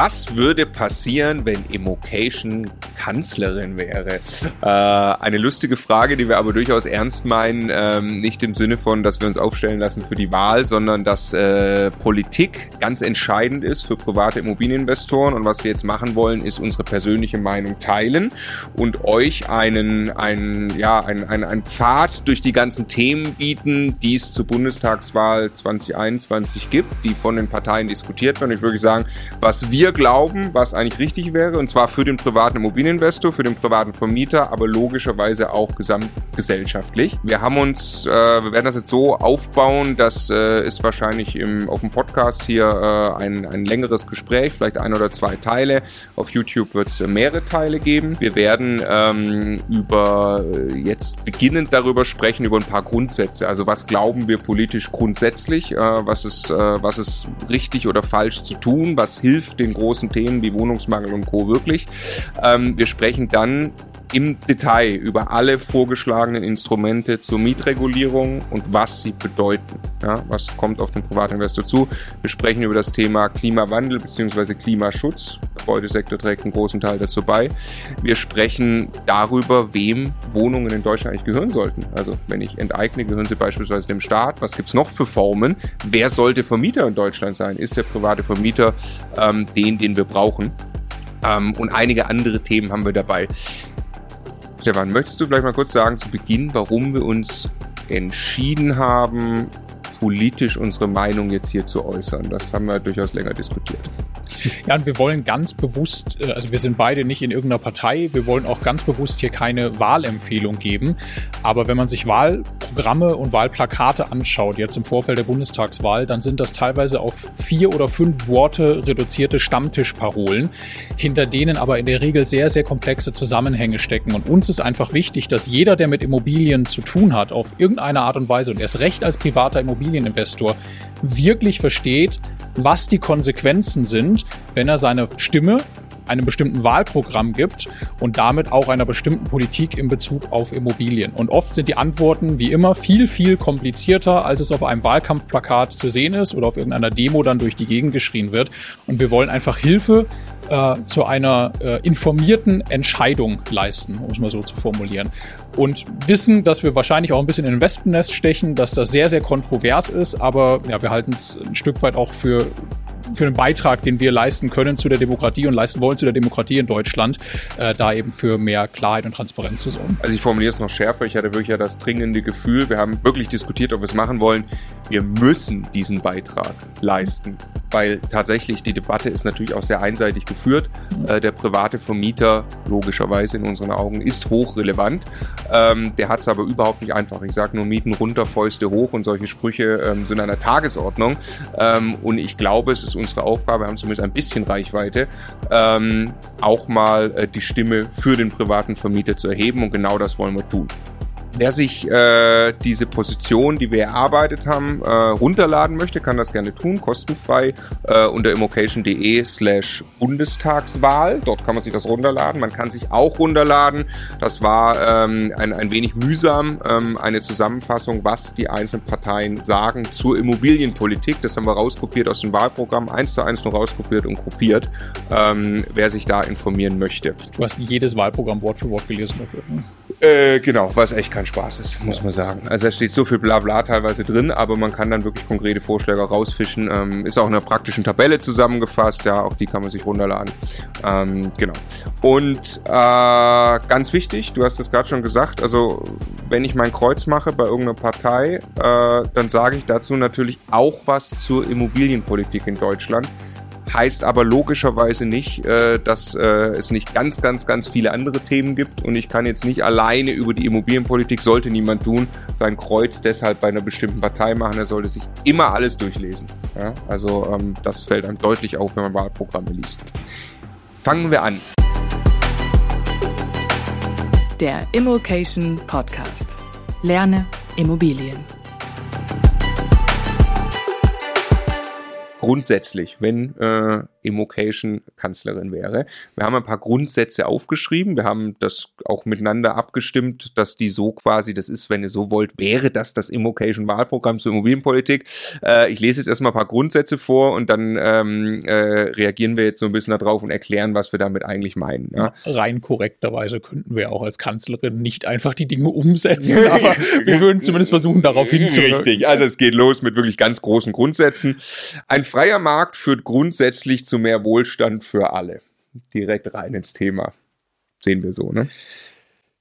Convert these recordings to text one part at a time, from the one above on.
Was würde passieren, wenn Immocation Kanzlerin wäre? Äh, eine lustige Frage, die wir aber durchaus ernst meinen. Ähm, nicht im Sinne von, dass wir uns aufstellen lassen für die Wahl, sondern dass äh, Politik ganz entscheidend ist für private Immobilieninvestoren. Und was wir jetzt machen wollen, ist unsere persönliche Meinung teilen und euch einen, einen, ja, einen, einen, einen Pfad durch die ganzen Themen bieten, die es zur Bundestagswahl 2021 gibt, die von den Parteien diskutiert werden. Ich würde sagen, was wir wir glauben, was eigentlich richtig wäre, und zwar für den privaten Immobilieninvestor, für den privaten Vermieter, aber logischerweise auch gesamtgesellschaftlich. Wir haben uns, äh, wir werden das jetzt so aufbauen, das äh, ist wahrscheinlich im, auf dem Podcast hier äh, ein, ein längeres Gespräch, vielleicht ein oder zwei Teile. Auf YouTube wird es mehrere Teile geben. Wir werden ähm, über äh, jetzt beginnend darüber sprechen, über ein paar Grundsätze. Also was glauben wir politisch grundsätzlich, äh, was, ist, äh, was ist richtig oder falsch zu tun, was hilft den großen Themen wie Wohnungsmangel und Co. wirklich. Ähm, wir sprechen dann im Detail über alle vorgeschlagenen Instrumente zur Mietregulierung und was sie bedeuten. Ja, was kommt auf den Privatinvestor zu? Wir sprechen über das Thema Klimawandel bzw. Klimaschutz. Der Gebäudesektor trägt einen großen Teil dazu bei. Wir sprechen darüber, wem Wohnungen in Deutschland eigentlich gehören sollten. Also wenn ich enteigne, gehören sie beispielsweise dem Staat. Was gibt es noch für Formen? Wer sollte Vermieter in Deutschland sein? Ist der private Vermieter ähm, den, den wir brauchen? Ähm, und einige andere Themen haben wir dabei. Stefan, möchtest du vielleicht mal kurz sagen zu Beginn, warum wir uns entschieden haben, politisch unsere Meinung jetzt hier zu äußern? Das haben wir durchaus länger diskutiert. Ja, und wir wollen ganz bewusst, äh, also wir sind beide nicht in irgendeiner Partei, wir wollen auch ganz bewusst hier keine Wahlempfehlung geben. Aber wenn man sich Wahlprogramme und Wahlplakate anschaut, jetzt im Vorfeld der Bundestagswahl, dann sind das teilweise auf vier oder fünf Worte reduzierte Stammtischparolen, hinter denen aber in der Regel sehr, sehr komplexe Zusammenhänge stecken. Und uns ist einfach wichtig, dass jeder, der mit Immobilien zu tun hat, auf irgendeine Art und Weise und erst recht als privater Immobilieninvestor, wirklich versteht, was die Konsequenzen sind, wenn er seine Stimme einem bestimmten Wahlprogramm gibt und damit auch einer bestimmten Politik in Bezug auf Immobilien. Und oft sind die Antworten wie immer viel, viel komplizierter, als es auf einem Wahlkampfplakat zu sehen ist oder auf irgendeiner Demo dann durch die Gegend geschrien wird. Und wir wollen einfach Hilfe äh, zu einer äh, informierten Entscheidung leisten, um es mal so zu formulieren. Und wissen, dass wir wahrscheinlich auch ein bisschen in ein Wespennest stechen, dass das sehr, sehr kontrovers ist, aber ja, wir halten es ein Stück weit auch für für einen Beitrag, den wir leisten können zu der Demokratie und leisten wollen zu der Demokratie in Deutschland, äh, da eben für mehr Klarheit und Transparenz zu sorgen. Also ich formuliere es noch schärfer. Ich hatte wirklich ja das dringende Gefühl, wir haben wirklich diskutiert, ob wir es machen wollen. Wir müssen diesen Beitrag leisten weil tatsächlich die Debatte ist natürlich auch sehr einseitig geführt. Äh, der private Vermieter, logischerweise in unseren Augen, ist hochrelevant. Ähm, der hat es aber überhaupt nicht einfach. Ich sage nur Mieten runter, Fäuste hoch und solche Sprüche ähm, sind an der Tagesordnung. Ähm, und ich glaube, es ist unsere Aufgabe, haben zumindest ein bisschen Reichweite, ähm, auch mal äh, die Stimme für den privaten Vermieter zu erheben. Und genau das wollen wir tun. Wer sich äh, diese Position, die wir erarbeitet haben, äh, runterladen möchte, kann das gerne tun, kostenfrei äh, unter immocation.de slash Bundestagswahl. Dort kann man sich das runterladen. Man kann sich auch runterladen, das war ähm, ein, ein wenig mühsam, ähm, eine Zusammenfassung, was die einzelnen Parteien sagen zur Immobilienpolitik. Das haben wir rauskopiert aus dem Wahlprogramm, eins zu eins nur rauskopiert und kopiert, ähm, wer sich da informieren möchte. Du hast jedes Wahlprogramm Wort für Wort gelesen dafür. Ne? Äh, genau, was echt kein Spaß ist, muss man sagen. Also da steht so viel Blabla teilweise drin, aber man kann dann wirklich konkrete Vorschläge rausfischen. Ähm, ist auch in einer praktischen Tabelle zusammengefasst, ja, auch die kann man sich runterladen. Ähm, genau. Und äh, ganz wichtig, du hast es gerade schon gesagt, also wenn ich mein Kreuz mache bei irgendeiner Partei, äh, dann sage ich dazu natürlich auch was zur Immobilienpolitik in Deutschland heißt aber logischerweise nicht, äh, dass äh, es nicht ganz, ganz, ganz viele andere Themen gibt und ich kann jetzt nicht alleine über die Immobilienpolitik, sollte niemand tun, sein Kreuz deshalb bei einer bestimmten Partei machen, er sollte sich immer alles durchlesen. Also ähm, das fällt einem deutlich auf, wenn man Wahlprogramme liest. Fangen wir an. Der Immokation Podcast. Lerne Immobilien. Grundsätzlich, wenn äh, Immocation Kanzlerin wäre. Wir haben ein paar Grundsätze aufgeschrieben. Wir haben das auch miteinander abgestimmt, dass die so quasi, das ist, wenn ihr so wollt, wäre das das Immocation Wahlprogramm zur Immobilienpolitik. Äh, ich lese jetzt erstmal ein paar Grundsätze vor und dann ähm, äh, reagieren wir jetzt so ein bisschen darauf und erklären, was wir damit eigentlich meinen. Ja? Rein korrekterweise könnten wir auch als Kanzlerin nicht einfach die Dinge umsetzen, aber wir würden zumindest versuchen, darauf hinzuwirken. Richtig, also es geht los mit wirklich ganz großen Grundsätzen. Ein freier Markt führt grundsätzlich mehr Wohlstand für alle. Direkt rein ins Thema. Sehen wir so, ne?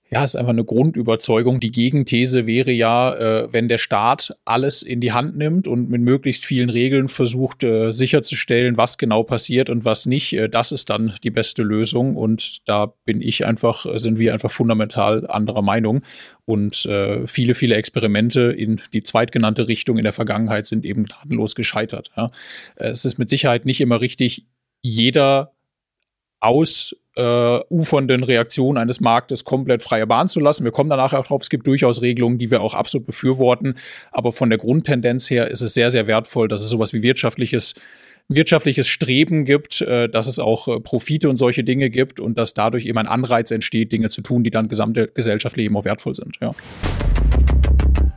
Ja, ist einfach eine Grundüberzeugung. Die Gegenthese wäre ja, äh, wenn der Staat alles in die Hand nimmt und mit möglichst vielen Regeln versucht äh, sicherzustellen, was genau passiert und was nicht, äh, das ist dann die beste Lösung. Und da bin ich einfach, sind wir einfach fundamental anderer Meinung. Und äh, viele, viele Experimente in die zweitgenannte Richtung in der Vergangenheit sind eben gnadenlos gescheitert. Ja. Es ist mit Sicherheit nicht immer richtig, jeder aus äh, ufernden Reaktionen eines Marktes komplett freie Bahn zu lassen. Wir kommen danach auch drauf, es gibt durchaus Regelungen, die wir auch absolut befürworten, aber von der Grundtendenz her ist es sehr, sehr wertvoll, dass es sowas wie wirtschaftliches wirtschaftliches Streben gibt, äh, dass es auch äh, Profite und solche Dinge gibt und dass dadurch eben ein Anreiz entsteht, Dinge zu tun, die dann gesamte gesellschaftlich eben auch wertvoll sind. Ja.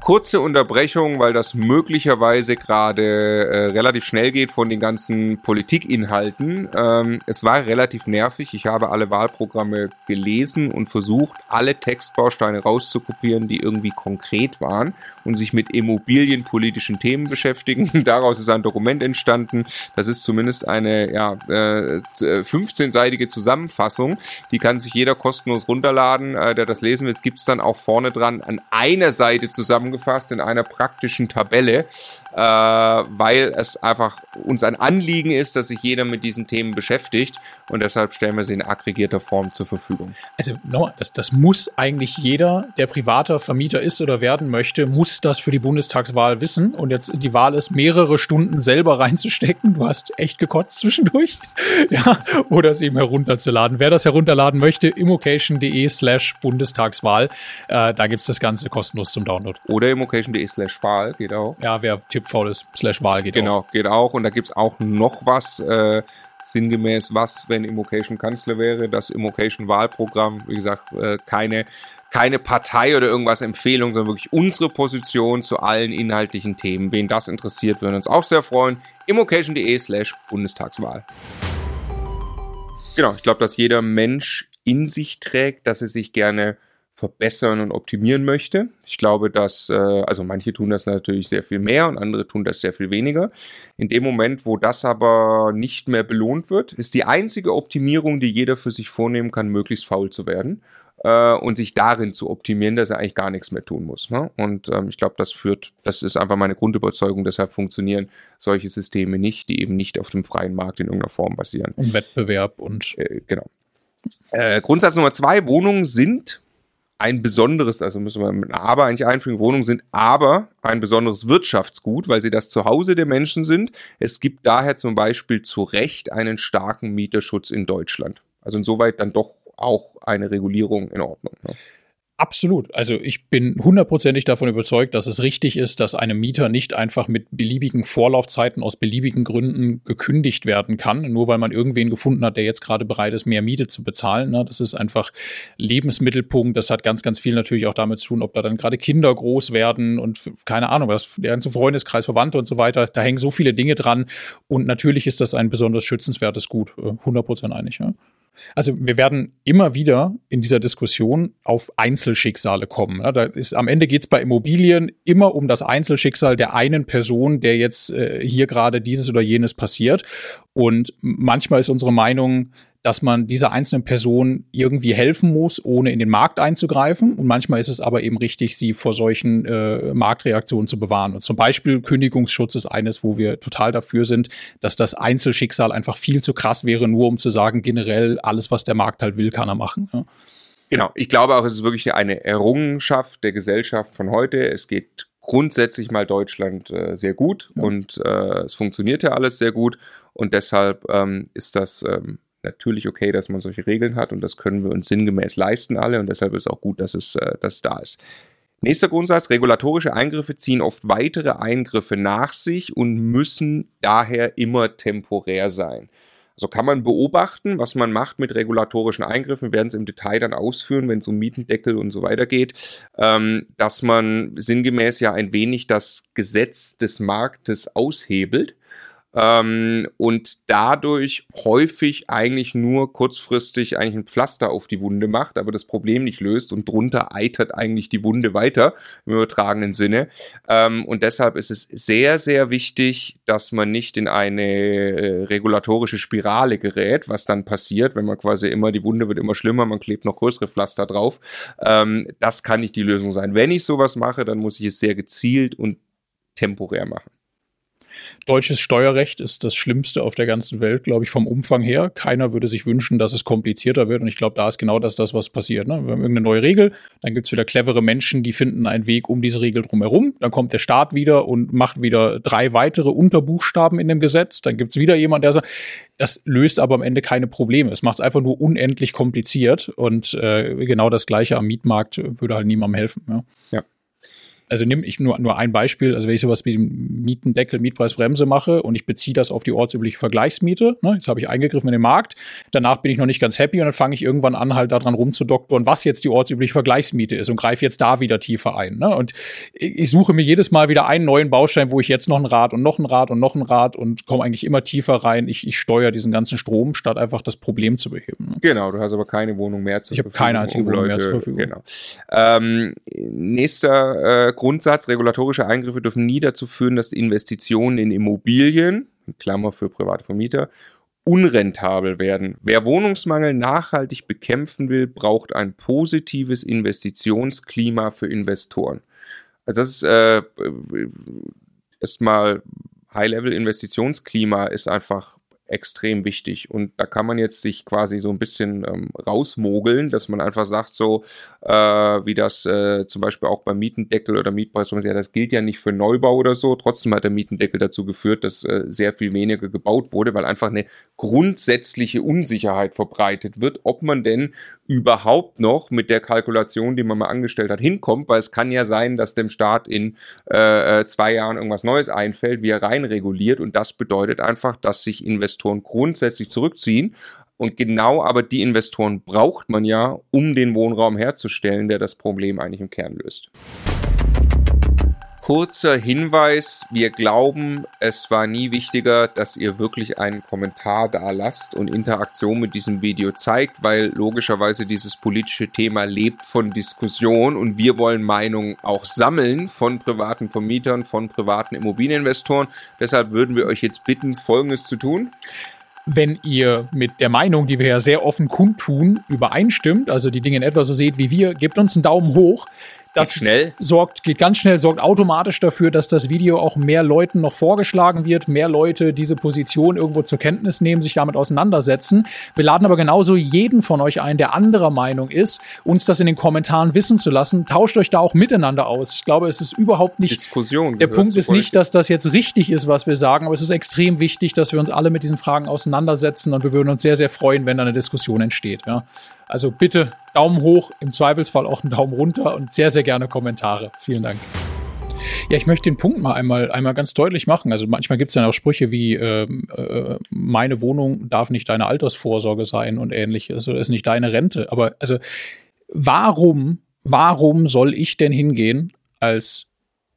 Kurze Unterbrechung, weil das möglicherweise gerade äh, relativ schnell geht von den ganzen Politikinhalten. Ähm, es war relativ nervig. Ich habe alle Wahlprogramme gelesen und versucht, alle Textbausteine rauszukopieren, die irgendwie konkret waren und sich mit immobilienpolitischen Themen beschäftigen. Daraus ist ein Dokument entstanden. Das ist zumindest eine ja, äh, 15-seitige Zusammenfassung. Die kann sich jeder kostenlos runterladen, äh, der das lesen will. Es gibt es dann auch vorne dran an einer Seite zusammengefasst in einer praktischen Tabelle, äh, weil es einfach uns ein Anliegen ist, dass sich jeder mit diesen Themen beschäftigt und deshalb stellen wir sie in aggregierter Form zur Verfügung. Also no, das, das muss eigentlich jeder, der privater Vermieter ist oder werden möchte, muss das für die Bundestagswahl wissen und jetzt die Wahl ist, mehrere Stunden selber reinzustecken. Du hast echt gekotzt zwischendurch. ja, oder es eben herunterzuladen. Wer das herunterladen möchte, immocation.de slash Bundestagswahl. Äh, da es das Ganze kostenlos zum Download. Oder immocation.de slash Wahl geht auch. Ja, wer tippfaul ist, slash Wahl geht genau, auch. Genau, geht auch. Und da gibt es auch noch was, äh, sinngemäß, was, wenn Immocation Kanzler wäre, das Immocation Wahlprogramm, wie gesagt, äh, keine keine Partei oder irgendwas Empfehlung, sondern wirklich unsere Position zu allen inhaltlichen Themen. Wen das interessiert, würden uns auch sehr freuen. immocation.de slash Bundestagswahl. Genau, ich glaube, dass jeder Mensch in sich trägt, dass er sich gerne verbessern und optimieren möchte. Ich glaube, dass, äh, also manche tun das natürlich sehr viel mehr und andere tun das sehr viel weniger. In dem Moment, wo das aber nicht mehr belohnt wird, ist die einzige Optimierung, die jeder für sich vornehmen kann, möglichst faul zu werden äh, und sich darin zu optimieren, dass er eigentlich gar nichts mehr tun muss. Ne? Und ähm, ich glaube, das führt, das ist einfach meine Grundüberzeugung, deshalb funktionieren solche Systeme nicht, die eben nicht auf dem freien Markt in irgendeiner Form basieren. Um Wettbewerb und. Äh, genau. Äh, Grundsatz Nummer zwei, Wohnungen sind ein besonderes, also müssen wir mit Aber eigentlich einfügen, Wohnungen sind aber ein besonderes Wirtschaftsgut, weil sie das Zuhause der Menschen sind. Es gibt daher zum Beispiel zu Recht einen starken Mieterschutz in Deutschland. Also insoweit dann doch auch eine Regulierung in Ordnung. Ne? Absolut. Also ich bin hundertprozentig davon überzeugt, dass es richtig ist, dass einem Mieter nicht einfach mit beliebigen Vorlaufzeiten aus beliebigen Gründen gekündigt werden kann, nur weil man irgendwen gefunden hat, der jetzt gerade bereit ist, mehr Miete zu bezahlen. Ne? Das ist einfach Lebensmittelpunkt. Das hat ganz, ganz viel natürlich auch damit zu tun, ob da dann gerade Kinder groß werden und keine Ahnung, was der ganze Freundeskreis, Verwandte und so weiter. Da hängen so viele Dinge dran. Und natürlich ist das ein besonders schützenswertes Gut. 100 Prozent einig. Ja? Also wir werden immer wieder in dieser Diskussion auf Einzelschicksale kommen. da ist, am Ende geht es bei Immobilien immer um das Einzelschicksal der einen Person, der jetzt äh, hier gerade dieses oder jenes passiert. Und manchmal ist unsere Meinung, dass man dieser einzelnen Person irgendwie helfen muss, ohne in den Markt einzugreifen. Und manchmal ist es aber eben richtig, sie vor solchen äh, Marktreaktionen zu bewahren. Und zum Beispiel Kündigungsschutz ist eines, wo wir total dafür sind, dass das Einzelschicksal einfach viel zu krass wäre, nur um zu sagen, generell alles, was der Markt halt will, kann er machen. Ja. Genau, ich glaube auch, es ist wirklich eine Errungenschaft der Gesellschaft von heute. Es geht grundsätzlich mal Deutschland äh, sehr gut ja. und äh, es funktioniert ja alles sehr gut und deshalb ähm, ist das ähm, natürlich okay, dass man solche Regeln hat und das können wir uns sinngemäß leisten alle und deshalb ist auch gut, dass es, äh, dass da ist. Nächster Grundsatz, regulatorische Eingriffe ziehen oft weitere Eingriffe nach sich und müssen daher immer temporär sein. Also kann man beobachten, was man macht mit regulatorischen Eingriffen. Wir werden es im Detail dann ausführen, wenn es um Mietendeckel und so weiter geht, ähm, dass man sinngemäß ja ein wenig das Gesetz des Marktes aushebelt ähm, und dadurch häufig eigentlich nur kurzfristig eigentlich ein Pflaster auf die Wunde macht, aber das Problem nicht löst und drunter eitert eigentlich die Wunde weiter im übertragenen Sinne. Ähm, und deshalb ist es sehr, sehr wichtig, dass man nicht in eine äh, regulatorische Spirale gerät, was dann passiert, wenn man quasi immer, die Wunde wird immer schlimmer, man klebt noch größere Pflaster drauf. Ähm, das kann nicht die Lösung sein. Wenn ich sowas mache, dann muss ich es sehr gezielt und temporär machen. Deutsches Steuerrecht ist das Schlimmste auf der ganzen Welt, glaube ich, vom Umfang her. Keiner würde sich wünschen, dass es komplizierter wird. Und ich glaube, da ist genau das, das was passiert. Ne? Wir haben irgendeine neue Regel, dann gibt es wieder clevere Menschen, die finden einen Weg um diese Regel drumherum. Dann kommt der Staat wieder und macht wieder drei weitere Unterbuchstaben in dem Gesetz. Dann gibt es wieder jemand, der sagt, das löst aber am Ende keine Probleme. Es macht es einfach nur unendlich kompliziert. Und äh, genau das Gleiche am Mietmarkt würde halt niemandem helfen. Ja. Also nimm ich nur, nur ein Beispiel, also wenn ich sowas wie den Mietendeckel, Mietpreisbremse mache und ich beziehe das auf die ortsübliche Vergleichsmiete, ne, jetzt habe ich eingegriffen in den Markt, danach bin ich noch nicht ganz happy und dann fange ich irgendwann an, halt daran rumzudoktoren, was jetzt die ortsübliche Vergleichsmiete ist und greife jetzt da wieder tiefer ein. Ne? Und ich suche mir jedes Mal wieder einen neuen Baustein, wo ich jetzt noch ein Rad und noch ein Rad und noch ein Rad und komme eigentlich immer tiefer rein. Ich, ich steuere diesen ganzen Strom, statt einfach das Problem zu beheben. Ne? Genau, du hast aber keine Wohnung mehr zur ich Verfügung. Ich habe keine einzige um Wohnung Leute, mehr zur Verfügung. Genau. Ähm, nächster äh, Grundsatz, regulatorische Eingriffe dürfen nie dazu führen, dass Investitionen in Immobilien, Klammer für private Vermieter, unrentabel werden. Wer Wohnungsmangel nachhaltig bekämpfen will, braucht ein positives Investitionsklima für Investoren. Also das ist äh, erstmal High-Level-Investitionsklima ist einfach extrem wichtig. Und da kann man jetzt sich quasi so ein bisschen ähm, rausmogeln, dass man einfach sagt, so äh, wie das äh, zum Beispiel auch beim Mietendeckel oder Mietpreis, ja, das gilt ja nicht für Neubau oder so. Trotzdem hat der Mietendeckel dazu geführt, dass äh, sehr viel weniger gebaut wurde, weil einfach eine grundsätzliche Unsicherheit verbreitet wird, ob man denn überhaupt noch mit der Kalkulation, die man mal angestellt hat, hinkommt, weil es kann ja sein, dass dem Staat in äh, äh zwei Jahren irgendwas Neues einfällt, wie er rein reguliert und das bedeutet einfach, dass sich Investoren grundsätzlich zurückziehen. Und genau aber die Investoren braucht man ja, um den Wohnraum herzustellen, der das Problem eigentlich im Kern löst kurzer Hinweis. Wir glauben, es war nie wichtiger, dass ihr wirklich einen Kommentar da lasst und Interaktion mit diesem Video zeigt, weil logischerweise dieses politische Thema lebt von Diskussion und wir wollen Meinungen auch sammeln von privaten Vermietern, von privaten Immobilieninvestoren. Deshalb würden wir euch jetzt bitten, Folgendes zu tun wenn ihr mit der Meinung, die wir ja sehr offen kundtun, übereinstimmt, also die Dinge in etwa so seht wie wir, gebt uns einen Daumen hoch. Das schnell. sorgt, geht ganz schnell, sorgt automatisch dafür, dass das Video auch mehr Leuten noch vorgeschlagen wird, mehr Leute diese Position irgendwo zur Kenntnis nehmen, sich damit auseinandersetzen. Wir laden aber genauso jeden von euch ein, der anderer Meinung ist, uns das in den Kommentaren wissen zu lassen. Tauscht euch da auch miteinander aus. Ich glaube, es ist überhaupt nicht. Diskussion. Der Punkt ist nicht, dass das jetzt richtig ist, was wir sagen, aber es ist extrem wichtig, dass wir uns alle mit diesen Fragen auseinandersetzen und wir würden uns sehr, sehr freuen, wenn da eine Diskussion entsteht. Ja. Also bitte Daumen hoch, im Zweifelsfall auch einen Daumen runter und sehr, sehr gerne Kommentare. Vielen Dank. Ja, ich möchte den Punkt mal einmal, einmal ganz deutlich machen. Also manchmal gibt es ja auch Sprüche wie, äh, äh, meine Wohnung darf nicht deine Altersvorsorge sein und ähnliches oder ist nicht deine Rente. Aber also warum, warum soll ich denn hingehen als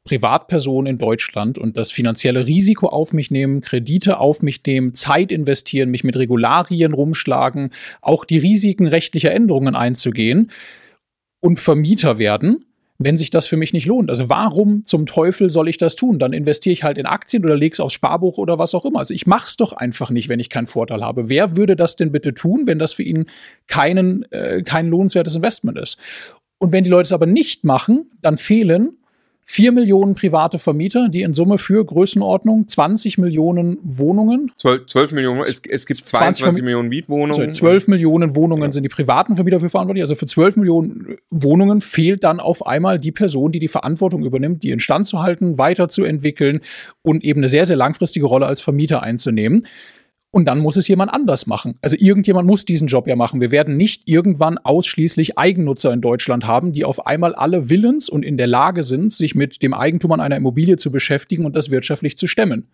Privatperson in Deutschland und das finanzielle Risiko auf mich nehmen, Kredite auf mich nehmen, Zeit investieren, mich mit Regularien rumschlagen, auch die Risiken rechtlicher Änderungen einzugehen und Vermieter werden, wenn sich das für mich nicht lohnt. Also warum zum Teufel soll ich das tun? Dann investiere ich halt in Aktien oder lege es aufs Sparbuch oder was auch immer. Also ich mache es doch einfach nicht, wenn ich keinen Vorteil habe. Wer würde das denn bitte tun, wenn das für ihn keinen, äh, kein lohnenswertes Investment ist? Und wenn die Leute es aber nicht machen, dann fehlen 4 Millionen private Vermieter, die in Summe für Größenordnung 20 Millionen Wohnungen. 12, 12 Millionen, es, es gibt 22 Millionen Mietwohnungen. Sorry, 12 Millionen Wohnungen ja. sind die privaten Vermieter für verantwortlich. Also für 12 Millionen Wohnungen fehlt dann auf einmal die Person, die die Verantwortung übernimmt, die instand zu halten, weiterzuentwickeln und eben eine sehr, sehr langfristige Rolle als Vermieter einzunehmen. Und dann muss es jemand anders machen. Also irgendjemand muss diesen Job ja machen. Wir werden nicht irgendwann ausschließlich Eigennutzer in Deutschland haben, die auf einmal alle willens und in der Lage sind, sich mit dem Eigentum an einer Immobilie zu beschäftigen und das wirtschaftlich zu stemmen.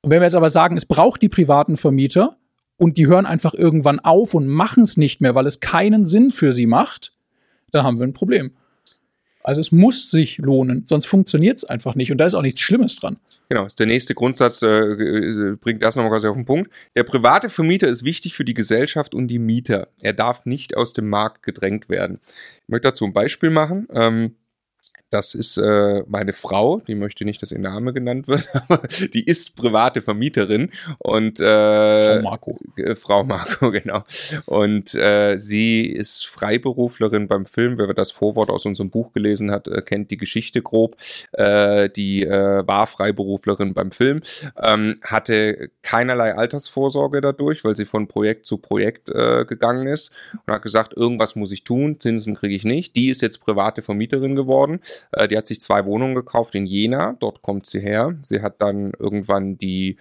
Und wenn wir jetzt aber sagen, es braucht die privaten Vermieter, und die hören einfach irgendwann auf und machen es nicht mehr, weil es keinen Sinn für sie macht, dann haben wir ein Problem. Also es muss sich lohnen, sonst funktioniert es einfach nicht und da ist auch nichts Schlimmes dran. Genau, ist der nächste Grundsatz, äh, äh bringt das nochmal quasi auf den Punkt. Der private Vermieter ist wichtig für die Gesellschaft und die Mieter. Er darf nicht aus dem Markt gedrängt werden. Ich möchte dazu ein Beispiel machen. Ähm, das ist äh, meine Frau, die möchte nicht, dass ihr Name genannt wird, aber die ist private Vermieterin und äh, Frau Marco. Äh, Frau Marco, genau. Und äh, sie ist Freiberuflerin beim Film. Wer das Vorwort aus unserem Buch gelesen hat, äh, kennt die Geschichte grob. Äh, die äh, war Freiberuflerin beim Film, ähm, hatte keinerlei Altersvorsorge dadurch, weil sie von Projekt zu Projekt äh, gegangen ist und hat gesagt, irgendwas muss ich tun, Zinsen kriege ich nicht. Die ist jetzt private Vermieterin geworden die hat sich zwei Wohnungen gekauft in Jena, dort kommt sie her. Sie hat dann irgendwann die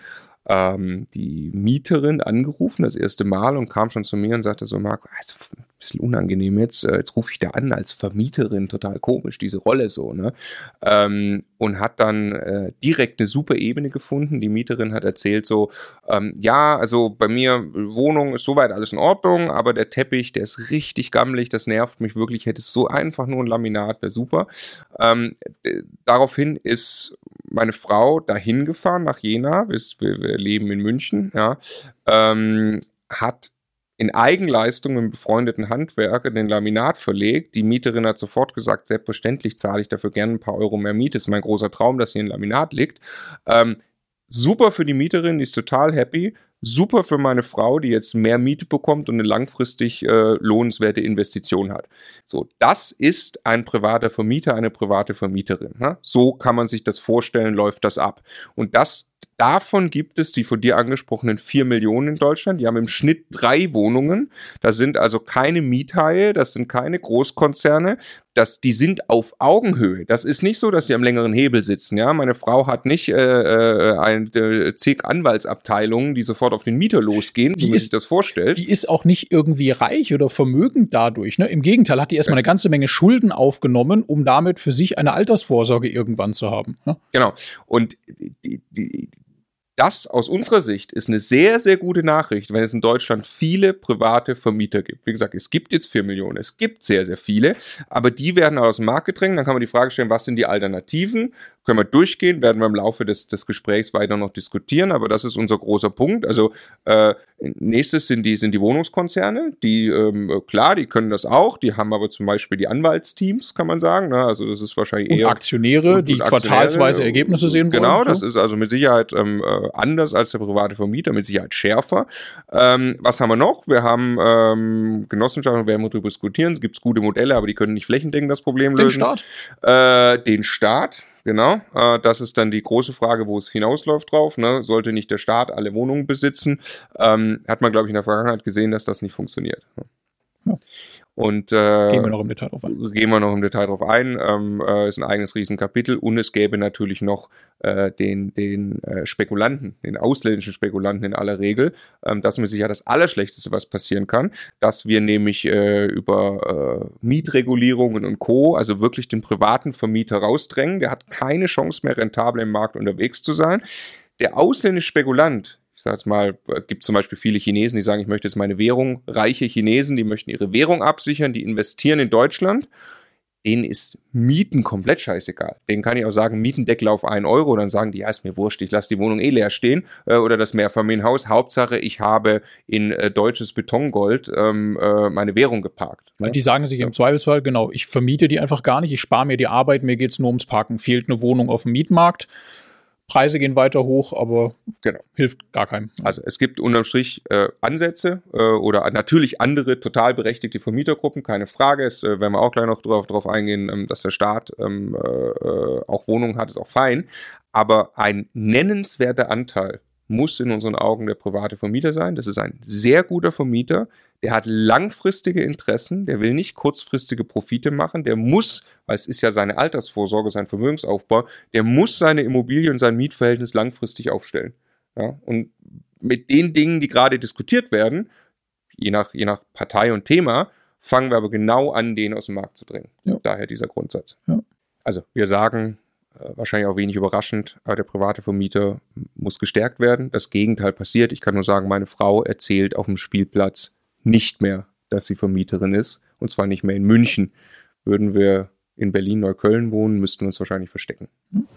ähm, die Mieterin angerufen, das erste Mal, und kam schon zu mir und sagte so, Marco, also ein bisschen unangenehm jetzt, äh, jetzt rufe ich da an als Vermieterin, total komisch, diese Rolle so, ne? Ähm, und hat dann äh, direkt eine super Ebene gefunden. Die Mieterin hat erzählt so, ähm, ja, also bei mir Wohnung ist soweit alles in Ordnung, aber der Teppich, der ist richtig gammelig, das nervt mich wirklich, hätte es so einfach nur ein Laminat, wäre super. Ähm, daraufhin ist meine Frau dahin gefahren nach Jena, wir, wir leben in München, ja, ähm, hat in Eigenleistung im befreundeten Handwerker den Laminat verlegt. Die Mieterin hat sofort gesagt, selbstverständlich zahle ich dafür gerne ein paar Euro mehr Miete. Ist mein großer Traum, dass hier ein Laminat liegt. Ähm, super für die Mieterin, die ist total happy. Super für meine Frau, die jetzt mehr Miete bekommt und eine langfristig äh, lohnenswerte Investition hat. So, das ist ein privater Vermieter, eine private Vermieterin. Ne? So kann man sich das vorstellen, läuft das ab. Und das Davon gibt es die von dir angesprochenen vier Millionen in Deutschland. Die haben im Schnitt drei Wohnungen. Das sind also keine Miethaie, das sind keine Großkonzerne. Das, die sind auf Augenhöhe. Das ist nicht so, dass die am längeren Hebel sitzen. Ja, meine Frau hat nicht äh, äh eine äh, zig Anwaltsabteilungen, die sofort auf den Mieter losgehen, wie man sich das vorstellt. Die ist auch nicht irgendwie reich oder vermögend dadurch. Ne? Im Gegenteil hat die erstmal eine ganze Menge Schulden aufgenommen, um damit für sich eine Altersvorsorge irgendwann zu haben. Ne? Genau. Und die, die, das aus unserer Sicht ist eine sehr, sehr gute Nachricht, wenn es in Deutschland viele private Vermieter gibt. Wie gesagt, es gibt jetzt vier Millionen, es gibt sehr, sehr viele, aber die werden aus dem Markt gedrängt. Dann kann man die Frage stellen, was sind die Alternativen? Können wir durchgehen, werden wir im Laufe des, des Gesprächs weiter noch diskutieren, aber das ist unser großer Punkt. Also äh, nächstes sind die, sind die Wohnungskonzerne, die, ähm, klar, die können das auch, die haben aber zum Beispiel die Anwaltsteams, kann man sagen. Ne? Also das ist wahrscheinlich und eher. Aktionäre, und, die und quartalsweise Ergebnisse sehen wollen. Genau, das ist also mit Sicherheit ähm, äh, anders als der private Vermieter, mit Sicherheit schärfer. Ähm, was haben wir noch? Wir haben ähm, Genossenschaften, werden wir darüber diskutieren. Es gibt gute Modelle, aber die können nicht flächendeckend das Problem lösen. Den Staat? Äh, den Staat, Genau, äh, das ist dann die große Frage, wo es hinausläuft drauf. Ne? Sollte nicht der Staat alle Wohnungen besitzen? Ähm, hat man, glaube ich, in der Vergangenheit gesehen, dass das nicht funktioniert. Ja. Und äh, gehen wir noch im Detail drauf ein. Gehen wir noch im Detail drauf ein. Ähm, äh, ist ein eigenes Riesenkapitel und es gäbe natürlich noch äh, den, den äh, Spekulanten, den ausländischen Spekulanten in aller Regel. Ähm, das ist mir sicher das Allerschlechteste, was passieren kann, dass wir nämlich äh, über äh, Mietregulierungen und Co., also wirklich den privaten Vermieter rausdrängen. Der hat keine Chance mehr, rentabel im Markt unterwegs zu sein. Der ausländische Spekulant, ich sage jetzt mal, gibt zum Beispiel viele Chinesen, die sagen, ich möchte jetzt meine Währung, reiche Chinesen, die möchten ihre Währung absichern, die investieren in Deutschland. Denen ist Mieten komplett scheißegal. Denen kann ich auch sagen, Mietendeckel auf 1 Euro, dann sagen die, ja, ist mir wurscht, ich lasse die Wohnung eh leer stehen äh, oder das Mehrfamilienhaus. Hauptsache, ich habe in äh, deutsches Betongold ähm, äh, meine Währung geparkt. Ne? Die sagen sich im Zweifelsfall, genau, ich vermiete die einfach gar nicht, ich spare mir die Arbeit, mir geht es nur ums Parken. Fehlt eine Wohnung auf dem Mietmarkt, Preise gehen weiter hoch, aber genau. hilft gar keinem. Also es gibt unterm Strich äh, Ansätze äh, oder natürlich andere total berechtigte Vermietergruppen, keine Frage. Es äh, werden wir auch gleich noch drauf, drauf eingehen, ähm, dass der Staat ähm, äh, auch Wohnungen hat, ist auch fein. Aber ein nennenswerter Anteil muss in unseren Augen der private Vermieter sein. Das ist ein sehr guter Vermieter, der hat langfristige Interessen, der will nicht kurzfristige Profite machen, der muss, weil es ist ja seine Altersvorsorge, sein Vermögensaufbau, der muss seine Immobilie und sein Mietverhältnis langfristig aufstellen. Ja, und mit den Dingen, die gerade diskutiert werden, je nach, je nach Partei und Thema, fangen wir aber genau an, den aus dem Markt zu drängen. Ja. Daher dieser Grundsatz. Ja. Also wir sagen, äh, wahrscheinlich auch wenig überraschend, aber der private Vermieter muss gestärkt werden. Das Gegenteil passiert. Ich kann nur sagen, meine Frau erzählt auf dem Spielplatz nicht mehr, dass sie Vermieterin ist. Und zwar nicht mehr in München. Würden wir in Berlin-Neukölln wohnen, müssten wir uns wahrscheinlich verstecken. Hm.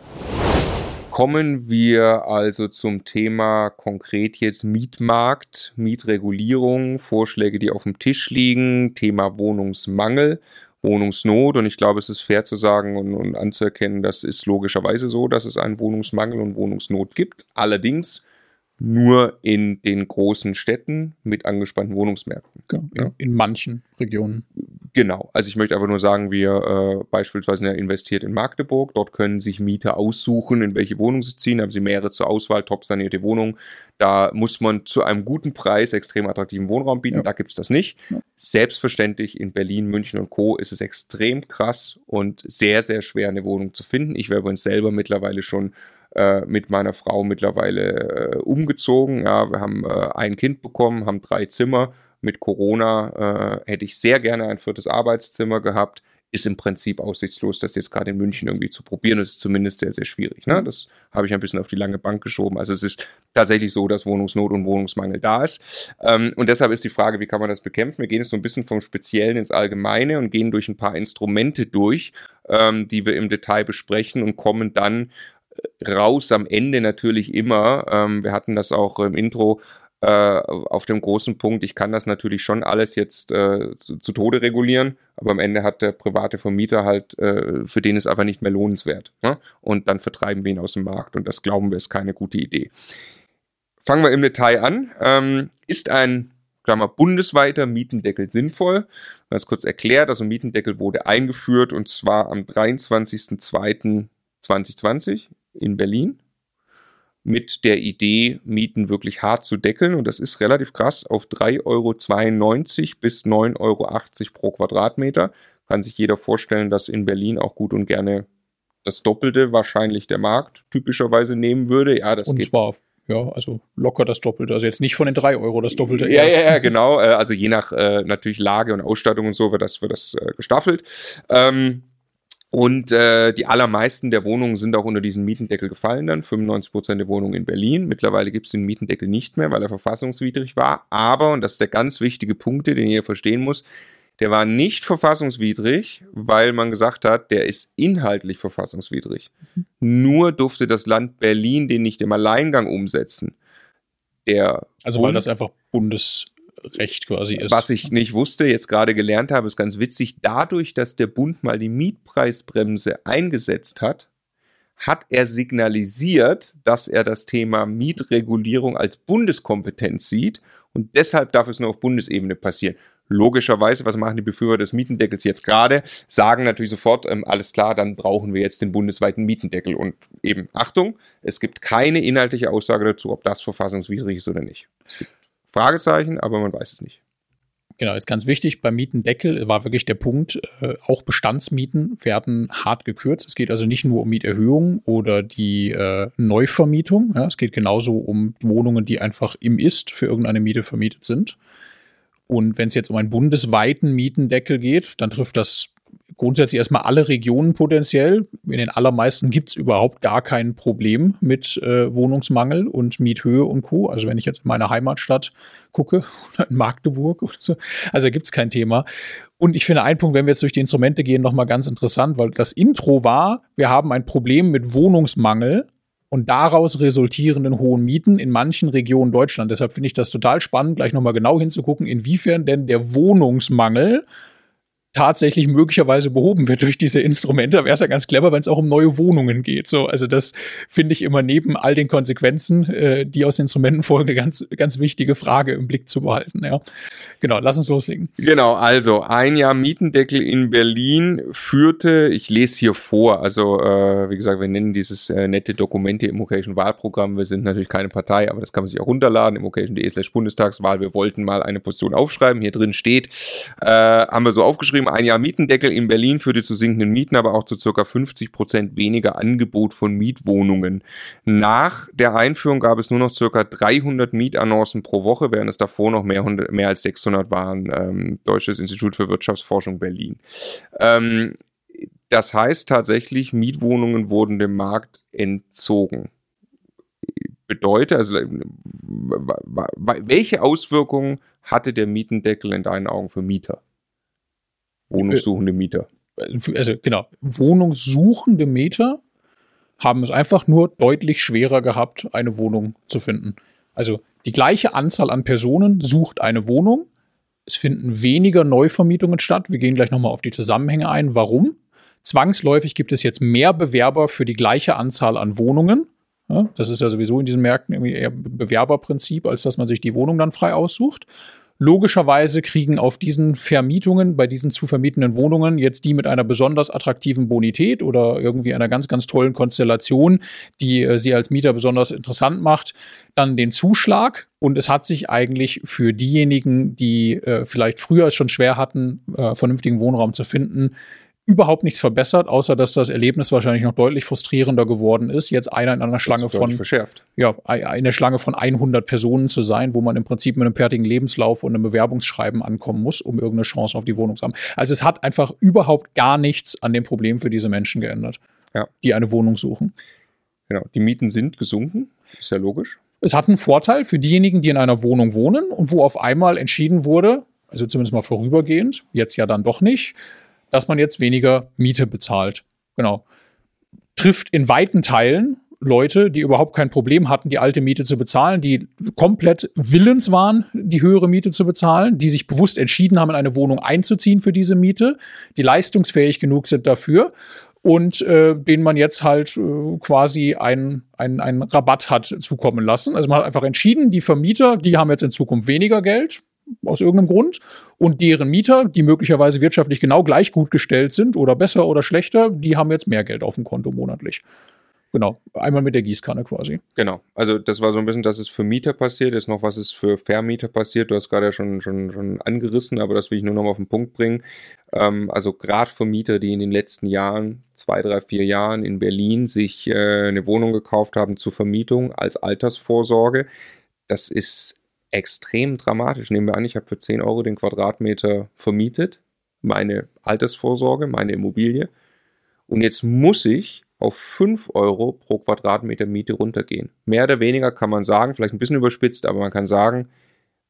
Kommen wir also zum Thema konkret jetzt Mietmarkt, Mietregulierung, Vorschläge, die auf dem Tisch liegen, Thema Wohnungsmangel. Wohnungsnot und ich glaube, es ist fair zu sagen und, und anzuerkennen, das ist logischerweise so, dass es einen Wohnungsmangel und Wohnungsnot gibt. Allerdings nur in den großen Städten mit angespannten Wohnungsmärkten. Genau, in, ja. in, manchen Regionen. Genau, also ich möchte einfach nur sagen, wir äh, beispielsweise investiert in Magdeburg, dort können sich Mieter aussuchen, in welche Wohnung sie ziehen, haben sie mehrere zur Auswahl, top sanierte Wohnungen. Da muss man zu einem guten Preis extrem attraktiven Wohnraum bieten, ja. da gibt es das nicht. Ja. Selbstverständlich in Berlin, München und Co. ist es extrem krass und sehr, sehr schwer, eine Wohnung zu finden. Ich wäre übrigens selber mittlerweile schon mit meiner Frau mittlerweile äh, umgezogen. Ja, wir haben äh, ein Kind bekommen, haben drei Zimmer. Mit Corona äh, hätte ich sehr gerne ein viertes Arbeitszimmer gehabt. Ist im Prinzip aussichtslos, das jetzt gerade in München irgendwie zu probieren. Das ist zumindest sehr, sehr schwierig. Ne? Das habe ich ein bisschen auf die lange Bank geschoben. Also es ist tatsächlich so, dass Wohnungsnot und Wohnungsmangel da ist. Ähm, und deshalb ist die Frage, wie kann man das bekämpfen? Wir gehen jetzt so ein bisschen vom Speziellen ins Allgemeine und gehen durch ein paar Instrumente durch, ähm, die wir im Detail besprechen und kommen dann raus am Ende natürlich immer. Ähm, wir hatten das auch im Intro äh, auf dem großen Punkt. Ich kann das natürlich schon alles jetzt äh, zu, zu, Tode regulieren, aber am Ende hat der private Vermieter halt, äh, für den ist aber nicht mehr lohnenswert. Ne? Und dann vertreiben wir ihn aus dem Markt und das glauben wir ist keine gute Idee. Fangen wir im Detail an. Ähm, ist ein Klammer, bundesweiter Mietendeckel sinnvoll. Ganz kurz erklärt, also Mietendeckel wurde eingeführt und zwar am 23.02.2020 in Berlin mit der Idee, Mieten wirklich hart zu deckeln. Und das ist relativ krass auf 3,92 Euro bis 9,80 Euro pro Quadratmeter. Kann sich jeder vorstellen, dass in Berlin auch gut und gerne das Doppelte wahrscheinlich der Markt typischerweise nehmen würde. Ja, das und geht. zwar ja, also locker das Doppelte. Also jetzt nicht von den 3 Euro das Doppelte. Ja, ja, ja, genau. Äh, also je nach äh, natürlich Lage und Ausstattung und so wird das, wird das äh, gestaffelt. Ähm, und äh, die allermeisten der Wohnungen sind auch unter diesen Mietendeckel gefallen dann. 95 Prozent der Wohnungen in Berlin. Mittlerweile gibt es den Mietendeckel nicht mehr, weil er verfassungswidrig war. Aber, und das ist der ganz wichtige Punkt, den ihr verstehen muss, der war nicht verfassungswidrig, weil man gesagt hat, der ist inhaltlich verfassungswidrig. Mhm. Nur durfte das Land Berlin den nicht im Alleingang umsetzen. Der also weil das einfach Bundes Recht quasi ist. Was ich nicht wusste, jetzt gerade gelernt habe, ist ganz witzig. Dadurch, dass der Bund mal die Mietpreisbremse eingesetzt hat, hat er signalisiert, dass er das Thema Mietregulierung als Bundeskompetenz sieht und deshalb darf es nur auf Bundesebene passieren. Logischerweise, was machen die Befürworter des Mietendeckels jetzt gerade? Sagen natürlich sofort, ähm, alles klar, dann brauchen wir jetzt den bundesweiten Mietendeckel. Und eben, Achtung, es gibt keine inhaltliche Aussage dazu, ob das verfassungswidrig ist oder nicht. Es gibt Fragezeichen, aber man weiß es nicht. Genau, ist ganz wichtig. Beim Mietendeckel war wirklich der Punkt, äh, auch Bestandsmieten werden hart gekürzt. Es geht also nicht nur um Mieterhöhungen oder die äh, Neuvermietung. Ja, es geht genauso um Wohnungen, die einfach im Ist für irgendeine Miete vermietet sind. Und wenn es jetzt um einen bundesweiten Mietendeckel geht, dann trifft das grundsätzlich erstmal alle Regionen potenziell. In den allermeisten gibt es überhaupt gar kein Problem mit äh, Wohnungsmangel und Miethöhe und Co. Also wenn ich jetzt in meine Heimatstadt gucke oder in Magdeburg oder so, also gibt es kein Thema. Und ich finde einen Punkt, wenn wir jetzt durch die Instrumente gehen, nochmal ganz interessant, weil das Intro war, wir haben ein Problem mit Wohnungsmangel und daraus resultierenden hohen Mieten in manchen Regionen Deutschland. Deshalb finde ich das total spannend, gleich nochmal genau hinzugucken, inwiefern denn der Wohnungsmangel tatsächlich möglicherweise behoben wird durch diese Instrumente, wäre es ja ganz clever, wenn es auch um neue Wohnungen geht. So, also das finde ich immer neben all den Konsequenzen, äh, die aus Instrumenten folgen, eine ganz, ganz wichtige Frage im Blick zu behalten. Ja. Genau, lass uns loslegen. Genau, also ein Jahr Mietendeckel in Berlin führte, ich lese hier vor, also äh, wie gesagt, wir nennen dieses äh, nette Dokument hier Immocation Wahlprogramm. Wir sind natürlich keine Partei, aber das kann man sich auch runterladen, immocation.de slash Bundestagswahl. Wir wollten mal eine Position aufschreiben. Hier drin steht, äh, haben wir so aufgeschrieben, ein Jahr Mietendeckel in Berlin führte zu sinkenden Mieten, aber auch zu circa 50 Prozent weniger Angebot von Mietwohnungen. Nach der Einführung gab es nur noch circa 300 Mietannoncen pro Woche, während es davor noch mehr, mehr als 600 waren. Ähm, Deutsches Institut für Wirtschaftsforschung Berlin. Ähm, Das heißt tatsächlich, Mietwohnungen wurden dem Markt entzogen. Bedeutet, also welche Auswirkungen hatte der Mietendeckel in deinen Augen für Mieter? Wohnungssuchende Mieter. Also genau, wohnungssuchende Mieter haben es einfach nur deutlich schwerer gehabt, eine Wohnung zu finden. Also die gleiche Anzahl an Personen sucht eine Wohnung. Es finden weniger Neuvermietungen statt. Wir gehen gleich nochmal auf die Zusammenhänge ein. Warum? Zwangsläufig gibt es jetzt mehr Bewerber für die gleiche Anzahl an Wohnungen. Ja, das ist ja sowieso in diesen Märkten irgendwie eher Bewerberprinzip, als dass man sich die Wohnung dann frei aussucht. Logischerweise kriegen auf diesen Vermietungen, bei diesen zu vermietenden Wohnungen, jetzt die mit einer besonders attraktiven Bonität oder irgendwie einer ganz, ganz tollen Konstellation, die äh, sie als Mieter besonders interessant macht, dann den Zuschlag. Und es hat sich eigentlich für diejenigen, die äh, vielleicht früher es schon schwer hatten, äh, vernünftigen Wohnraum zu finden, überhaupt nichts verbessert, außer dass das Erlebnis wahrscheinlich noch deutlich frustrierender geworden ist, jetzt einer in einer Schlange von verschärft. ja, eine Schlange von 100 Personen zu sein, wo man im Prinzip mit einem fertigen Lebenslauf und einem Bewerbungsschreiben ankommen muss, um irgendeine Chance auf die Wohnung zu haben. Also es hat einfach überhaupt gar nichts an dem Problem für diese Menschen geändert, ja. die eine Wohnung suchen. Genau, die Mieten sind gesunken, ist ja logisch. Es hat einen Vorteil für diejenigen, die in einer Wohnung wohnen und wo auf einmal entschieden wurde, also zumindest mal vorübergehend, jetzt ja dann doch nicht, dass man jetzt weniger Miete bezahlt. Genau. Trifft in weiten Teilen Leute, die überhaupt kein Problem hatten, die alte Miete zu bezahlen, die komplett willens waren, die höhere Miete zu bezahlen, die sich bewusst entschieden haben, in eine Wohnung einzuziehen für diese Miete, die leistungsfähig genug sind dafür und äh, denen man jetzt halt äh, quasi einen, einen, einen Rabatt hat zukommen lassen. Also man hat einfach entschieden, die Vermieter, die haben jetzt in Zukunft weniger Geld, aus irgendeinem Grund und deren Mieter, die möglicherweise wirtschaftlich genau gleich gut gestellt sind oder besser oder schlechter, die haben jetzt mehr Geld auf dem Konto monatlich. Genau, einmal mit der Gießkanne quasi. Genau, also das war so ein bisschen, dass es für Mieter passiert ist, noch was ist für Vermieter passiert. Du hast gerade ja schon, schon, schon angerissen, aber das will ich nur noch mal auf den Punkt bringen. Ähm, also gerade für Mieter, die in den letzten Jahren, zwei, drei, vier Jahren in Berlin sich äh, eine Wohnung gekauft haben zur Vermietung als Altersvorsorge, das ist extrem dramatisch. Nehmen wir an, ich habe für 10 Euro den Quadratmeter vermietet, meine Altersvorsorge, meine Immobilie. Und jetzt muss ich auf 5 Euro pro Quadratmeter Miete runtergehen. Mehr oder weniger kann man sagen, vielleicht ein bisschen überspitzt, aber man kann sagen,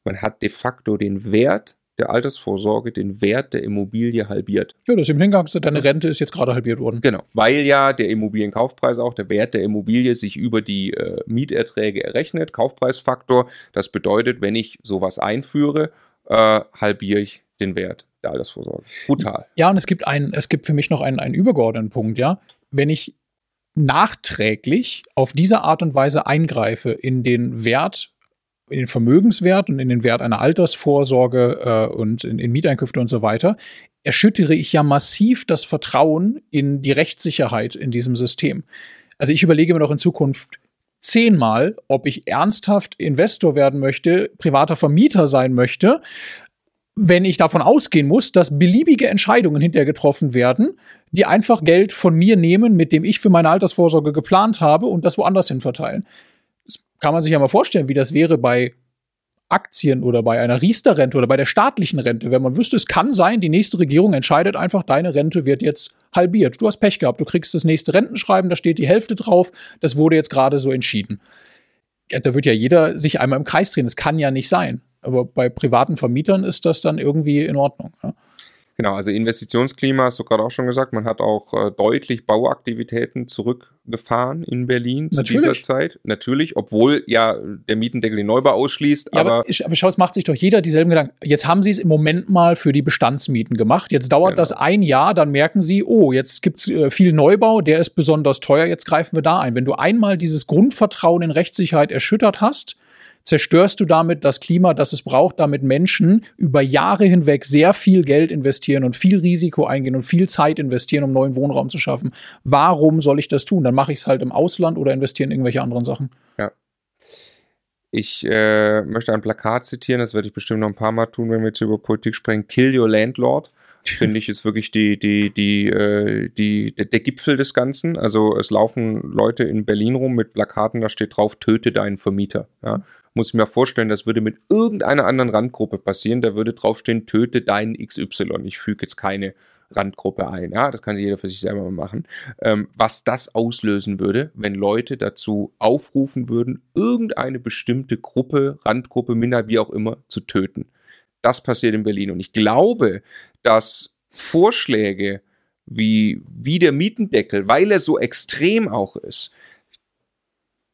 man hat de facto den Wert der Altersvorsorge den Wert der Immobilie halbiert. Ja, das ist im Hingang, deine Rente ist jetzt gerade halbiert worden. Genau, weil ja der Immobilienkaufpreis auch, der Wert der Immobilie sich über die äh, Mieterträge errechnet, Kaufpreisfaktor. Das bedeutet, wenn ich sowas einführe, äh, halbiere ich den Wert der Altersvorsorge. Brutal. Ja, und es gibt einen, es gibt für mich noch einen, einen übergeordneten Punkt, ja. Wenn ich nachträglich auf diese Art und Weise eingreife in den Wert in den Vermögenswert und in den Wert einer Altersvorsorge äh, und in, in Mieteinkünfte und so weiter, erschüttere ich ja massiv das Vertrauen in die Rechtssicherheit in diesem System. Also ich überlege mir doch in Zukunft zehnmal, ob ich ernsthaft Investor werden möchte, privater Vermieter sein möchte, wenn ich davon ausgehen muss, dass beliebige Entscheidungen hinterher getroffen werden, die einfach Geld von mir nehmen, mit dem ich für meine Altersvorsorge geplant habe und das woanders hin verteilen kann man sich ja mal vorstellen, wie das wäre bei Aktien oder bei einer Riester-Rente oder bei der staatlichen Rente, wenn man wüsste, es kann sein, die nächste Regierung entscheidet einfach, deine Rente wird jetzt halbiert. Du hast Pech gehabt, du kriegst das nächste Rentenschreiben, da steht die Hälfte drauf, das wurde jetzt gerade so entschieden. Da wird ja jeder sich einmal im Kreis drehen, das kann ja nicht sein. Aber bei privaten Vermietern ist das dann irgendwie in Ordnung. Ja. Genau, also Investitionsklima hast du gerade auch schon gesagt. Man hat auch äh, deutlich Bauaktivitäten zurückgefahren in Berlin zu Natürlich. dieser Zeit. Natürlich, obwohl ja der Mietendeckel den Neubau ausschließt. Ja, aber, aber, ich, aber schau, es macht sich doch jeder dieselben Gedanken. Jetzt haben sie es im Moment mal für die Bestandsmieten gemacht. Jetzt dauert genau. das ein Jahr, dann merken sie, oh, jetzt gibt es äh, viel Neubau, der ist besonders teuer, jetzt greifen wir da ein. Wenn du einmal dieses Grundvertrauen in Rechtssicherheit erschüttert hast, zerstörst du damit das Klima, das es braucht, damit Menschen über Jahre hinweg sehr viel Geld investieren und viel Risiko eingehen und viel Zeit investieren, um neuen Wohnraum zu schaffen. Warum soll ich das tun? Dann mache ich es halt im Ausland oder investiere in irgendwelche anderen Sachen. Ja. Ich äh, möchte ein Plakat zitieren, das werde ich bestimmt noch ein paar Mal tun, wenn wir jetzt über Politik sprechen. Kill your landlord finde ich, ist wirklich die, die, die, äh, die, der, Gipfel des Ganzen. Also es laufen Leute in Berlin rum mit Plakaten, da steht drauf, töte deinen Vermieter. Ja? Muss ich mir vorstellen, das würde mit irgendeiner anderen Randgruppe passieren, da würde draufstehen, töte deinen XY. Ich füge jetzt keine Randgruppe ein. Ja, das kann jeder für sich selber machen. Ähm, was das auslösen würde, wenn Leute dazu aufrufen würden, irgendeine bestimmte Gruppe, Randgruppe, Minderheit, wie auch immer, zu töten. Das passiert in Berlin. Und ich glaube, dass Vorschläge wie, wie der Mietendeckel, weil er so extrem auch ist,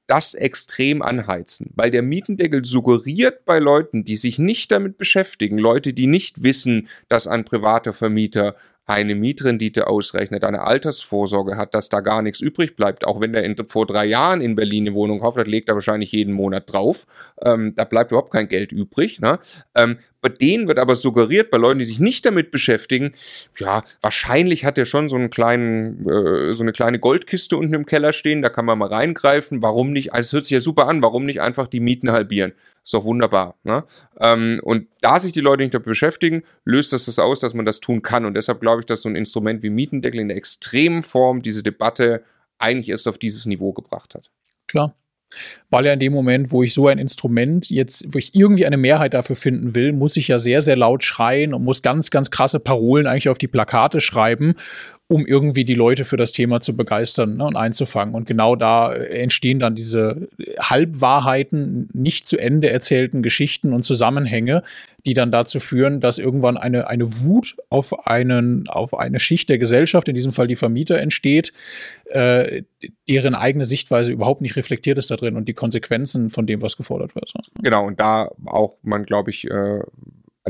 das extrem anheizen, weil der Mietendeckel suggeriert bei Leuten, die sich nicht damit beschäftigen, Leute, die nicht wissen, dass ein privater Vermieter eine Mietrendite ausrechnet, eine Altersvorsorge hat, dass da gar nichts übrig bleibt. Auch wenn der in, vor drei Jahren in Berlin eine Wohnung kauft, das legt er wahrscheinlich jeden Monat drauf. Ähm, da bleibt überhaupt kein Geld übrig. Ne? Ähm, bei denen wird aber suggeriert, bei Leuten, die sich nicht damit beschäftigen, ja, wahrscheinlich hat er schon so einen kleinen, äh, so eine kleine Goldkiste unten im Keller stehen, da kann man mal reingreifen. Warum nicht? Also es hört sich ja super an, warum nicht einfach die Mieten halbieren? Ist doch wunderbar. Ne? Ähm, und da sich die Leute nicht damit beschäftigen, löst das das aus, dass man das tun kann. Und deshalb glaube ich, dass so ein Instrument wie Mietendeckel in der extremen Form diese Debatte eigentlich erst auf dieses Niveau gebracht hat. Klar. Weil ja in dem Moment, wo ich so ein Instrument jetzt, wo ich irgendwie eine Mehrheit dafür finden will, muss ich ja sehr, sehr laut schreien und muss ganz, ganz krasse Parolen eigentlich auf die Plakate schreiben um irgendwie die Leute für das Thema zu begeistern ne, und einzufangen. Und genau da äh, entstehen dann diese Halbwahrheiten, nicht zu Ende erzählten Geschichten und Zusammenhänge, die dann dazu führen, dass irgendwann eine, eine Wut auf, einen, auf eine Schicht der Gesellschaft, in diesem Fall die Vermieter, entsteht, äh, deren eigene Sichtweise überhaupt nicht reflektiert ist da drin und die Konsequenzen von dem, was gefordert wird. Genau, und da auch man, glaube ich, äh,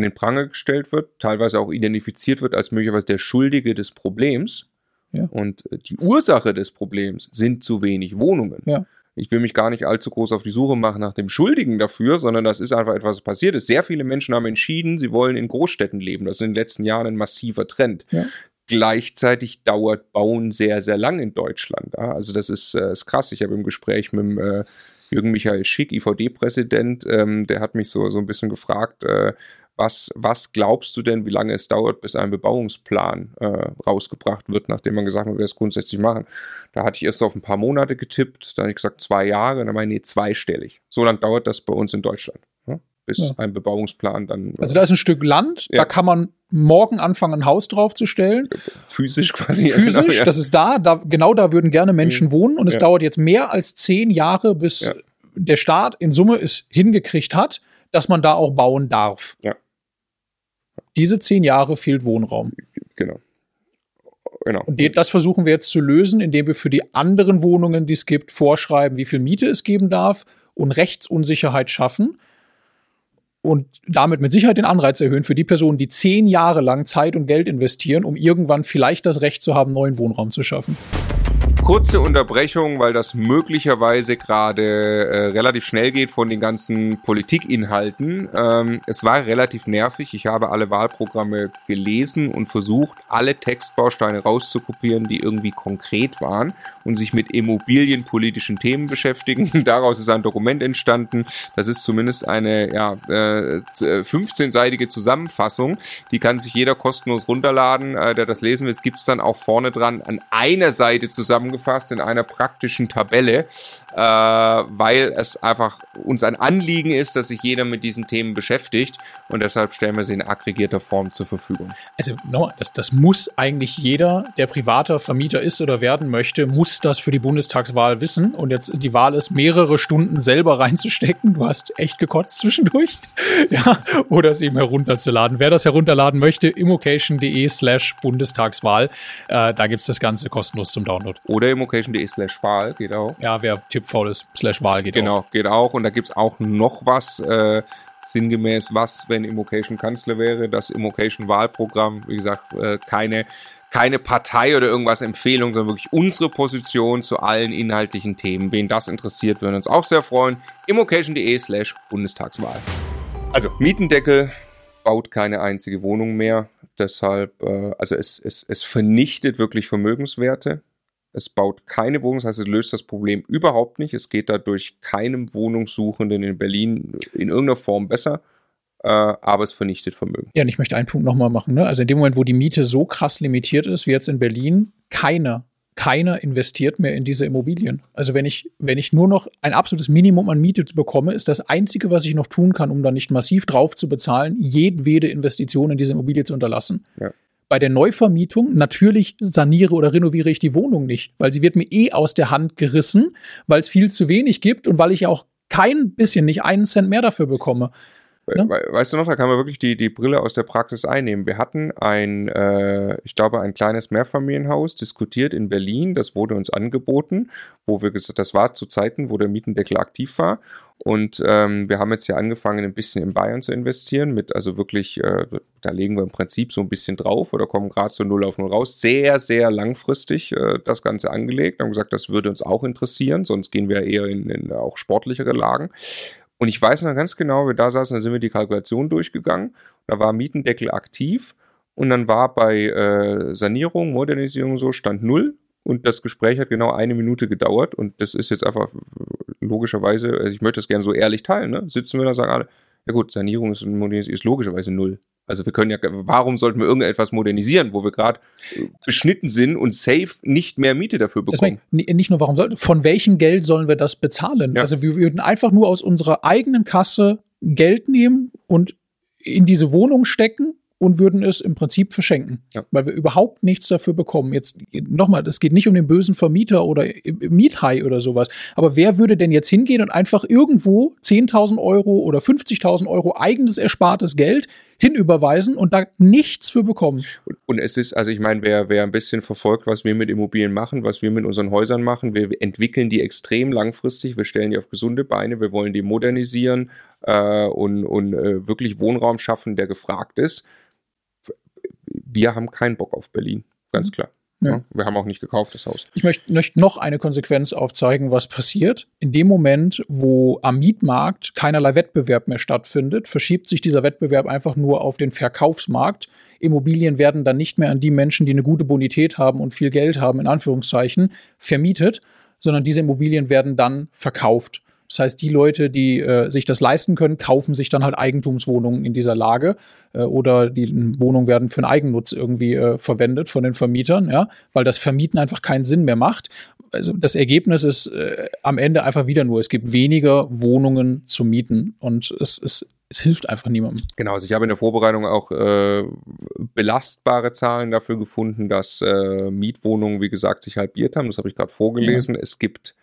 an den Pranger gestellt wird, teilweise auch identifiziert wird als möglicherweise der Schuldige des Problems. Ja. Und äh, die Ursache des Problems sind zu wenig Wohnungen. Ja. Ich will mich gar nicht allzu groß auf die Suche machen nach dem Schuldigen dafür, sondern das ist einfach etwas, was passiert ist. Sehr viele Menschen haben entschieden, sie wollen in Großstädten leben. Das ist in den letzten Jahren ein massiver Trend. Ja. Gleichzeitig dauert Bauen sehr, sehr lang in Deutschland. Also das ist, äh, ist krass. Ich habe im Gespräch mit dem äh, Jürgen Michael Schick, IVD-Präsident, ähm, der hat mich so, so ein bisschen gefragt, äh, was, was glaubst du denn, wie lange es dauert, bis ein Bebauungsplan äh, rausgebracht wird, nachdem man gesagt hat, wir es grundsätzlich machen? Da hatte ich erst auf ein paar Monate getippt, dann habe ich gesagt zwei Jahre, dann meine ich, nee, zweistellig. So lange dauert das bei uns in Deutschland. Ne? Bis ja. ein Bebauungsplan dann. Also da ist ein Stück Land, ja. da kann man morgen anfangen, ein Haus draufzustellen. Physisch quasi. Physisch, genau, ja. das ist da, da, genau da würden gerne Menschen mhm. wohnen und es dauert jetzt mehr als zehn Jahre, bis der Staat in Summe es hingekriegt hat, dass man da auch bauen darf. Ja. Diese zehn Jahre fehlt Wohnraum. Genau. Genau. Und das versuchen wir jetzt zu lösen, indem wir für die anderen Wohnungen, die es gibt, vorschreiben, wie viel Miete es geben darf und Rechtsunsicherheit schaffen und damit mit Sicherheit den Anreiz erhöhen für die Personen, die zehn Jahre lang Zeit und Geld investieren, um irgendwann vielleicht das Recht zu haben, neuen Wohnraum zu schaffen. Kurze Unterbrechung, weil das möglicherweise gerade äh, relativ schnell geht von den ganzen Politikinhalten. Ähm, es war relativ nervig. Ich habe alle Wahlprogramme gelesen und versucht, alle Textbausteine rauszukopieren, die irgendwie konkret waren und sich mit immobilienpolitischen Themen beschäftigen. Daraus ist ein Dokument entstanden. Das ist zumindest eine ja, äh, 15-seitige Zusammenfassung. Die kann sich jeder kostenlos runterladen, äh, der das lesen will. Es gibt es dann auch vorne dran an einer Seite zusammengefasst in einer praktischen Tabelle, äh, weil es einfach uns ein Anliegen ist, dass sich jeder mit diesen Themen beschäftigt und deshalb stellen wir sie in aggregierter Form zur Verfügung. Also no, das, das muss eigentlich jeder, der privater Vermieter ist oder werden möchte, muss das für die Bundestagswahl wissen. Und jetzt die Wahl ist, mehrere Stunden selber reinzustecken. Du hast echt gekotzt zwischendurch. ja, oder es eben herunterzuladen. Wer das herunterladen möchte, immocation.de slash Bundestagswahl. Äh, da gibt es das Ganze kostenlos zum Download. Oder immocation.de slash Wahl geht auch. Ja, wer tippfaul ist, slash Wahl geht genau, auch. Genau, geht auch. Und da gibt es auch noch was. Äh, sinngemäß, was, wenn Immocation Kanzler wäre, das Immocation Wahlprogramm, wie gesagt, äh, keine keine Partei oder irgendwas Empfehlung, sondern wirklich unsere Position zu allen inhaltlichen Themen. Wen das interessiert, würden uns auch sehr freuen. immocation.de slash Bundestagswahl. Also Mietendeckel baut keine einzige Wohnung mehr. Deshalb, äh, also es, es, es vernichtet wirklich Vermögenswerte. Es baut keine Wohnung, das heißt, es löst das Problem überhaupt nicht. Es geht dadurch keinem Wohnungssuchenden in Berlin in irgendeiner Form besser äh, aber es vernichtet Vermögen. Ja, und ich möchte einen Punkt nochmal machen. Ne? Also in dem Moment, wo die Miete so krass limitiert ist, wie jetzt in Berlin, keiner, keiner investiert mehr in diese Immobilien. Also wenn ich, wenn ich nur noch ein absolutes Minimum an Miete bekomme, ist das Einzige, was ich noch tun kann, um da nicht massiv drauf zu bezahlen, jedwede Investition in diese Immobilie zu unterlassen. Ja. Bei der Neuvermietung natürlich saniere oder renoviere ich die Wohnung nicht, weil sie wird mir eh aus der Hand gerissen, weil es viel zu wenig gibt und weil ich auch kein bisschen, nicht einen Cent mehr dafür bekomme. Ne? Weißt du noch, da kann man wirklich die, die Brille aus der Praxis einnehmen. Wir hatten ein, äh, ich glaube, ein kleines Mehrfamilienhaus diskutiert in Berlin. Das wurde uns angeboten, wo wir gesagt, das war zu Zeiten, wo der Mietendeckel aktiv war. Und ähm, wir haben jetzt ja angefangen, ein bisschen in Bayern zu investieren, mit also wirklich, äh, da legen wir im Prinzip so ein bisschen drauf oder kommen gerade so null auf null raus. Sehr, sehr langfristig äh, das Ganze angelegt. Haben gesagt, das würde uns auch interessieren, sonst gehen wir eher in, in auch sportlichere Lagen. Und ich weiß noch ganz genau, wir da saßen, da sind wir die Kalkulation durchgegangen. Da war Mietendeckel aktiv und dann war bei äh, Sanierung, Modernisierung so Stand null und das Gespräch hat genau eine Minute gedauert und das ist jetzt einfach logischerweise, also ich möchte es gerne so ehrlich teilen, ne? sitzen wir da und sagen alle, ja gut, Sanierung ist, ist logischerweise null. Also wir können ja, warum sollten wir irgendetwas modernisieren, wo wir gerade äh, beschnitten sind und safe nicht mehr Miete dafür bekommen? Deswegen, nicht nur warum sollten, von welchem Geld sollen wir das bezahlen? Ja. Also wir würden einfach nur aus unserer eigenen Kasse Geld nehmen und in diese Wohnung stecken und würden es im Prinzip verschenken, ja. weil wir überhaupt nichts dafür bekommen. Jetzt nochmal, es geht nicht um den bösen Vermieter oder Miethai oder sowas, aber wer würde denn jetzt hingehen und einfach irgendwo 10.000 Euro oder 50.000 Euro eigenes erspartes Geld hinüberweisen und da nichts für bekommen. Und, und es ist, also ich meine, wer, wer ein bisschen verfolgt, was wir mit Immobilien machen, was wir mit unseren Häusern machen, wir entwickeln die extrem langfristig, wir stellen die auf gesunde Beine, wir wollen die modernisieren äh, und, und äh, wirklich Wohnraum schaffen, der gefragt ist wir haben keinen Bock auf Berlin, ganz mhm. klar. Ja. Wir haben auch nicht gekauft, das Haus. Ich möchte, möchte noch eine Konsequenz aufzeigen, was passiert. In dem Moment, wo am Mietmarkt keinerlei Wettbewerb mehr stattfindet, verschiebt sich dieser Wettbewerb einfach nur auf den Verkaufsmarkt. Immobilien werden dann nicht mehr an die Menschen, die eine gute Bonität haben und viel Geld haben, in Anführungszeichen, vermietet, sondern diese Immobilien werden dann verkauft. Das heißt, die Leute, die äh, sich das leisten können, kaufen sich dann halt Eigentumswohnungen in dieser Lage äh, oder die Wohnungen werden für einen Eigennutz irgendwie äh, verwendet von den Vermietern, ja, weil das Vermieten einfach keinen Sinn mehr macht. Also das Ergebnis ist äh, am Ende einfach wieder nur, es gibt weniger Wohnungen zu mieten und es ist es hilft einfach niemandem. Genau, also ich habe in der Vorbereitung auch äh, belastbare Zahlen dafür gefunden, dass äh, Mietwohnungen, wie gesagt, sich halbiert haben. Das habe ich gerade vorgelesen. Ja. Es gibt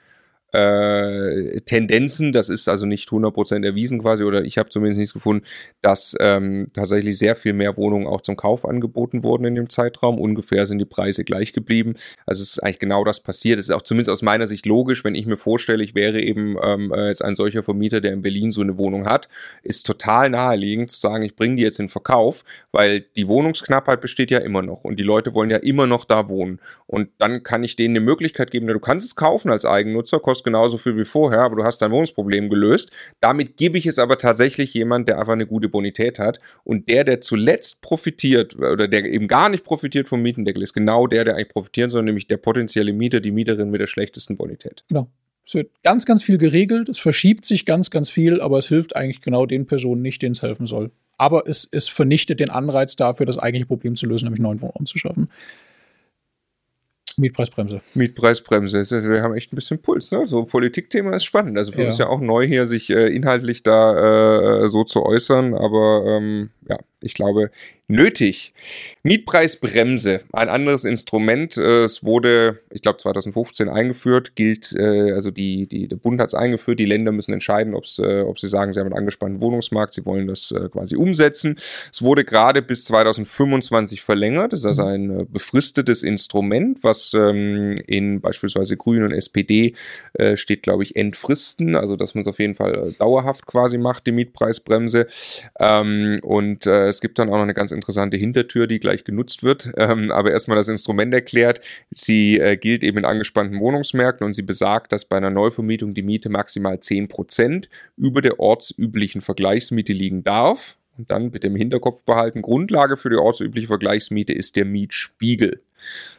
äh, Tendenzen, das ist also nicht 100% erwiesen quasi, oder ich habe zumindest nichts gefunden, dass ähm, tatsächlich sehr viel mehr Wohnungen auch zum Kauf angeboten wurden in dem Zeitraum. Ungefähr sind die Preise gleich geblieben. Also es ist eigentlich genau das passiert. Es ist auch zumindest aus meiner Sicht logisch, wenn ich mir vorstelle, ich wäre eben ähm, äh, jetzt ein solcher Vermieter, der in Berlin so eine Wohnung hat, ist total naheliegend zu sagen, ich bringe die jetzt in Verkauf, weil die Wohnungsknappheit besteht ja immer noch und die Leute wollen ja immer noch da wohnen. Und dann kann ich denen eine Möglichkeit geben, du kannst es kaufen als Eigennutzer, kostet genauso viel wie vorher, aber du hast dein Wohnungsproblem gelöst. Damit gebe ich es aber tatsächlich jemand, der einfach eine gute Bonität hat. Und der, der zuletzt profitiert oder der eben gar nicht profitiert vom Mietendeckel, ist genau der, der eigentlich profitieren soll, nämlich der potenzielle Mieter, die Mieterin mit der schlechtesten Bonität. Genau. Es wird ganz, ganz viel geregelt, es verschiebt sich ganz, ganz viel, aber es hilft eigentlich genau den Personen nicht, denen es helfen soll. Aber es, es vernichtet den Anreiz dafür, das eigentliche Problem zu lösen, nämlich neuen Wohnraum zu schaffen. Mietpreisbremse. Mietpreisbremse. Wir haben echt ein bisschen Puls. Ne? So Politikthema ist spannend. Also für ja. uns ja auch neu hier, sich äh, inhaltlich da äh, so zu äußern. Aber ähm, ja, ich glaube, nötig. Mietpreisbremse, ein anderes Instrument. Äh, es wurde, ich glaube, 2015 eingeführt, gilt, äh, also die, die, der Bund hat es eingeführt, die Länder müssen entscheiden, äh, ob sie sagen, sie haben einen angespannten Wohnungsmarkt, sie wollen das quasi umsetzen. Es wurde gerade bis 2025 verlängert. Das ist also mhm. ein befristetes Instrument, was ähm, in beispielsweise Grünen und SPD steht, glaube ich, entfristen, also dass man es auf jeden Fall dauerhaft quasi macht, die Mietpreisbremse. Ähm, und es gibt dann auch noch eine ganz interessante Hintertür, die gleich genutzt wird. Ähm, aber erstmal das Instrument erklärt. Sie äh, gilt eben in angespannten Wohnungsmärkten und sie besagt, dass bei einer Neuvermietung die Miete maximal 10% über der ortsüblichen Vergleichsmiete liegen darf. Und dann bitte im Hinterkopf behalten, Grundlage für die ortsübliche Vergleichsmiete ist der Mietspiegel.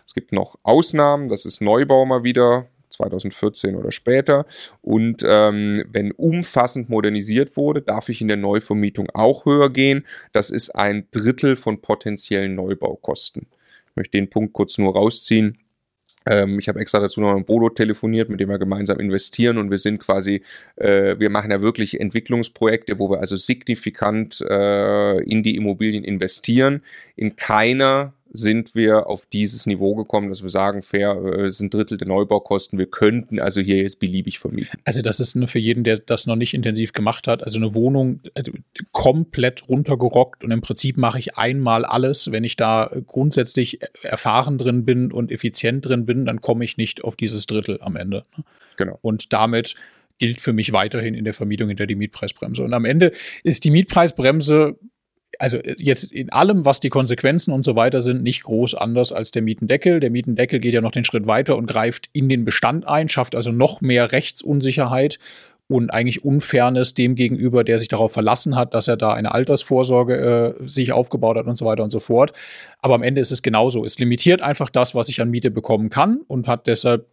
Es gibt noch Ausnahmen, das ist Neubau mal wieder, 2014 oder später. Und ähm, wenn umfassend modernisiert wurde, darf ich in der Neuvermietung auch höher gehen. Das ist ein Drittel von potenziellen Neubaukosten. Ich möchte den Punkt kurz nur rausziehen. Ähm, ich habe extra dazu noch mit Bodo telefoniert, mit dem wir gemeinsam investieren und wir sind quasi, äh, wir machen ja wirklich Entwicklungsprojekte, wo wir also signifikant äh, in die Immobilien investieren. In keiner sind wir auf dieses Niveau gekommen, dass wir sagen, fair äh, ist ein Drittel der Neubaukosten. Wir könnten also hier jetzt beliebig vermieten. Also das ist nur für jeden, der das noch nicht intensiv gemacht hat. Also eine Wohnung also komplett runtergerockt und im Prinzip mache ich einmal alles. Wenn ich da grundsätzlich erfahren drin bin und effizient drin bin, dann komme ich nicht auf dieses Drittel am Ende. Genau. Und damit gilt für mich weiterhin in der Vermietung hinter die Mietpreisbremse. Und am Ende ist die Mietpreisbremse also äh, jetzt in allem, was die Konsequenzen und so weiter sind, nicht groß anders als der Mietendeckel. Der Mietendeckel geht ja noch den Schritt weiter und greift in den Bestand ein, schafft also noch mehr Rechtsunsicherheit und eigentlich Unfairness dem gegenüber, der sich darauf verlassen hat, dass er da eine Altersvorsorge äh, sich aufgebaut hat und so weiter und so fort. Aber am Ende ist es genauso. Es limitiert einfach das, was ich an Miete bekommen kann und hat deshalb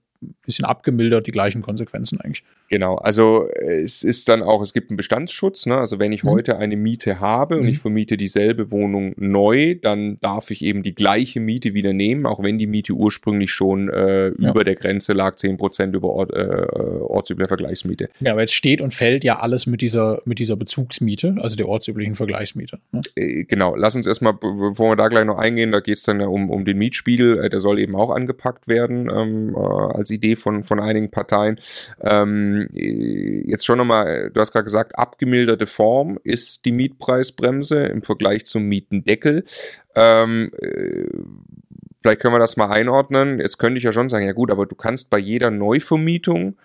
bisschen abgemildert, die gleichen Konsequenzen eigentlich. Genau, also es ist dann auch, es gibt einen Bestandsschutz, ne? also wenn ich mhm. heute eine Miete habe und mhm. ich vermiete dieselbe Wohnung neu, dann darf ich eben die gleiche Miete wieder nehmen, auch wenn die Miete ursprünglich schon äh, ja. über der Grenze lag, 10% über Ort, äh, ortsübliche Vergleichsmiete. Ja, aber jetzt steht und fällt ja alles mit dieser, mit dieser Bezugsmiete, also der ortsüblichen Vergleichsmiete. Ne? Äh, genau, lass uns erstmal, bevor wir da gleich noch eingehen, da geht es dann ja um, um den Mietspiegel, äh, der soll eben auch angepackt werden ähm, äh, als Idee von, von einigen Parteien. Ähm, jetzt schon nochmal, du hast gerade gesagt, abgemilderte Form ist die Mietpreisbremse im Vergleich zum Mietendeckel. Ähm, äh, vielleicht können wir das mal einordnen. Jetzt könnte ich ja schon sagen, ja gut, aber du kannst bei jeder Neuvermietung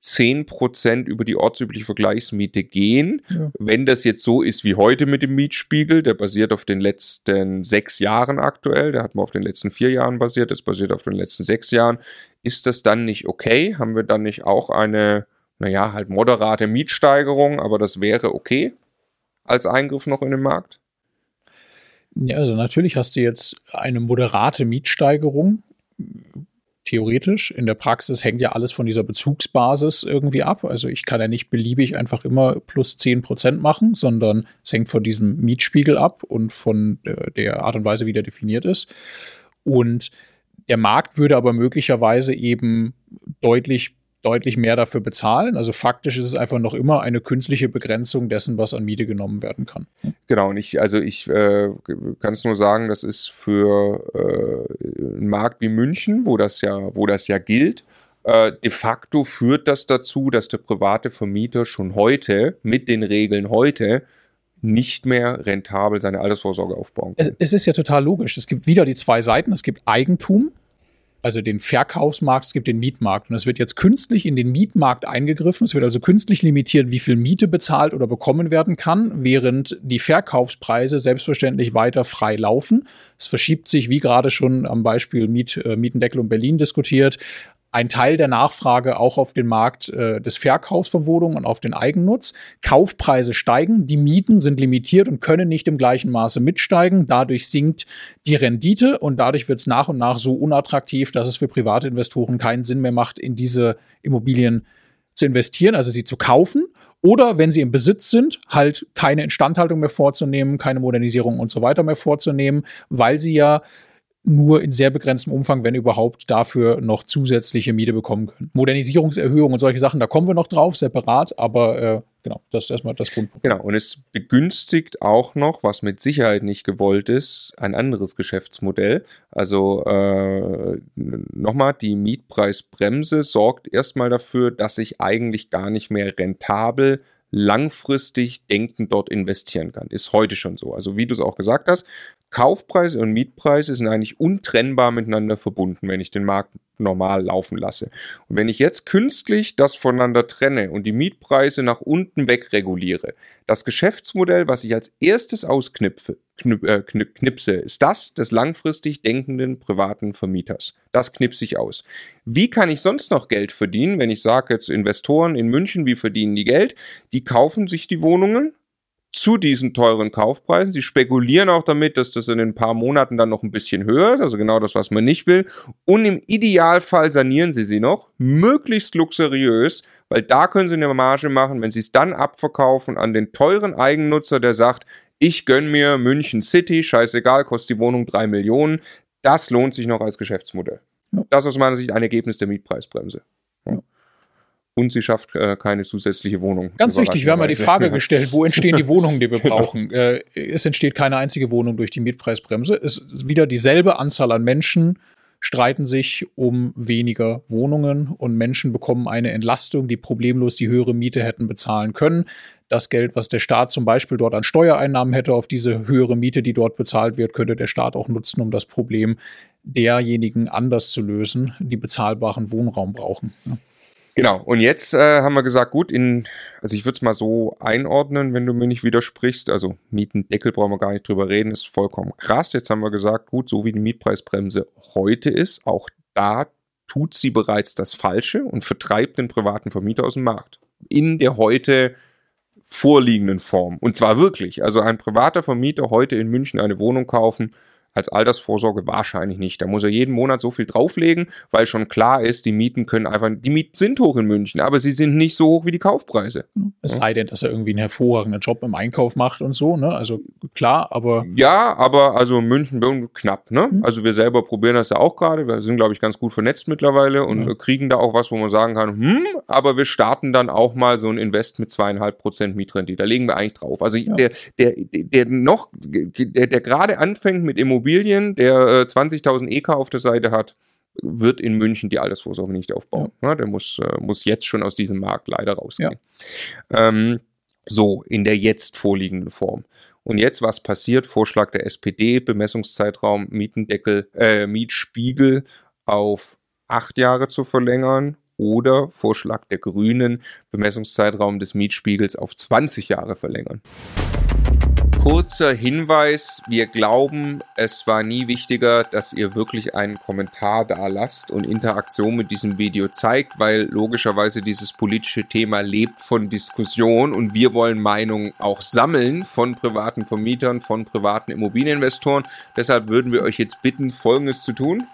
10% über die ortsübliche Vergleichsmiete gehen. Ja. Wenn das jetzt so ist wie heute mit dem Mietspiegel, der basiert auf den letzten sechs Jahren aktuell, der hat mal auf den letzten vier Jahren basiert, das basiert auf den letzten sechs Jahren, ist das dann nicht okay? Haben wir dann nicht auch eine, naja, halt moderate Mietsteigerung, aber das wäre okay als Eingriff noch in den Markt? Ja, also natürlich hast du jetzt eine moderate Mietsteigerung theoretisch. In der Praxis hängt ja alles von dieser Bezugsbasis irgendwie ab. Also ich kann ja nicht beliebig einfach immer plus 10 Prozent machen, sondern es hängt von diesem Mietspiegel ab und von der Art und Weise, wie der definiert ist. Und der Markt würde aber möglicherweise eben deutlich deutlich mehr dafür bezahlen. Also faktisch ist es einfach noch immer eine künstliche Begrenzung dessen, was an Miete genommen werden kann. Genau, und ich, also ich äh, kann es nur sagen, das ist für äh, einen Markt wie München, wo das ja, wo das ja gilt, äh, de facto führt das dazu, dass der private Vermieter schon heute mit den Regeln heute nicht mehr rentabel seine Altersvorsorge aufbauen kann. Es, es ist ja total logisch. Es gibt wieder die zwei Seiten. Es gibt Eigentum, also den Verkaufsmarkt, es gibt den Mietmarkt. Und es wird jetzt künstlich in den Mietmarkt eingegriffen. Es wird also künstlich limitiert, wie viel Miete bezahlt oder bekommen werden kann, während die Verkaufspreise selbstverständlich weiter frei laufen. Es verschiebt sich, wie gerade schon am Beispiel Miet, äh, Mietendeckel um Berlin diskutiert, ein Teil der Nachfrage auch auf den Markt äh, des Verkaufs von Wohnungen und auf den Eigennutz. Kaufpreise steigen, die Mieten sind limitiert und können nicht im gleichen Maße mitsteigen. Dadurch sinkt die Rendite und dadurch wird es nach und nach so unattraktiv, dass es für private Investoren keinen Sinn mehr macht, in diese Immobilien zu investieren, also sie zu kaufen. Oder wenn sie im Besitz sind, halt keine Instandhaltung mehr vorzunehmen, keine Modernisierung und so weiter mehr vorzunehmen, weil sie ja nur in sehr begrenztem Umfang, wenn überhaupt, dafür noch zusätzliche Miete bekommen können. Modernisierungserhöhung und solche Sachen, da kommen wir noch drauf, separat, aber äh, genau, das ist erstmal das Grundpunkt. Genau, und es begünstigt auch noch, was mit Sicherheit nicht gewollt ist, ein anderes Geschäftsmodell. Also äh, nochmal, die Mietpreisbremse sorgt erstmal dafür, dass ich eigentlich gar nicht mehr rentabel langfristig denken dort investieren kann. Ist heute schon so. Also wie du es auch gesagt hast, Kaufpreise und Mietpreise sind eigentlich untrennbar miteinander verbunden, wenn ich den Markt normal laufen lasse. Und wenn ich jetzt künstlich das voneinander trenne und die Mietpreise nach unten wegreguliere, das Geschäftsmodell, was ich als erstes ausknipfe, knip, äh, knipse, ist das des langfristig denkenden privaten Vermieters. Das knipse ich aus. Wie kann ich sonst noch Geld verdienen, wenn ich sage jetzt Investoren in München, wie verdienen die Geld? Die kaufen sich die Wohnungen, zu diesen teuren Kaufpreisen. Sie spekulieren auch damit, dass das in ein paar Monaten dann noch ein bisschen höher ist, also genau das, was man nicht will. Und im Idealfall sanieren sie sie noch, möglichst luxuriös, weil da können sie eine Marge machen, wenn sie es dann abverkaufen an den teuren Eigennutzer, der sagt, ich gönne mir München City, scheißegal, kostet die Wohnung drei Millionen. Das lohnt sich noch als Geschäftsmodell. Das ist aus meiner Sicht ein Ergebnis der Mietpreisbremse. Ja. und sie schafft äh, keine zusätzliche Wohnung. Ganz wichtig, wir haben ja die Frage gestellt, wo entstehen die Wohnungen, die wir genau. brauchen? Äh, es entsteht keine einzige Wohnung durch die Mietpreisbremse. Es ist wieder dieselbe Anzahl an Menschen streiten sich um weniger Wohnungen und Menschen bekommen eine Entlastung, die problemlos die höhere Miete hätten bezahlen können. Das Geld, was der Staat zum Beispiel dort an Steuereinnahmen hätte auf diese höhere Miete, die dort bezahlt wird, könnte der Staat auch nutzen, um das Problem derjenigen anders zu lösen, die bezahlbaren Wohnraum brauchen. Genau, und jetzt äh, haben wir gesagt, gut, in, also ich würde es mal so einordnen, wenn du mir nicht widersprichst. Also Mietendeckel brauchen wir gar nicht drüber reden, ist vollkommen krass. Jetzt haben wir gesagt, gut, so wie die Mietpreisbremse heute ist, auch da tut sie bereits das Falsche und vertreibt den privaten Vermieter aus dem Markt. In der heute vorliegenden Form. Und zwar wirklich. Also ein privater Vermieter heute in München eine Wohnung kaufen, als Altersvorsorge wahrscheinlich nicht. Da muss er jeden Monat so viel drauflegen, weil schon klar ist, die Mieten können einfach, die Mieten sind hoch in München, aber sie sind nicht so hoch wie die Kaufpreise. Es sei denn, dass er irgendwie einen hervorragenden Job im Einkauf macht und so, ne? Also klar, aber. Ja, aber also München knapp, ne? Mhm. Also wir selber probieren das ja auch gerade. Wir sind, glaube ich, ganz gut vernetzt mittlerweile und mhm. kriegen da auch was, wo man sagen kann, hm, aber wir starten dann auch mal so ein Invest mit zweieinhalb Prozent Mietrendite. Da legen wir eigentlich drauf. Also ja. der, der, der noch, der, der gerade anfängt mit Immobilien Immobilien, der äh, 20.000 EK auf der Seite hat, wird in München die Altersvorsorge nicht aufbauen. Ja. Ja, der muss, äh, muss jetzt schon aus diesem Markt leider rausgehen. Ja. Ähm, so, in der jetzt vorliegenden Form. Und jetzt, was passiert? Vorschlag der SPD, Bemessungszeitraum Mietendeckel, äh, Mietspiegel auf acht Jahre zu verlängern oder Vorschlag der Grünen, Bemessungszeitraum des Mietspiegels auf 20 Jahre verlängern. Kurzer Hinweis, wir glauben, es war nie wichtiger, dass ihr wirklich einen Kommentar da lasst und Interaktion mit diesem Video zeigt, weil logischerweise dieses politische Thema lebt von Diskussion und wir wollen Meinungen auch sammeln von privaten Vermietern, von privaten Immobilieninvestoren. Deshalb würden wir euch jetzt bitten, Folgendes zu tun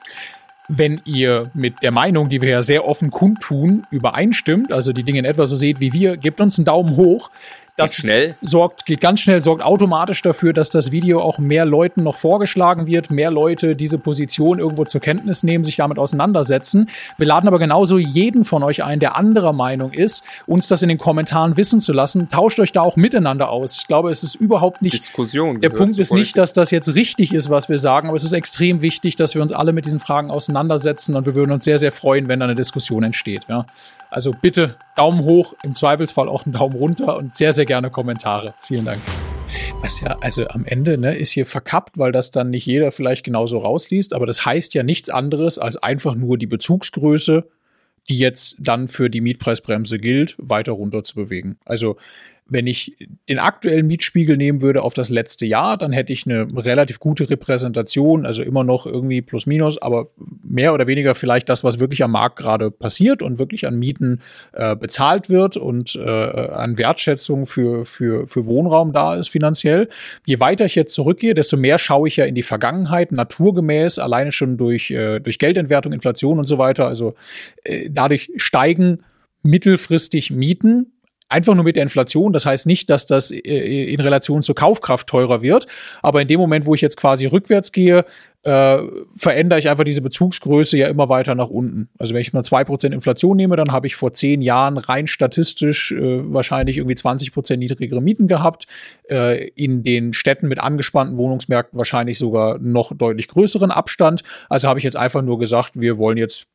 wenn ihr mit der Meinung, die wir ja sehr offen kundtun, übereinstimmt, also die Dinge in etwa so seht wie wir, gebt uns einen Daumen hoch. Das schnell. sorgt, geht ganz schnell, sorgt automatisch dafür, dass das Video auch mehr Leuten noch vorgeschlagen wird, mehr Leute diese Position irgendwo zur Kenntnis nehmen, sich damit auseinandersetzen. Wir laden aber genauso jeden von euch ein, der anderer Meinung ist, uns das in den Kommentaren wissen zu lassen. Tauscht euch da auch miteinander aus. Ich glaube, es ist überhaupt nicht. Diskussion. Der Punkt ist nicht, dass das jetzt richtig ist, was wir sagen, aber es ist extrem wichtig, dass wir uns alle mit diesen Fragen auseinandersetzen und wir würden uns sehr, sehr freuen, wenn da eine Diskussion entsteht. Ja. Also bitte Daumen hoch, im Zweifelsfall auch einen Daumen runter und sehr, sehr gerne Kommentare. Vielen Dank. Was ja, also am Ende ne, ist hier verkappt, weil das dann nicht jeder vielleicht genauso rausliest, aber das heißt ja nichts anderes als einfach nur die Bezugsgröße, die jetzt dann für die Mietpreisbremse gilt, weiter runter zu bewegen. Also wenn ich den aktuellen Mietspiegel nehmen würde auf das letzte Jahr, dann hätte ich eine relativ gute Repräsentation, also immer noch irgendwie plus minus, aber mehr oder weniger vielleicht das, was wirklich am Markt gerade passiert und wirklich an Mieten äh, bezahlt wird und äh, an Wertschätzung für, für, für Wohnraum da ist finanziell. Je weiter ich jetzt zurückgehe, desto mehr schaue ich ja in die Vergangenheit, naturgemäß, alleine schon durch, äh, durch Geldentwertung, Inflation und so weiter. Also äh, dadurch steigen mittelfristig Mieten einfach nur mit der Inflation. Das heißt nicht, dass das äh, in Relation zur Kaufkraft teurer wird. Aber in dem Moment, wo ich jetzt quasi rückwärts gehe, äh, verändere ich einfach diese Bezugsgröße ja immer weiter nach unten. Also wenn ich mal zwei Prozent Inflation nehme, dann habe ich vor zehn Jahren rein statistisch äh, wahrscheinlich irgendwie 20% niedrigere Mieten gehabt. Äh, in den Städten mit angespannten Wohnungsmärkten wahrscheinlich sogar noch deutlich größeren Abstand. Also habe ich jetzt einfach nur gesagt, wir wollen jetzt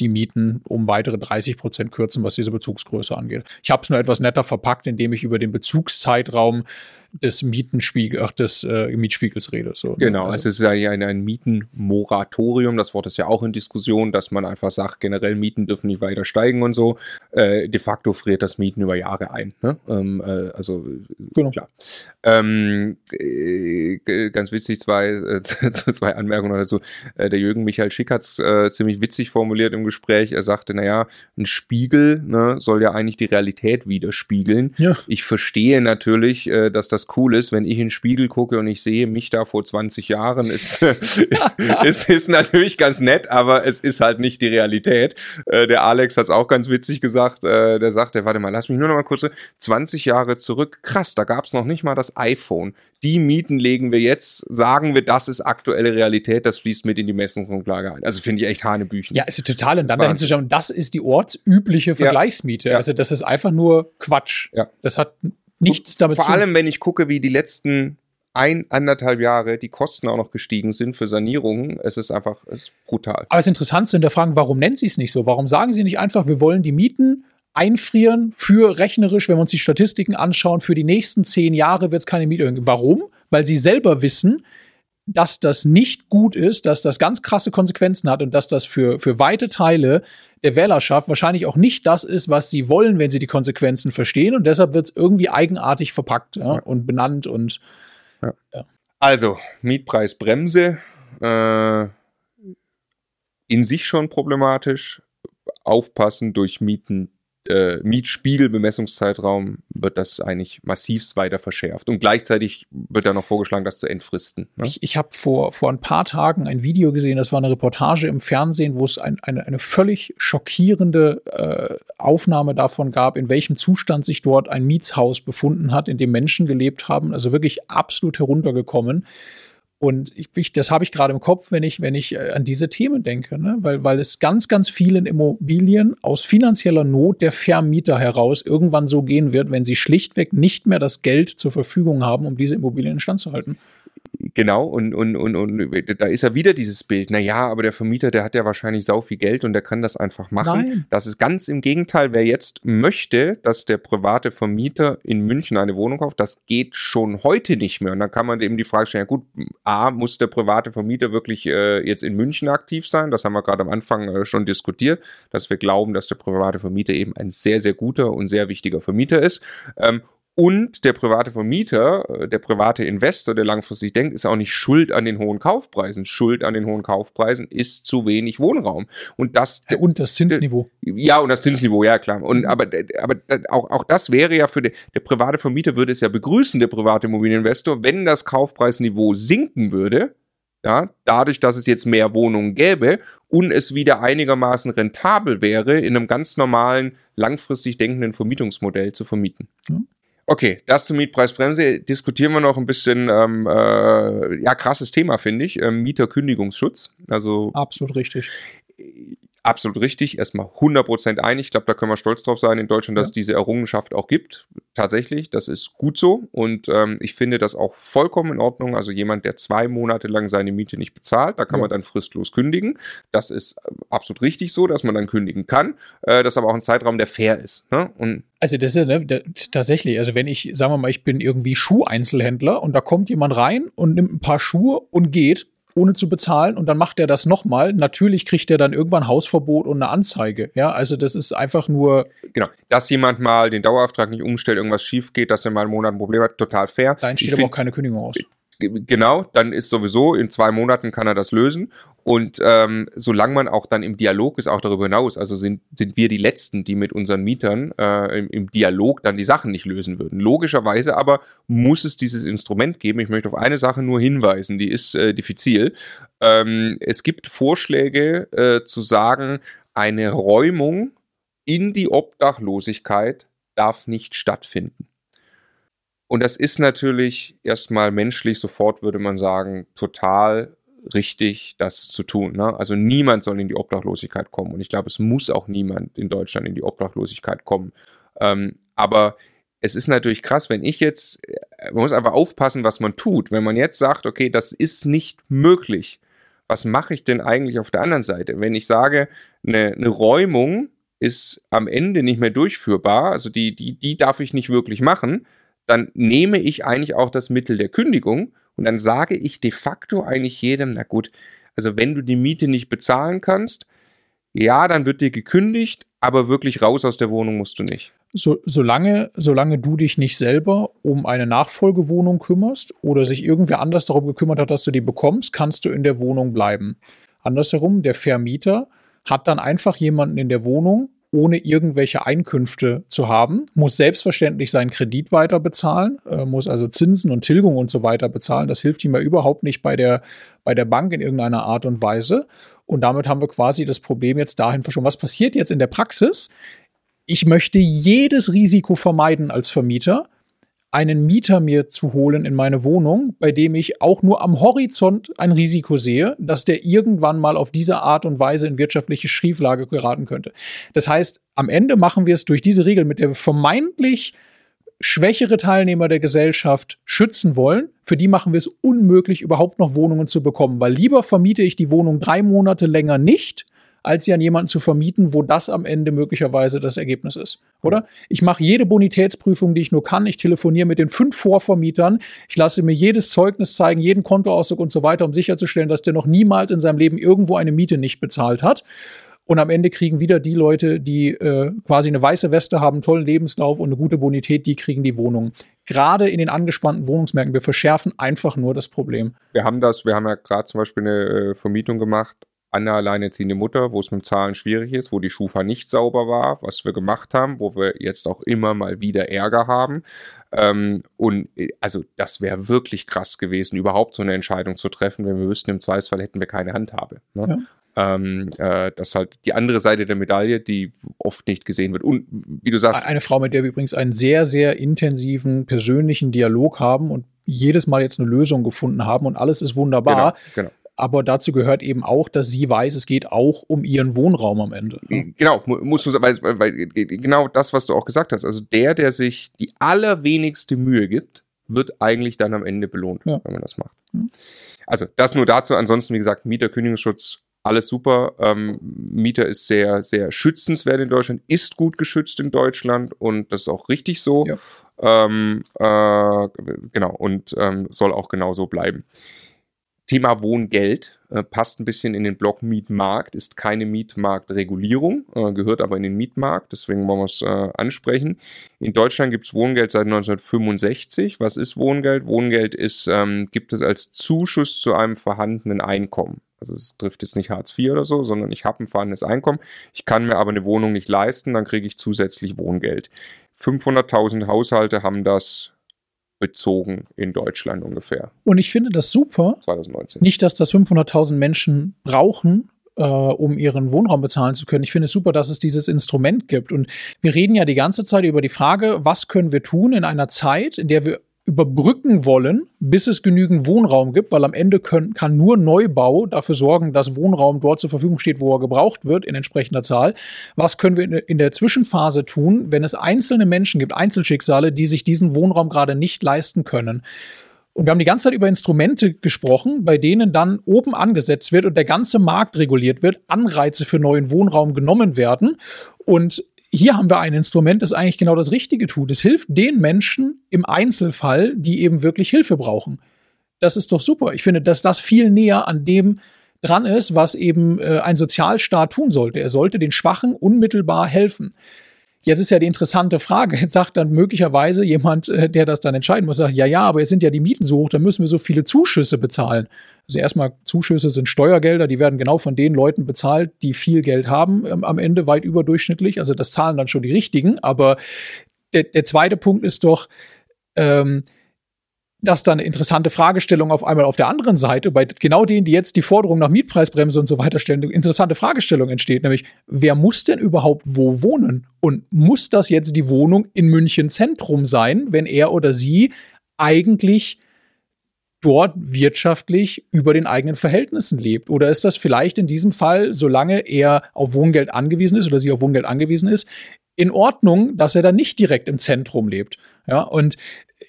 die Mieten um weitere 30 Prozent kürzen, was diese Bezugsgröße angeht. Ich habe es nur etwas netter verpackt, indem ich über den Bezugszeitraum des Mietenspiegel, ach, des äh, Mietspiegels rede. So. Genau, also, es ist eigentlich ein, ein Mietenmoratorium, das Wort ist ja auch in Diskussion, dass man einfach sagt, generell Mieten dürfen nicht weiter steigen und so. Äh, de facto friert das Mieten über Jahre ein. Ne? Ähm, äh, also genau. klar. Ähm, äh, ganz witzig, zwei, äh, zwei Anmerkungen dazu. Äh, der Jürgen Michael Schick hat es ziemlich witzig formuliert im Gespräch. Er sagte, naja, ein Spiegel ne, soll ja eigentlich die Realität widerspiegeln. Ja. Ich verstehe natürlich, dass das was cool ist, wenn ich in den Spiegel gucke und ich sehe mich da vor 20 Jahren, ist, ist, ist, ist natürlich ganz nett, aber es ist halt nicht die Realität. Äh, der Alex hat es auch ganz witzig gesagt, äh, der sagte, warte mal, lass mich nur noch mal kurz, 20 Jahre zurück, krass, da gab es noch nicht mal das iPhone. Die Mieten legen wir jetzt, sagen wir, das ist aktuelle Realität, das fließt mit in die Messungsgrundlage ein. Also finde ich echt Hanebüchen. Ja, ist total. Und dann dahin zu schauen, das ist die ortsübliche Vergleichsmiete. Ja. Also das ist einfach nur Quatsch. Ja. Das hat nichts damit zu tun. Vor allem, wenn ich gucke, wie die letzten ein, anderthalb Jahre die Kosten auch noch gestiegen sind für Sanierungen. Es ist einfach es ist brutal. Aber es ist interessant zu hinterfragen, warum nennen Sie es nicht so? Warum sagen Sie nicht einfach, wir wollen die Mieten einfrieren für rechnerisch, wenn wir uns die Statistiken anschauen, für die nächsten zehn Jahre wird es keine Miete geben. Warum? Weil Sie selber wissen, dass das nicht gut ist, dass das ganz krasse Konsequenzen hat und dass das für, für weite Teile der Wählerschaft wahrscheinlich auch nicht das ist, was sie wollen, wenn sie die Konsequenzen verstehen. Und deshalb wird es irgendwie eigenartig verpackt ja, ja. und benannt und ja. Also, Mietpreisbremse äh, in sich schon problematisch. Aufpassen durch Mieten äh, Mietspiegelbemessungszeitraum wird das eigentlich massivst weiter verschärft. Und gleichzeitig wird da noch vorgeschlagen, das zu entfristen. Ne? Ich, ich habe vor, vor ein paar Tagen ein Video gesehen, das war eine Reportage im Fernsehen, wo es ein, eine, eine völlig schockierende äh, Aufnahme davon gab, in welchem Zustand sich dort ein Mietshaus befunden hat, in dem Menschen gelebt haben. Also wirklich absolut heruntergekommen. Und ich, ich, das habe ich gerade im Kopf, wenn ich, wenn ich äh, an diese Themen denke, ne? weil, weil es ganz, ganz vielen Immobilien aus finanzieller Not der Vermieter heraus irgendwann so gehen wird, wenn sie schlichtweg nicht mehr das Geld zur Verfügung haben, um diese Immobilien in Stand zu halten. Genau, und, und, und, und da ist ja wieder dieses Bild, naja, aber der Vermieter, der hat ja wahrscheinlich sau viel Geld und der kann das einfach machen. Nein. Das ist ganz im Gegenteil, wer jetzt möchte, dass der private Vermieter in München eine Wohnung kauft, das geht schon heute nicht mehr. Und dann kann man eben die Frage stellen, ja gut, A, muss der private Vermieter wirklich äh, jetzt in München aktiv sein? Das haben wir gerade am Anfang äh, schon diskutiert, dass wir glauben, dass der private Vermieter eben ein sehr, sehr guter und sehr wichtiger Vermieter ist. Ähm, und der private Vermieter, äh, der private Investor, der langfristig denkt, ist auch nicht schuld an den hohen Kaufpreisen. Schuld an den hohen Kaufpreisen ist zu wenig Wohnraum. Und das. Und das Zinsniveau. Ja, und das Zinsniveau, ja klar. Und mhm. aber, aber auch, auch das wäre ja für den, der private Vermieter würde es ja begrüßen, der private Immobilieninvestor, wenn das Kaufpreisniveau sinken würde. Ja, dadurch, dass es jetzt mehr Wohnungen gäbe und es wieder einigermaßen rentabel wäre, in einem ganz normalen, langfristig denkenden Vermietungsmodell zu vermieten. Mhm. Okay, das zur Mietpreisbremse diskutieren wir noch ein bisschen. Ähm, äh, ja, krasses Thema finde ich. Ähm, Mieterkündigungsschutz. Also absolut richtig absolut richtig, erstmal 100% einig. Ich glaube, da können wir stolz drauf sein in Deutschland, dass ja. es diese Errungenschaft auch gibt. Tatsächlich, das ist gut so und ähm, ich finde das auch vollkommen in Ordnung. Also jemand, der zwei Monate lang seine Miete nicht bezahlt, da kann ja. man dann fristlos kündigen. Das ist äh, absolut richtig so, dass man dann kündigen kann. Äh, das ist aber auch ein Zeitraum, der fair ist. Ne? Und also das ist ne, tatsächlich, also wenn ich, sagen wir mal, ich bin irgendwie Schuheinzelhändler und da kommt jemand rein und nimmt ein paar Schuhe und geht, ohne zu bezahlen und dann macht er das nochmal. Natürlich kriegt er dann irgendwann Hausverbot und eine Anzeige. Ja, also das ist einfach nur. Genau, dass jemand mal den Dauerauftrag nicht umstellt, irgendwas schief geht, dass er mal einen Monat ein Problem hat, total fair. Da entsteht aber auch keine Kündigung aus. Genau, dann ist sowieso in zwei Monaten kann er das lösen. Und ähm, solange man auch dann im Dialog ist, auch darüber hinaus, also sind, sind wir die Letzten, die mit unseren Mietern äh, im, im Dialog dann die Sachen nicht lösen würden. Logischerweise aber muss es dieses Instrument geben. Ich möchte auf eine Sache nur hinweisen, die ist äh, diffizil. Ähm, es gibt Vorschläge äh, zu sagen, eine Räumung in die Obdachlosigkeit darf nicht stattfinden. Und das ist natürlich erstmal menschlich, sofort würde man sagen, total richtig, das zu tun. Ne? Also niemand soll in die Obdachlosigkeit kommen. Und ich glaube, es muss auch niemand in Deutschland in die Obdachlosigkeit kommen. Ähm, aber es ist natürlich krass, wenn ich jetzt, äh, man muss einfach aufpassen, was man tut. Wenn man jetzt sagt, okay, das ist nicht möglich, was mache ich denn eigentlich auf der anderen Seite? Wenn ich sage, eine, eine Räumung ist am Ende nicht mehr durchführbar, also die, die, die darf ich nicht wirklich machen, dann nehme ich eigentlich auch das Mittel der Kündigung und dann sage ich de facto eigentlich jedem, na gut, also wenn du die Miete nicht bezahlen kannst, ja, dann wird dir gekündigt, aber wirklich raus aus der Wohnung musst du nicht. So, solange, solange du dich nicht selber um eine Nachfolgewohnung kümmerst oder sich irgendwer anders darum gekümmert hat, dass du die bekommst, kannst du in der Wohnung bleiben. Andersherum, der Vermieter hat dann einfach jemanden in der Wohnung, ohne irgendwelche Einkünfte zu haben, muss selbstverständlich seinen Kredit weiter bezahlen, äh, muss also Zinsen und Tilgung und so weiter bezahlen. Das hilft ihm ja überhaupt nicht bei der, bei der Bank in irgendeiner Art und Weise. Und damit haben wir quasi das Problem jetzt dahin verschoben. Was passiert jetzt in der Praxis? Ich möchte jedes Risiko vermeiden als Vermieter einen Mieter mir zu holen in meine Wohnung, bei dem ich auch nur am Horizont ein Risiko sehe, dass der irgendwann mal auf diese Art und Weise in wirtschaftliche Schieflage geraten könnte. Das heißt, am Ende machen wir es durch diese Regel, mit der wir vermeintlich schwächere Teilnehmer der Gesellschaft schützen wollen, für die machen wir es unmöglich, überhaupt noch Wohnungen zu bekommen, weil lieber vermiete ich die Wohnung drei Monate länger nicht, als sie an jemanden zu vermieten, wo das am Ende möglicherweise das Ergebnis ist. Oder? Ich mache jede Bonitätsprüfung, die ich nur kann. Ich telefoniere mit den fünf Vorvermietern. Ich lasse mir jedes Zeugnis zeigen, jeden Kontoauszug und so weiter, um sicherzustellen, dass der noch niemals in seinem Leben irgendwo eine Miete nicht bezahlt hat. Und am Ende kriegen wieder die Leute, die äh, quasi eine weiße Weste haben, einen tollen Lebenslauf und eine gute Bonität, die kriegen die Wohnung. Gerade in den angespannten Wohnungsmärkten, wir verschärfen einfach nur das Problem. Wir haben das, wir haben ja gerade zum Beispiel eine äh, Vermietung gemacht Anne alleinerziehende Mutter, wo es mit Zahlen schwierig ist, wo die Schufa nicht sauber war, was wir gemacht haben, wo wir jetzt auch immer mal wieder Ärger haben. Ähm, und äh, also das wäre wirklich krass gewesen, überhaupt so eine Entscheidung zu treffen, wenn wir wüssten, im Zweifelsfall hätten wir keine Handhabe. Ne? Ja. Ähm, äh, das ist halt die andere Seite der Medaille, die oft nicht gesehen wird. Und wie du sagst. Eine Frau, mit der wir übrigens einen sehr, sehr intensiven persönlichen Dialog haben und jedes Mal jetzt eine Lösung gefunden haben und alles ist wunderbar. Genau, genau aber dazu gehört eben auch, dass sie weiß, es geht auch um ihren Wohnraum am Ende. Ne? Genau, musst du weil, weil genau das, was du auch gesagt hast. Also der, der sich die allerwenigste Mühe gibt, wird eigentlich dann am Ende belohnt, ja. wenn man das macht. Mhm. Also das nur dazu. Ansonsten, wie gesagt, Mieterkündigungsschutz, alles super. Ähm, Mieter ist sehr, sehr schützenswert in Deutschland, ist gut geschützt in Deutschland und das ist auch richtig so. Ja. Ähm, äh, genau, und ähm, soll auch genauso bleiben. Thema Wohngeld äh, passt ein bisschen in den Block Mietmarkt, ist keine Mietmarktregulierung, äh, gehört aber in den Mietmarkt, deswegen wollen wir es äh, ansprechen. In Deutschland gibt es Wohngeld seit 1965. Was ist Wohngeld? Wohngeld ist, ähm, gibt es als Zuschuss zu einem vorhandenen Einkommen. Also es trifft jetzt nicht Hartz IV oder so, sondern ich habe ein vorhandenes Einkommen. Ich kann mir aber eine Wohnung nicht leisten, dann kriege ich zusätzlich Wohngeld. 500.000 Haushalte haben das bezogen in Deutschland ungefähr. Und ich finde das super. 2019. Nicht, dass das 500.000 Menschen brauchen, äh, um ihren Wohnraum bezahlen zu können. Ich finde es super, dass es dieses Instrument gibt. Und wir reden ja die ganze Zeit über die Frage, was können wir tun in einer Zeit, in der wir überbrücken wollen, bis es genügend Wohnraum gibt, weil am Ende können, kann nur Neubau dafür sorgen, dass Wohnraum dort zur Verfügung steht, wo er gebraucht wird, in entsprechender Zahl. Was können wir in, in der Zwischenphase tun, wenn es einzelne Menschen gibt, Einzelschicksale, die sich diesen Wohnraum gerade nicht leisten können? Und wir haben die ganze Zeit über Instrumente gesprochen, bei denen dann oben angesetzt wird und der ganze Markt reguliert wird, Anreize für neuen Wohnraum genommen werden. Und hier haben wir ein Instrument, das eigentlich genau das Richtige tut. Es hilft den Menschen im Einzelfall, die eben wirklich Hilfe brauchen. Das ist doch super. Ich finde, dass das viel näher an dem dran ist, was eben äh, ein Sozialstaat tun sollte. Er sollte den Schwachen unmittelbar helfen. Jetzt ist ja die interessante Frage. Jetzt sagt dann möglicherweise jemand, äh, der das dann entscheiden muss, sagt, ja, ja, aber jetzt sind ja die Mieten so hoch, dann müssen wir so viele Zuschüsse bezahlen. Also erstmal Zuschüsse sind Steuergelder, die werden genau von den Leuten bezahlt, die viel Geld haben, ähm, am Ende weit überdurchschnittlich. Also das zahlen dann schon die richtigen. Aber der, der zweite Punkt ist doch, ähm, dass dann eine interessante Fragestellung auf einmal auf der anderen Seite, bei genau denen, die jetzt die Forderung nach Mietpreisbremse und so weiter stellen, eine interessante Fragestellung entsteht, nämlich, wer muss denn überhaupt wo wohnen? Und muss das jetzt die Wohnung in München Zentrum sein, wenn er oder sie eigentlich dort wirtschaftlich über den eigenen Verhältnissen lebt? Oder ist das vielleicht in diesem Fall, solange er auf Wohngeld angewiesen ist oder sie auf Wohngeld angewiesen ist, in Ordnung, dass er dann nicht direkt im Zentrum lebt? Ja, und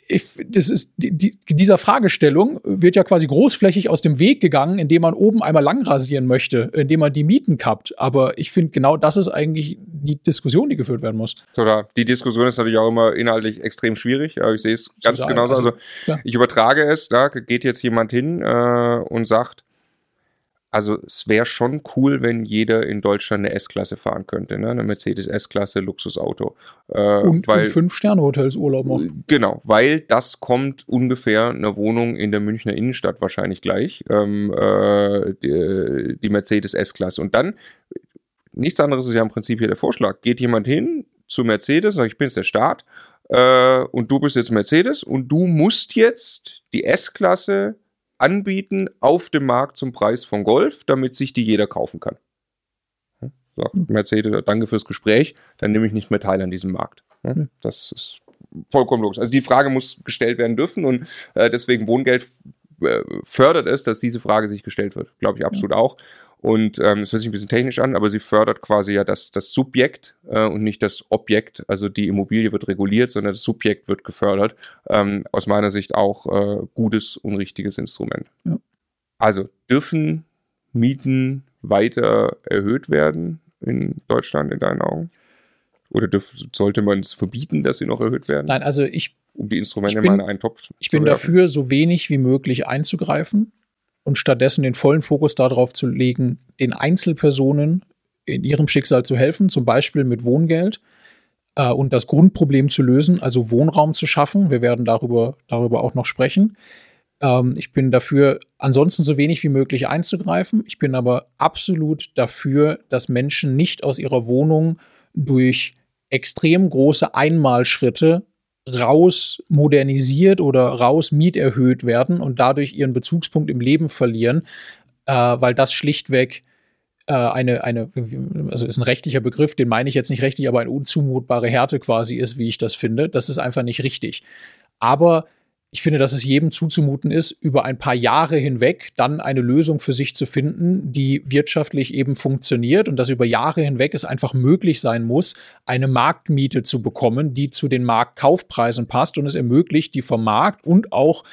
ich, das ist die, die, dieser Fragestellung wird ja quasi großflächig aus dem Weg gegangen, indem man oben einmal lang rasieren möchte, indem man die Mieten kappt. Aber ich finde genau das ist eigentlich die Diskussion, die geführt werden muss. Oder die Diskussion ist natürlich auch immer inhaltlich extrem schwierig. Ich sehe es ganz genauso. Also, also ich übertrage es, da geht jetzt jemand hin äh, und sagt, also es wäre schon cool, wenn jeder in Deutschland eine S-Klasse fahren könnte, ne? eine Mercedes S-Klasse Luxusauto. Äh, und, weil, und Fünf-Sterne-Hotels Urlaub machen. Genau, weil das kommt ungefähr eine Wohnung in der Münchner Innenstadt wahrscheinlich gleich, ähm, äh, die, die Mercedes S-Klasse. Und dann nichts anderes ist ja im Prinzip hier der Vorschlag. Geht jemand hin zu Mercedes, sagt, ich bin jetzt der Staat äh, und du bist jetzt Mercedes und du musst jetzt die S-Klasse anbieten auf dem Markt zum Preis von Golf, damit sich die jeder kaufen kann. Sagt hm. Mercedes, danke fürs Gespräch, dann nehme ich nicht mehr teil an diesem Markt. Das ist vollkommen logisch. Also die Frage muss gestellt werden dürfen und äh, deswegen Wohngeld fördert es, dass diese Frage sich gestellt wird. Glaube ich absolut ja. auch. Und ähm, es hört sich ein bisschen technisch an, aber sie fördert quasi ja das, das Subjekt äh, und nicht das Objekt. Also die Immobilie wird reguliert, sondern das Subjekt wird gefördert. Ähm, aus meiner Sicht auch äh, gutes und richtiges Instrument. Ja. Also dürfen Mieten weiter erhöht werden in Deutschland in deinen Augen? Oder dürf, sollte man es verbieten, dass sie noch erhöht werden? Nein, also ich. Um die Instrumente bin, mal in einen Topf Ich bin werfen. dafür, so wenig wie möglich einzugreifen und stattdessen den vollen Fokus darauf zu legen, den Einzelpersonen in ihrem Schicksal zu helfen, zum Beispiel mit Wohngeld äh, und das Grundproblem zu lösen, also Wohnraum zu schaffen. Wir werden darüber, darüber auch noch sprechen. Ähm, ich bin dafür, ansonsten so wenig wie möglich einzugreifen. Ich bin aber absolut dafür, dass Menschen nicht aus ihrer Wohnung durch extrem große Einmalschritte raus modernisiert oder raus mieterhöht werden und dadurch ihren Bezugspunkt im Leben verlieren, äh, weil das schlichtweg äh, eine, eine, also ist ein rechtlicher Begriff, den meine ich jetzt nicht rechtlich, aber eine unzumutbare Härte quasi ist, wie ich das finde. Das ist einfach nicht richtig. Aber ich finde, dass es jedem zuzumuten ist, über ein paar Jahre hinweg dann eine Lösung für sich zu finden, die wirtschaftlich eben funktioniert und dass über Jahre hinweg es einfach möglich sein muss, eine Marktmiete zu bekommen, die zu den Marktkaufpreisen passt und es ermöglicht, die vom Markt und auch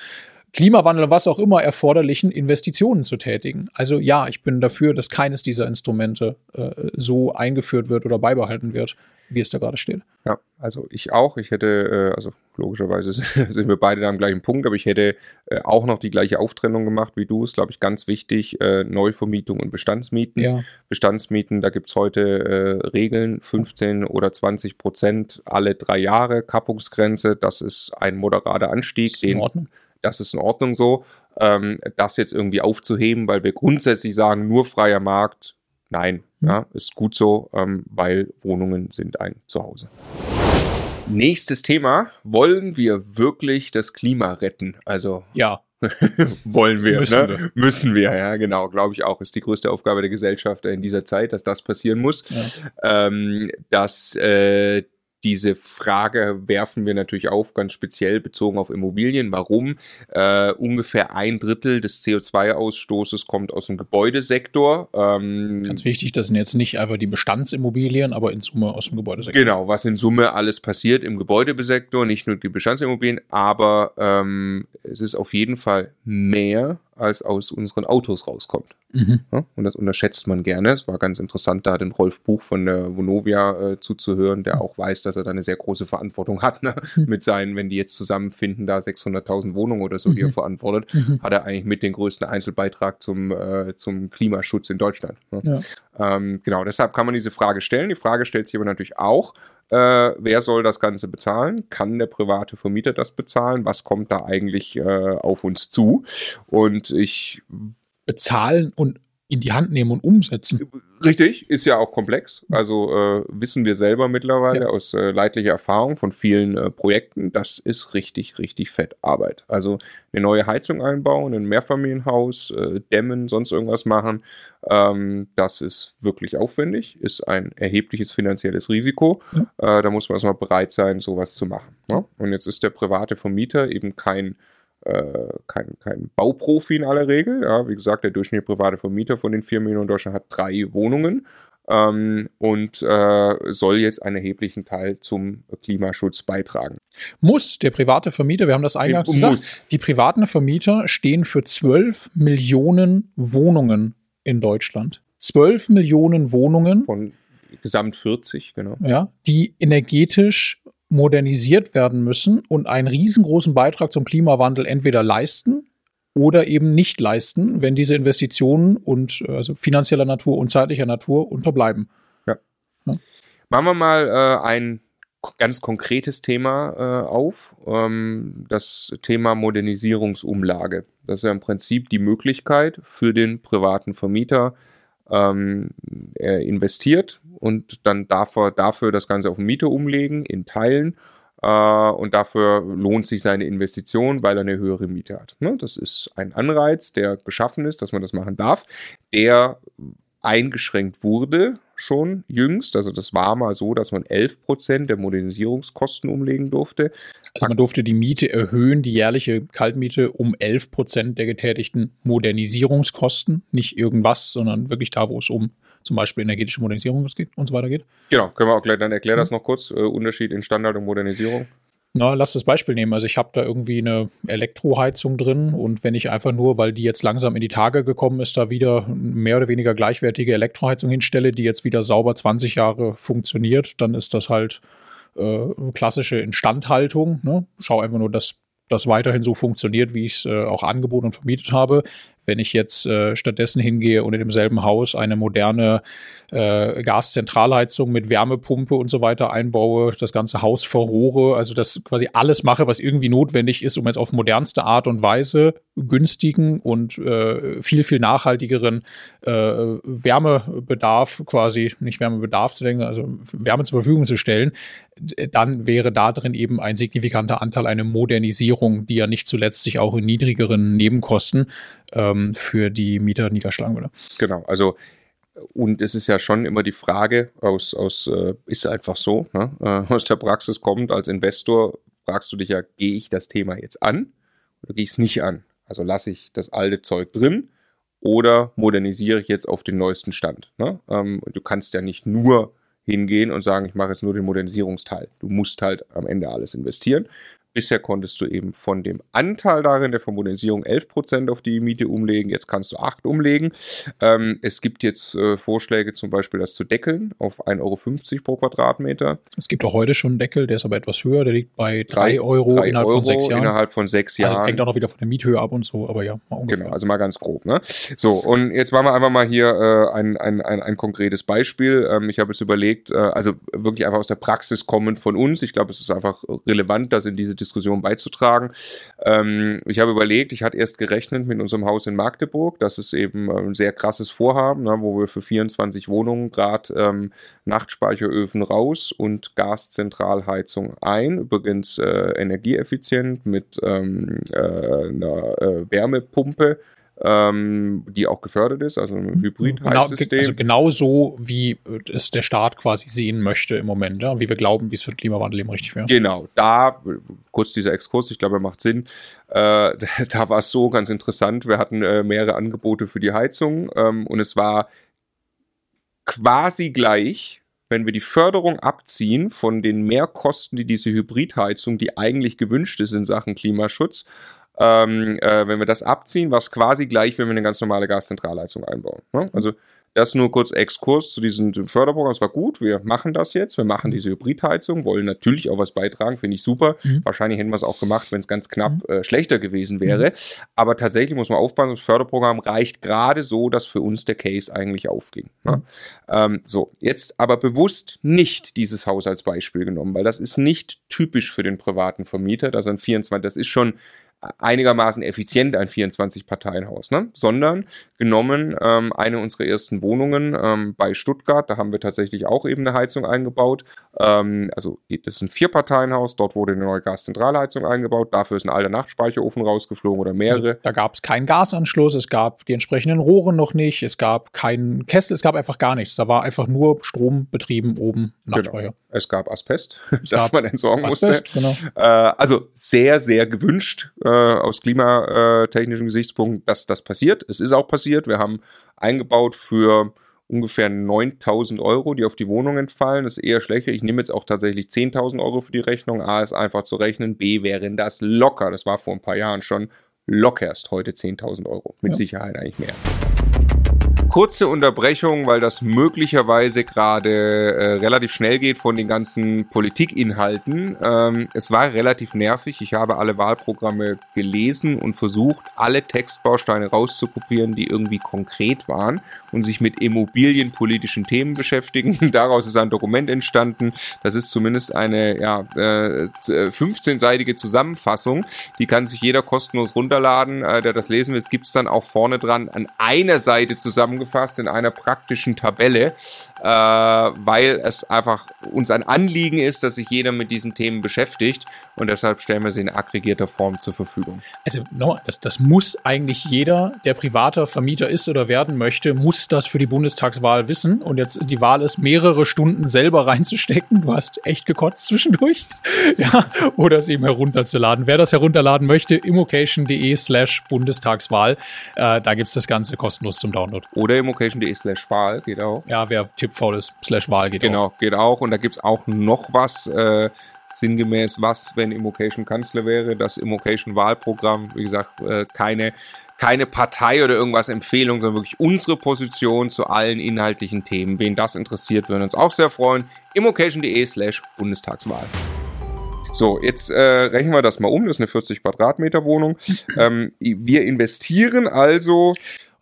Klimawandel, was auch immer erforderlichen Investitionen zu tätigen. Also ja, ich bin dafür, dass keines dieser Instrumente äh, so eingeführt wird oder beibehalten wird, wie es da gerade steht. Ja, also ich auch. Ich hätte, äh, also logischerweise sind wir beide da am gleichen Punkt, aber ich hätte äh, auch noch die gleiche Auftrennung gemacht wie du. Ist, glaube ich, ganz wichtig. Äh, Neuvermietung und Bestandsmieten. Ja. Bestandsmieten, da gibt es heute Regeln, 15 oder 20 Prozent alle drei Jahre, Kappungsgrenze. Das ist ein moderater Anstieg. Ist in Ordnung das ist in Ordnung so. Ähm, das jetzt irgendwie aufzuheben, weil wir grundsätzlich sagen, nur freier Markt, nein. Ja, ist gut so, ähm, weil Wohnungen sind ein Zuhause. Nächstes Thema, wollen wir wirklich das Klima retten? Also ja. wollen wir, müssen, ne? wir. müssen wir, ja, genau, glaube ich auch, ist die größte Aufgabe der Gesellschaft in dieser Zeit, dass das passieren muss, ja. ähm, dass äh, diese Frage werfen wir natürlich auf, ganz speziell bezogen auf Immobilien. Warum? Äh, ungefähr ein Drittel des CO2-Ausstoßes kommt aus dem Gebäudesektor. Ähm, ganz wichtig, das sind jetzt nicht einfach die Bestandsimmobilien, aber in Summe aus dem Gebäudesektor. Genau, was in Summe alles passiert im Gebäudesektor, nicht nur die Bestandsimmobilien, aber ähm, es ist auf jeden Fall mehr als aus unseren Autos rauskommt. Mhm. Ja, und das unterschätzt man gerne. Es war ganz interessant, da den Rolf Buch von der Vonovia äh, zuzuhören, der auch weiß, dass er da eine sehr große Verantwortung hat. Ne? Mhm. Mit seinen, wenn die jetzt zusammenfinden, da 600.000 Wohnungen oder so, die er mhm. verantwortet, mhm. hat er eigentlich mit den größten Einzelbeitrag zum, äh, zum Klimaschutz in Deutschland. Ne? Ja. Ähm, genau, deshalb kann man diese Frage stellen. Die Frage stellt sich aber natürlich auch, äh, wer soll das Ganze bezahlen? Kann der private Vermieter das bezahlen? Was kommt da eigentlich äh, auf uns zu? Und ich bezahlen und in die Hand nehmen und umsetzen. Richtig, ist ja auch komplex. Also äh, wissen wir selber mittlerweile ja. aus äh, leidlicher Erfahrung von vielen äh, Projekten, das ist richtig, richtig fett Arbeit. Also eine neue Heizung einbauen, ein Mehrfamilienhaus, äh, dämmen, sonst irgendwas machen, ähm, das ist wirklich aufwendig, ist ein erhebliches finanzielles Risiko. Ja. Äh, da muss man erstmal bereit sein, sowas zu machen. Ne? Und jetzt ist der private Vermieter eben kein kein, kein Bauprofi in aller Regel. Ja, wie gesagt, der durchschnittliche private Vermieter von den 4 Millionen Deutschland hat drei Wohnungen ähm, und äh, soll jetzt einen erheblichen Teil zum Klimaschutz beitragen. Muss der private Vermieter, wir haben das eingangs gesagt, muss. die privaten Vermieter stehen für 12 Millionen Wohnungen in Deutschland. 12 Millionen Wohnungen. Von gesamt 40, genau. Ja, die energetisch modernisiert werden müssen und einen riesengroßen Beitrag zum Klimawandel entweder leisten oder eben nicht leisten, wenn diese Investitionen und also finanzieller Natur und zeitlicher Natur unterbleiben. Ja. ja. Machen wir mal äh, ein ganz konkretes Thema äh, auf, ähm, das Thema Modernisierungsumlage. Das ist ja im Prinzip die Möglichkeit für den privaten Vermieter, ähm, investiert und dann darf er dafür das Ganze auf den Mieter umlegen in Teilen äh, und dafür lohnt sich seine Investition, weil er eine höhere Miete hat. Ne? Das ist ein Anreiz, der geschaffen ist, dass man das machen darf, der eingeschränkt wurde schon jüngst. Also das war mal so, dass man 11 Prozent der Modernisierungskosten umlegen durfte. Also man durfte die Miete erhöhen, die jährliche Kaltmiete um 11 Prozent der getätigten Modernisierungskosten. Nicht irgendwas, sondern wirklich da, wo es um zum Beispiel energetische Modernisierung und so weiter geht. Genau, können wir auch gleich, dann erklär das noch kurz, äh, Unterschied in Standard und Modernisierung. Na, lass das Beispiel nehmen. Also ich habe da irgendwie eine Elektroheizung drin und wenn ich einfach nur, weil die jetzt langsam in die Tage gekommen ist, da wieder mehr oder weniger gleichwertige Elektroheizung hinstelle, die jetzt wieder sauber 20 Jahre funktioniert, dann ist das halt äh, klassische Instandhaltung. Ne? Schau einfach nur, dass das weiterhin so funktioniert, wie ich es äh, auch angeboten und vermietet habe. Wenn ich jetzt äh, stattdessen hingehe und in demselben Haus eine moderne äh, Gaszentralheizung mit Wärmepumpe und so weiter einbaue, das ganze Haus verrohre, also das quasi alles mache, was irgendwie notwendig ist, um jetzt auf modernste Art und Weise günstigen und äh, viel, viel nachhaltigeren äh, Wärmebedarf quasi, nicht Wärmebedarf zu denken, also Wärme zur Verfügung zu stellen, dann wäre da drin eben ein signifikanter Anteil eine Modernisierung, die ja nicht zuletzt sich auch in niedrigeren Nebenkosten ähm, für die Mieter niederschlagen würde. Genau, also und es ist ja schon immer die Frage, aus, aus äh, ist einfach so, ne? äh, aus der Praxis kommt, als Investor fragst du dich ja, gehe ich das Thema jetzt an oder gehe ich es nicht an? Also lasse ich das alte Zeug drin oder modernisiere ich jetzt auf den neuesten Stand? Ne? Ähm, du kannst ja nicht nur hingehen und sagen, ich mache jetzt nur den Modernisierungsteil. Du musst halt am Ende alles investieren. Bisher konntest du eben von dem Anteil darin der Vermodernisierung 11% auf die Miete umlegen, jetzt kannst du 8 umlegen. Ähm, es gibt jetzt äh, Vorschläge zum Beispiel, das zu deckeln auf 1,50 Euro pro Quadratmeter. Es gibt auch heute schon einen Deckel, der ist aber etwas höher, der liegt bei 3, 3 Euro 3 innerhalb Euro von 6 Jahren. Innerhalb von 6 Jahren. Also hängt auch noch wieder von der Miethöhe ab und so, aber ja, mal ungefähr. Genau, also mal ganz grob. Ne? So, und jetzt machen wir einfach mal hier äh, ein, ein, ein, ein konkretes Beispiel. Ähm, ich habe jetzt überlegt, äh, also wirklich einfach aus der Praxis kommen von uns. Ich glaube, es ist einfach relevant, dass in diese Diskussion beizutragen. Ähm, ich habe überlegt, ich hatte erst gerechnet mit unserem Haus in Magdeburg. Das ist eben ein sehr krasses Vorhaben, ne, wo wir für 24 Wohnungen gerade ähm, Nachtspeicheröfen raus und Gaszentralheizung ein. Übrigens äh, energieeffizient mit ähm, äh, einer äh, Wärmepumpe ähm, die auch gefördert ist, also ein Hybrid-Heizsystem. Genau, also genau so, wie es der Staat quasi sehen möchte im Moment, ja, wie wir glauben, wie es für den Klimawandel eben richtig wäre. Genau, da, kurz dieser Exkurs, ich glaube, er macht Sinn. Äh, da war es so ganz interessant, wir hatten äh, mehrere Angebote für die Heizung ähm, und es war quasi gleich, wenn wir die Förderung abziehen von den Mehrkosten, die diese Hybridheizung, die eigentlich gewünscht ist in Sachen Klimaschutz, ähm, äh, wenn wir das abziehen, war es quasi gleich, wenn wir eine ganz normale Gaszentralheizung einbauen. Ne? Also das nur kurz Exkurs zu diesem Förderprogramm. Es war gut, wir machen das jetzt, wir machen diese Hybridheizung, wollen natürlich auch was beitragen, finde ich super. Mhm. Wahrscheinlich hätten wir es auch gemacht, wenn es ganz knapp mhm. äh, schlechter gewesen wäre. Mhm. Aber tatsächlich muss man aufpassen, das Förderprogramm reicht gerade so, dass für uns der Case eigentlich aufging. Ne? Mhm. Ähm, so, jetzt aber bewusst nicht dieses Haus als Beispiel genommen, weil das ist nicht typisch für den privaten Vermieter, dass ein 24, das ist schon einigermaßen effizient ein 24-Parteien-Haus, ne? sondern genommen ähm, eine unserer ersten Wohnungen ähm, bei Stuttgart, da haben wir tatsächlich auch eben eine Heizung eingebaut. Ähm, also das ist ein Vier-Parteien-Haus, dort wurde eine neue Gaszentralheizung eingebaut, dafür ist ein alter Nachtspeicherofen rausgeflogen oder mehrere. Also, da gab es keinen Gasanschluss, es gab die entsprechenden Rohre noch nicht, es gab keinen Kessel, es gab einfach gar nichts. Da war einfach nur Strom betrieben oben Nachtspeicher. Genau. Es gab Asbest, es das gab man entsorgen Asbest, musste. Genau. Äh, also sehr, sehr gewünscht. Äh, aus klimatechnischen Gesichtspunkten, dass das passiert. Es ist auch passiert. Wir haben eingebaut für ungefähr 9000 Euro, die auf die Wohnung entfallen. Das ist eher schlechter. Ich nehme jetzt auch tatsächlich 10.000 Euro für die Rechnung. A ist einfach zu rechnen. B wären das locker. Das war vor ein paar Jahren schon lockerst heute 10.000 Euro. Mit ja. Sicherheit eigentlich mehr kurze Unterbrechung, weil das möglicherweise gerade äh, relativ schnell geht von den ganzen Politikinhalten. Ähm, es war relativ nervig. Ich habe alle Wahlprogramme gelesen und versucht, alle Textbausteine rauszukopieren, die irgendwie konkret waren und sich mit immobilienpolitischen Themen beschäftigen. Daraus ist ein Dokument entstanden. Das ist zumindest eine ja, äh, 15-seitige Zusammenfassung. Die kann sich jeder kostenlos runterladen, äh, der das lesen will. Es gibt es dann auch vorne dran an einer Seite zusammengefasst zusammengefasst in einer praktischen Tabelle, äh, weil es einfach uns ein Anliegen ist, dass sich jeder mit diesen Themen beschäftigt und deshalb stellen wir sie in aggregierter Form zur Verfügung. Also no, das, das muss eigentlich jeder, der privater Vermieter ist oder werden möchte, muss das für die Bundestagswahl wissen und jetzt die Wahl ist, mehrere Stunden selber reinzustecken. Du hast echt gekotzt zwischendurch. ja, oder es eben herunterzuladen. Wer das herunterladen möchte, immocation.de slash Bundestagswahl. Äh, da gibt's das Ganze kostenlos zum Download. Oder immocation.de slash Wahl geht auch. Ja, wer tippfaul ist, slash Wahl geht Genau, auch. geht auch. Und da gibt's auch noch was, äh, sinngemäß, was, wenn Immocation Kanzler wäre, das Immocation Wahlprogramm, wie gesagt, äh, keine keine Partei oder irgendwas Empfehlung, sondern wirklich unsere Position zu allen inhaltlichen Themen. Wen das interessiert, würden uns auch sehr freuen. immocation.de slash Bundestagswahl. So, jetzt äh, rechnen wir das mal um. Das ist eine 40 Quadratmeter Wohnung. Ähm, wir investieren also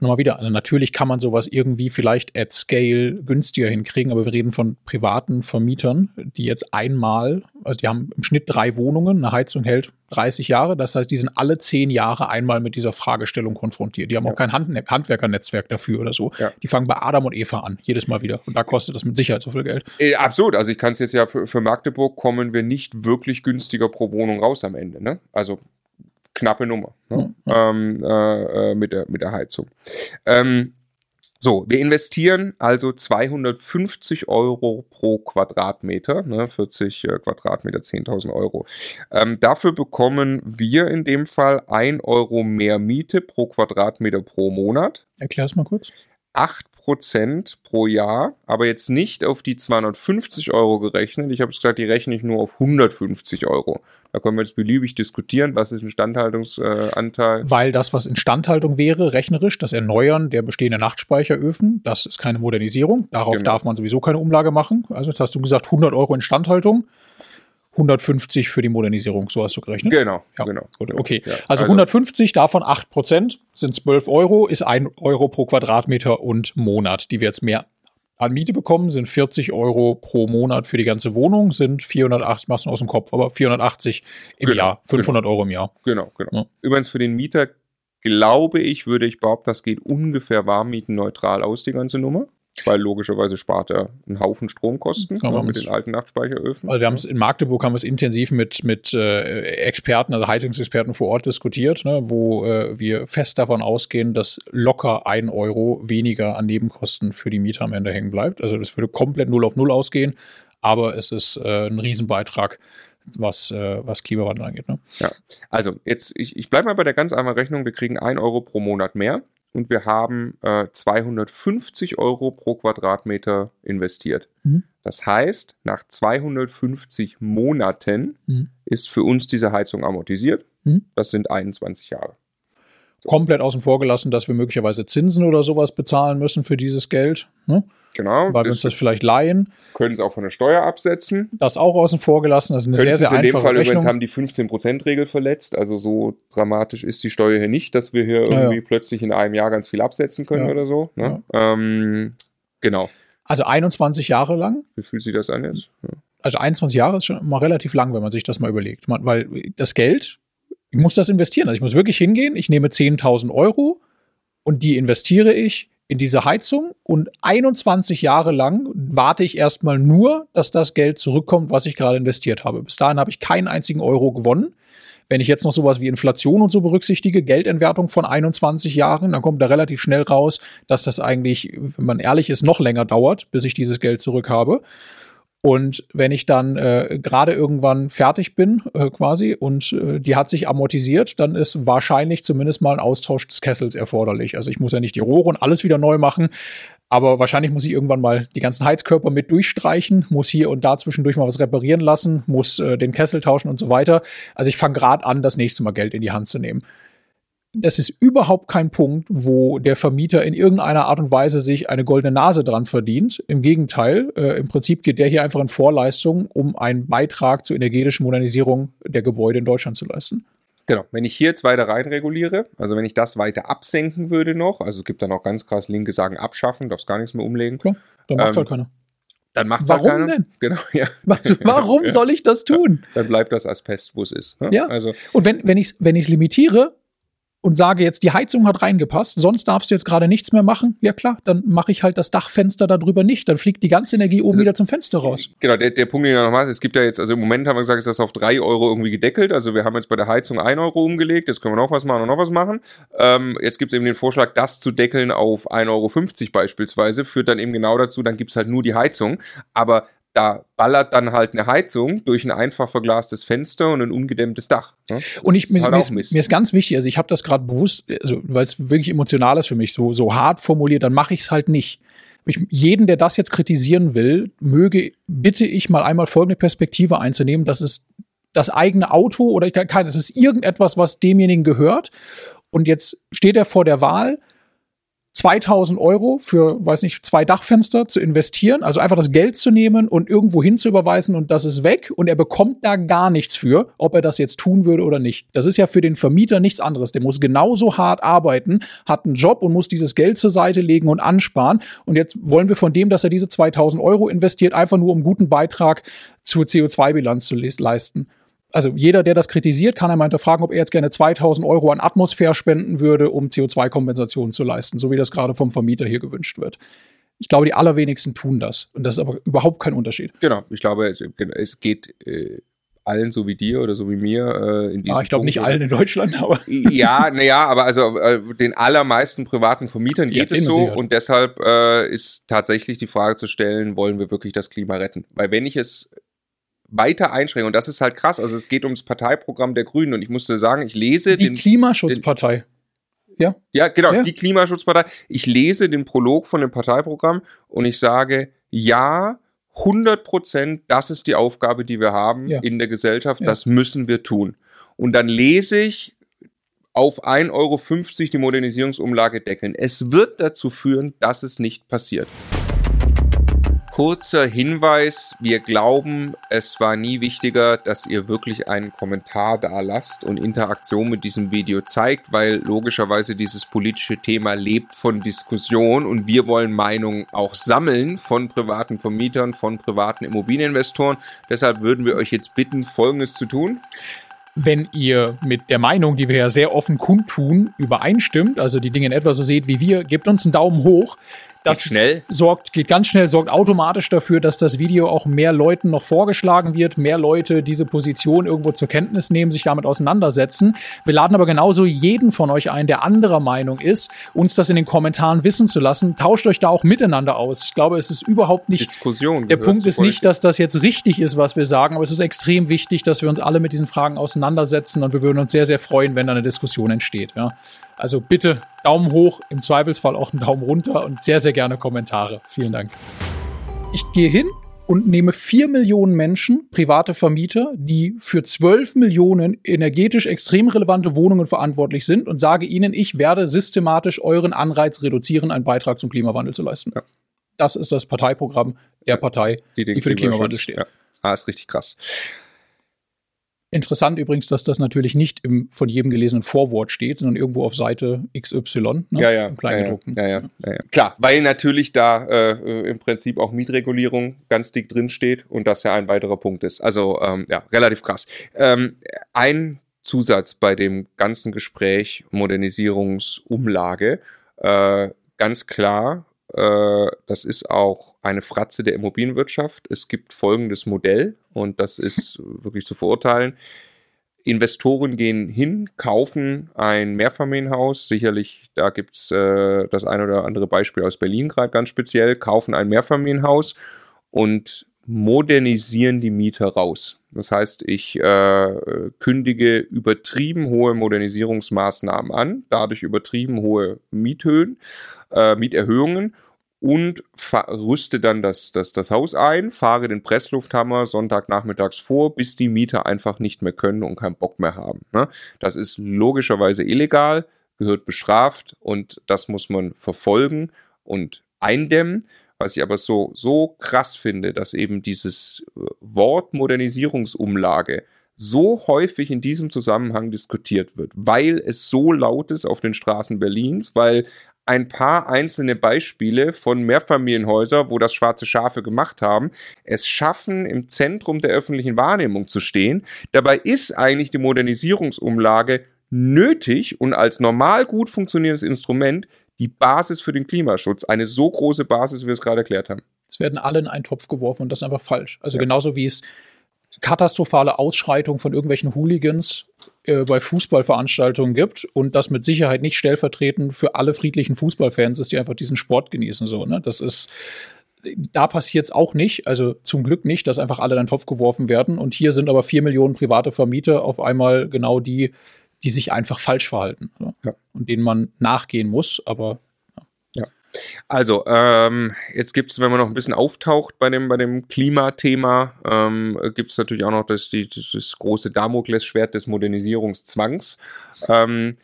Nochmal wieder, also natürlich kann man sowas irgendwie vielleicht at scale günstiger hinkriegen, aber wir reden von privaten Vermietern, die jetzt einmal, also die haben im Schnitt drei Wohnungen, eine Heizung hält 30 Jahre, das heißt, die sind alle zehn Jahre einmal mit dieser Fragestellung konfrontiert. Die haben Ja. auch kein Hand Handwerkernetzwerk dafür oder so. Ja. Die fangen bei Adam und Eva an, jedes Mal wieder. Und da kostet das mit Sicherheit so viel Geld. Äh, absolut. Also ich kann es jetzt ja für, für Magdeburg kommen wir nicht wirklich günstiger pro Wohnung raus am Ende. Ne? Also knappe Nummer ne? ähm, äh, äh, mit, der, mit der Heizung. Ähm, so, wir investieren also 250 Euro pro Quadratmeter, ne, 40 äh, Quadratmeter, 10.000 Euro. Ähm, dafür bekommen wir in dem Fall 1 Euro mehr Miete pro Quadratmeter pro Monat. Erklär es mal kurz. 8% pro Jahr, aber jetzt nicht auf die 250 Euro gerechnet. Ich habe es gesagt, die rechne ich nur auf 150 Euro. Da können wir jetzt beliebig diskutieren, was ist ein Standhaltungsanteil. Weil das, was Instandhaltung wäre, rechnerisch, das Erneuern der bestehenden Nachtspeicheröfen, das ist keine Modernisierung. Darauf Genau. darf man sowieso keine Umlage machen. Also jetzt hast du gesagt 100 Euro Instandhaltung, 150 für die Modernisierung, so hast du gerechnet. Genau, Ja, genau. Gut, genau. okay. Ja, also 150, davon 8 Prozent sind 12 Euro, ist 1 Euro pro Quadratmeter und Monat. Die wir jetzt mehr an Miete bekommen, sind 40 Euro pro Monat für die ganze Wohnung, sind 480, machst du aus dem Kopf, aber 480 im Genau, Jahr, 500 Euro im Jahr. Genau, genau. Ja. Übrigens für den Mieter glaube ich, würde ich behaupten, das geht ungefähr warmmietenneutral aus, die ganze Nummer. Weil logischerweise spart er einen Haufen Stromkosten Ja, mit den alten Nachtspeicheröfen. Also wir haben es in Magdeburg haben wir es intensiv mit, mit äh, Experten, also Heizungsexperten vor Ort diskutiert, ne, wo äh, wir fest davon ausgehen, dass locker ein Euro weniger an Nebenkosten für die Mieter am Ende hängen bleibt. Also das würde komplett null auf null ausgehen, aber es ist äh, ein Riesenbeitrag, was, äh, was Klimawandel angeht. Ne? Also, jetzt, ich, ich bleibe mal bei der ganz einfachen Rechnung. Wir kriegen 1 Euro pro Monat mehr und wir haben äh, 250 Euro pro Quadratmeter investiert. Mhm. Das heißt, nach 250 Monaten Mhm. ist für uns diese Heizung amortisiert. Mhm. Das sind 21 Jahre. Komplett außen vor gelassen, dass wir möglicherweise Zinsen oder sowas bezahlen müssen für dieses Geld, ne? Genau. weil wir uns das vielleicht leihen. können es auch von der Steuer absetzen. Das auch außen vor gelassen. Das ist eine sehr, Könnten sehr sie in dem einfache Fall Rechnung. übrigens haben die 15%-Regel verletzt. Also so dramatisch ist die Steuer hier nicht, dass wir hier irgendwie ja. plötzlich in einem Jahr ganz viel absetzen können Ja. oder so. Ne? Ähm, genau. Also 21 Jahre lang Wie fühlt sich das an jetzt? Also 21 Jahre ist schon mal relativ lang, wenn man sich das mal überlegt. Man, weil das Geld, ich muss das investieren. Also ich muss wirklich hingehen, ich nehme 10.000 Euro und die investiere ich in diese Heizung und 21 Jahre lang warte ich erstmal nur, dass das Geld zurückkommt, was ich gerade investiert habe. Bis dahin habe ich keinen einzigen Euro gewonnen. Wenn ich jetzt noch sowas wie Inflation und so berücksichtige, Geldentwertung von 21 Jahren, dann kommt da relativ schnell raus, dass das eigentlich, wenn man ehrlich ist, noch länger dauert, bis ich dieses Geld zurück habe. Und wenn ich dann äh, gerade irgendwann fertig bin, äh, quasi, und äh, die hat sich amortisiert, dann ist wahrscheinlich zumindest mal ein Austausch des Kessels erforderlich. Also ich muss ja nicht die Rohre und alles wieder neu machen, aber wahrscheinlich muss ich irgendwann mal die ganzen Heizkörper mit durchstreichen, muss hier und da zwischendurch mal was reparieren lassen, muss äh, den Kessel tauschen und so weiter. Also ich fange gerade an, das nächste Mal Geld in die Hand zu nehmen das ist überhaupt kein Punkt, wo der Vermieter in irgendeiner Art und Weise sich eine goldene Nase dran verdient. Im Gegenteil, äh, im Prinzip geht der hier einfach in Vorleistung, um einen Beitrag zur energetischen Modernisierung der Gebäude in Deutschland zu leisten. Genau, wenn ich hier jetzt weiter reinreguliere, also wenn ich das weiter absenken würde noch, also es gibt dann auch ganz krass Linke sagen abschaffen, darfst gar nichts mehr umlegen, Klar, dann macht Ähm, halt keiner. dann macht es Warum halt keiner. denn? Genau, ja. Was, warum Ja. soll ich das tun? Dann bleibt das Asbest, wo es ist. Ne? Ja. Also, Und wenn, wenn ich es wenn ich's limitiere, und sage jetzt, die Heizung hat reingepasst, sonst darfst du jetzt gerade nichts mehr machen, ja klar, dann mache ich halt das Dachfenster darüber nicht. Dann fliegt die ganze Energie oben also, wieder zum Fenster raus. Genau, der, der Punkt, den ich noch mache, es gibt ja jetzt, also im Moment haben wir gesagt, ist das auf drei Euro irgendwie gedeckelt. Also wir haben jetzt bei der Heizung ein Euro umgelegt, jetzt können wir noch was machen und noch was machen. Ähm, jetzt gibt es eben den Vorschlag, das zu deckeln auf 1,50 Euro beispielsweise, führt dann eben genau dazu, dann gibt es halt nur die Heizung. Aber da ballert dann halt eine Heizung durch ein einfach verglastes Fenster und ein ungedämmtes Dach. Ne? Und ich, mir, halt ist, mir, ist, ganz wichtig, also ich habe das gerade bewusst, also, weil es wirklich emotional ist für mich, so, so hart formuliert, dann mache ich es halt nicht. Ich, jeden, der das jetzt kritisieren will, möge, bitte ich mal einmal folgende Perspektive einzunehmen, das ist das eigene Auto oder ich kann, das ist irgendetwas, was demjenigen gehört. Und jetzt steht er vor der Wahl, 2000 Euro für, weiß nicht, zwei Dachfenster zu investieren, also einfach das Geld zu nehmen und irgendwo hin zu überweisen und das ist weg und er bekommt da gar nichts für, ob er das jetzt tun würde oder nicht. Das ist ja für den Vermieter nichts anderes. Der muss genauso hart arbeiten, hat einen Job und muss dieses Geld zur Seite legen und ansparen. Und jetzt wollen wir von dem, dass er diese 2000 Euro investiert, einfach nur um guten Beitrag zur CO2-Bilanz zu leisten also jeder, der das kritisiert, kann einmal hinterfragen, ob er jetzt gerne 2000 Euro an Atmosphäre spenden würde, um CO2-Kompensationen zu leisten, so wie das gerade vom Vermieter hier gewünscht wird. Ich glaube, die allerwenigsten tun das. Und das ist aber überhaupt kein Unterschied. Genau, ich glaube, es geht äh, allen so wie dir oder so wie mir äh, in diesem ah, Ich glaube nicht allen in Deutschland, aber. ja, naja, aber also äh, den allermeisten privaten Vermietern geht ja, es so und deshalb äh, ist tatsächlich die Frage zu stellen, wollen wir wirklich das Klima retten? Weil wenn ich es weiter einschränken. Und das ist halt krass. Also es geht ums Parteiprogramm der Grünen. Und ich musste sagen, ich lese die den, Klimaschutzpartei. Den, ja. Ja, genau, ja. die Klimaschutzpartei. Ich lese den Prolog von dem Parteiprogramm und ich sage, ja, 100 Prozent, das ist die Aufgabe, die wir haben ja. in der Gesellschaft. Ja. Das müssen wir tun. Und dann lese ich auf 1,50 Euro die Modernisierungsumlage deckeln. Es wird dazu führen, dass es nicht passiert. Kurzer Hinweis, wir glauben, es war nie wichtiger, dass ihr wirklich einen Kommentar da lasst und Interaktion mit diesem Video zeigt, weil logischerweise dieses politische Thema lebt von Diskussion und wir wollen Meinungen auch sammeln von privaten Vermietern, von privaten Immobilieninvestoren. Deshalb würden wir euch jetzt bitten, Folgendes zu tun wenn ihr mit der Meinung, die wir ja sehr offen kundtun, übereinstimmt, also die Dinge in etwa so seht wie wir, gebt uns einen Daumen hoch. Das geht schnell. sorgt, geht ganz schnell, sorgt automatisch dafür, dass das Video auch mehr Leuten noch vorgeschlagen wird, mehr Leute diese Position irgendwo zur Kenntnis nehmen, sich damit auseinandersetzen. Wir laden aber genauso jeden von euch ein, der anderer Meinung ist, uns das in den Kommentaren wissen zu lassen. Tauscht euch da auch miteinander aus. Ich glaube, es ist überhaupt nicht. Diskussion. Der Punkt ist nicht, dass das jetzt richtig ist, was wir sagen, aber es ist extrem wichtig, dass wir uns alle mit diesen Fragen auseinandersetzen und wir würden uns sehr, sehr freuen, wenn da eine Diskussion entsteht. Ja. Also bitte Daumen hoch, im Zweifelsfall auch einen Daumen runter und sehr, sehr gerne Kommentare. Vielen Dank. Ich gehe hin und nehme vier Millionen Menschen, private Vermieter, die für zwölf Millionen energetisch extrem relevante Wohnungen verantwortlich sind und sage ihnen, ich werde systematisch euren Anreiz reduzieren, einen Beitrag zum Klimawandel zu leisten. Ja. Das ist das Parteiprogramm der Partei, die, die für den Klimawandel steht. Ja. Ah, ist richtig krass. Interessant übrigens, dass das natürlich nicht im von jedem gelesenen Vorwort steht, sondern irgendwo auf Seite XY, ne? ja, ja, im Kleingedruckten. Ja, ja, ja, ja, Klar, weil natürlich da äh, im Prinzip auch Mietregulierung ganz dick drin steht und das ja ein weiterer Punkt ist. Also ähm, ja, relativ krass. Ähm, ein Zusatz bei dem ganzen Gespräch Modernisierungsumlage, äh, ganz klar, das ist auch eine Fratze der Immobilienwirtschaft. Es gibt folgendes Modell und das ist wirklich zu verurteilen. Investoren gehen hin, kaufen ein Mehrfamilienhaus. Sicherlich, da gibt es äh, das ein oder andere Beispiel aus Berlin gerade ganz speziell, kaufen ein Mehrfamilienhaus und modernisieren die Mieter raus. Das heißt, ich äh, kündige übertrieben hohe Modernisierungsmaßnahmen an, dadurch übertrieben hohe Miethöhen, äh, Mieterhöhungen und rüste dann das, das, das Haus ein, fahre den Presslufthammer Sonntagnachmittags vor, bis die Mieter einfach nicht mehr können und keinen Bock mehr haben. Ne? Das ist logischerweise illegal, gehört bestraft und das muss man verfolgen und eindämmen. Was ich aber so, so krass finde, dass eben dieses äh, Wort Modernisierungsumlage so häufig in diesem Zusammenhang diskutiert wird, weil es so laut ist auf den Straßen Berlins, weil ein paar einzelne Beispiele von Mehrfamilienhäusern, wo das schwarze Schafe gemacht haben, es schaffen, im Zentrum der öffentlichen Wahrnehmung zu stehen. Dabei ist eigentlich die Modernisierungsumlage nötig und als normal gut funktionierendes Instrument die Basis für den Klimaschutz. Eine so große Basis, wie wir es gerade erklärt haben. Es werden alle in einen Topf geworfen und das ist einfach falsch. Also ja. genauso wie es katastrophale Ausschreitungen von irgendwelchen Hooligans äh, bei Fußballveranstaltungen gibt und das mit Sicherheit nicht stellvertretend für alle friedlichen Fußballfans ist, die einfach diesen Sport genießen. So, ne? Das ist, da passiert es auch nicht, also zum Glück nicht, dass einfach alle in den Topf geworfen werden. Und hier sind aber vier Millionen private Vermieter auf einmal genau die, die sich einfach falsch verhalten so. ja. und denen man nachgehen muss. Aber also, ähm, jetzt gibt es, wenn man noch ein bisschen auftaucht bei dem, bei dem Klimathema, ähm, gibt es natürlich auch noch das, die, das große Damoklesschwert des Modernisierungszwangs. Ähm,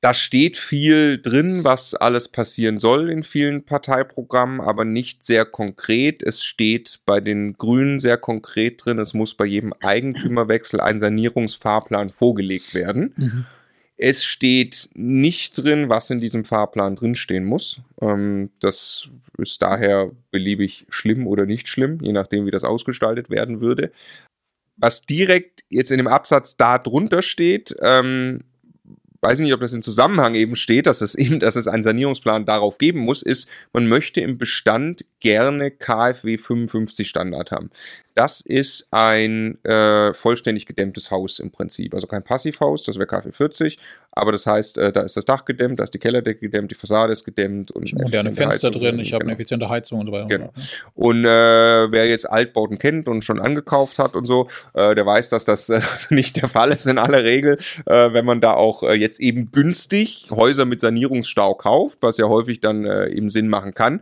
da steht viel drin, was alles passieren soll in vielen Parteiprogrammen, aber nicht sehr konkret. Es steht bei den Grünen sehr konkret drin, es muss bei jedem Eigentümerwechsel ein Sanierungsfahrplan vorgelegt werden. Mhm. Es steht nicht drin, was in diesem Fahrplan drinstehen muss. Ähm, das ist daher beliebig schlimm oder nicht schlimm, je nachdem, wie das ausgestaltet werden würde. Was direkt jetzt in dem Absatz da drunter steht, ähm, weiß nicht, ob das in Zusammenhang eben steht, dass es eben, dass es einen Sanierungsplan darauf geben muss, ist, man möchte im Bestand gerne KfW 55 Standard haben. Das ist ein äh, vollständig gedämmtes Haus im Prinzip. Also kein Passivhaus, das wäre KfW 40, aber das heißt, äh, da ist das Dach gedämmt, da ist die Kellerdecke gedämmt, die Fassade ist gedämmt und ich habe moderne Fenster Heizung drin, ich habe genau. eine effiziente Heizung und so weiter. Genau. Und äh, wer jetzt Altbauten kennt und schon angekauft hat und so, äh, der weiß, dass das äh, nicht der Fall ist in aller Regel, äh, wenn man da auch jetzt eben günstig Häuser mit Sanierungsstau kauft, was ja häufig dann eben Sinn machen kann.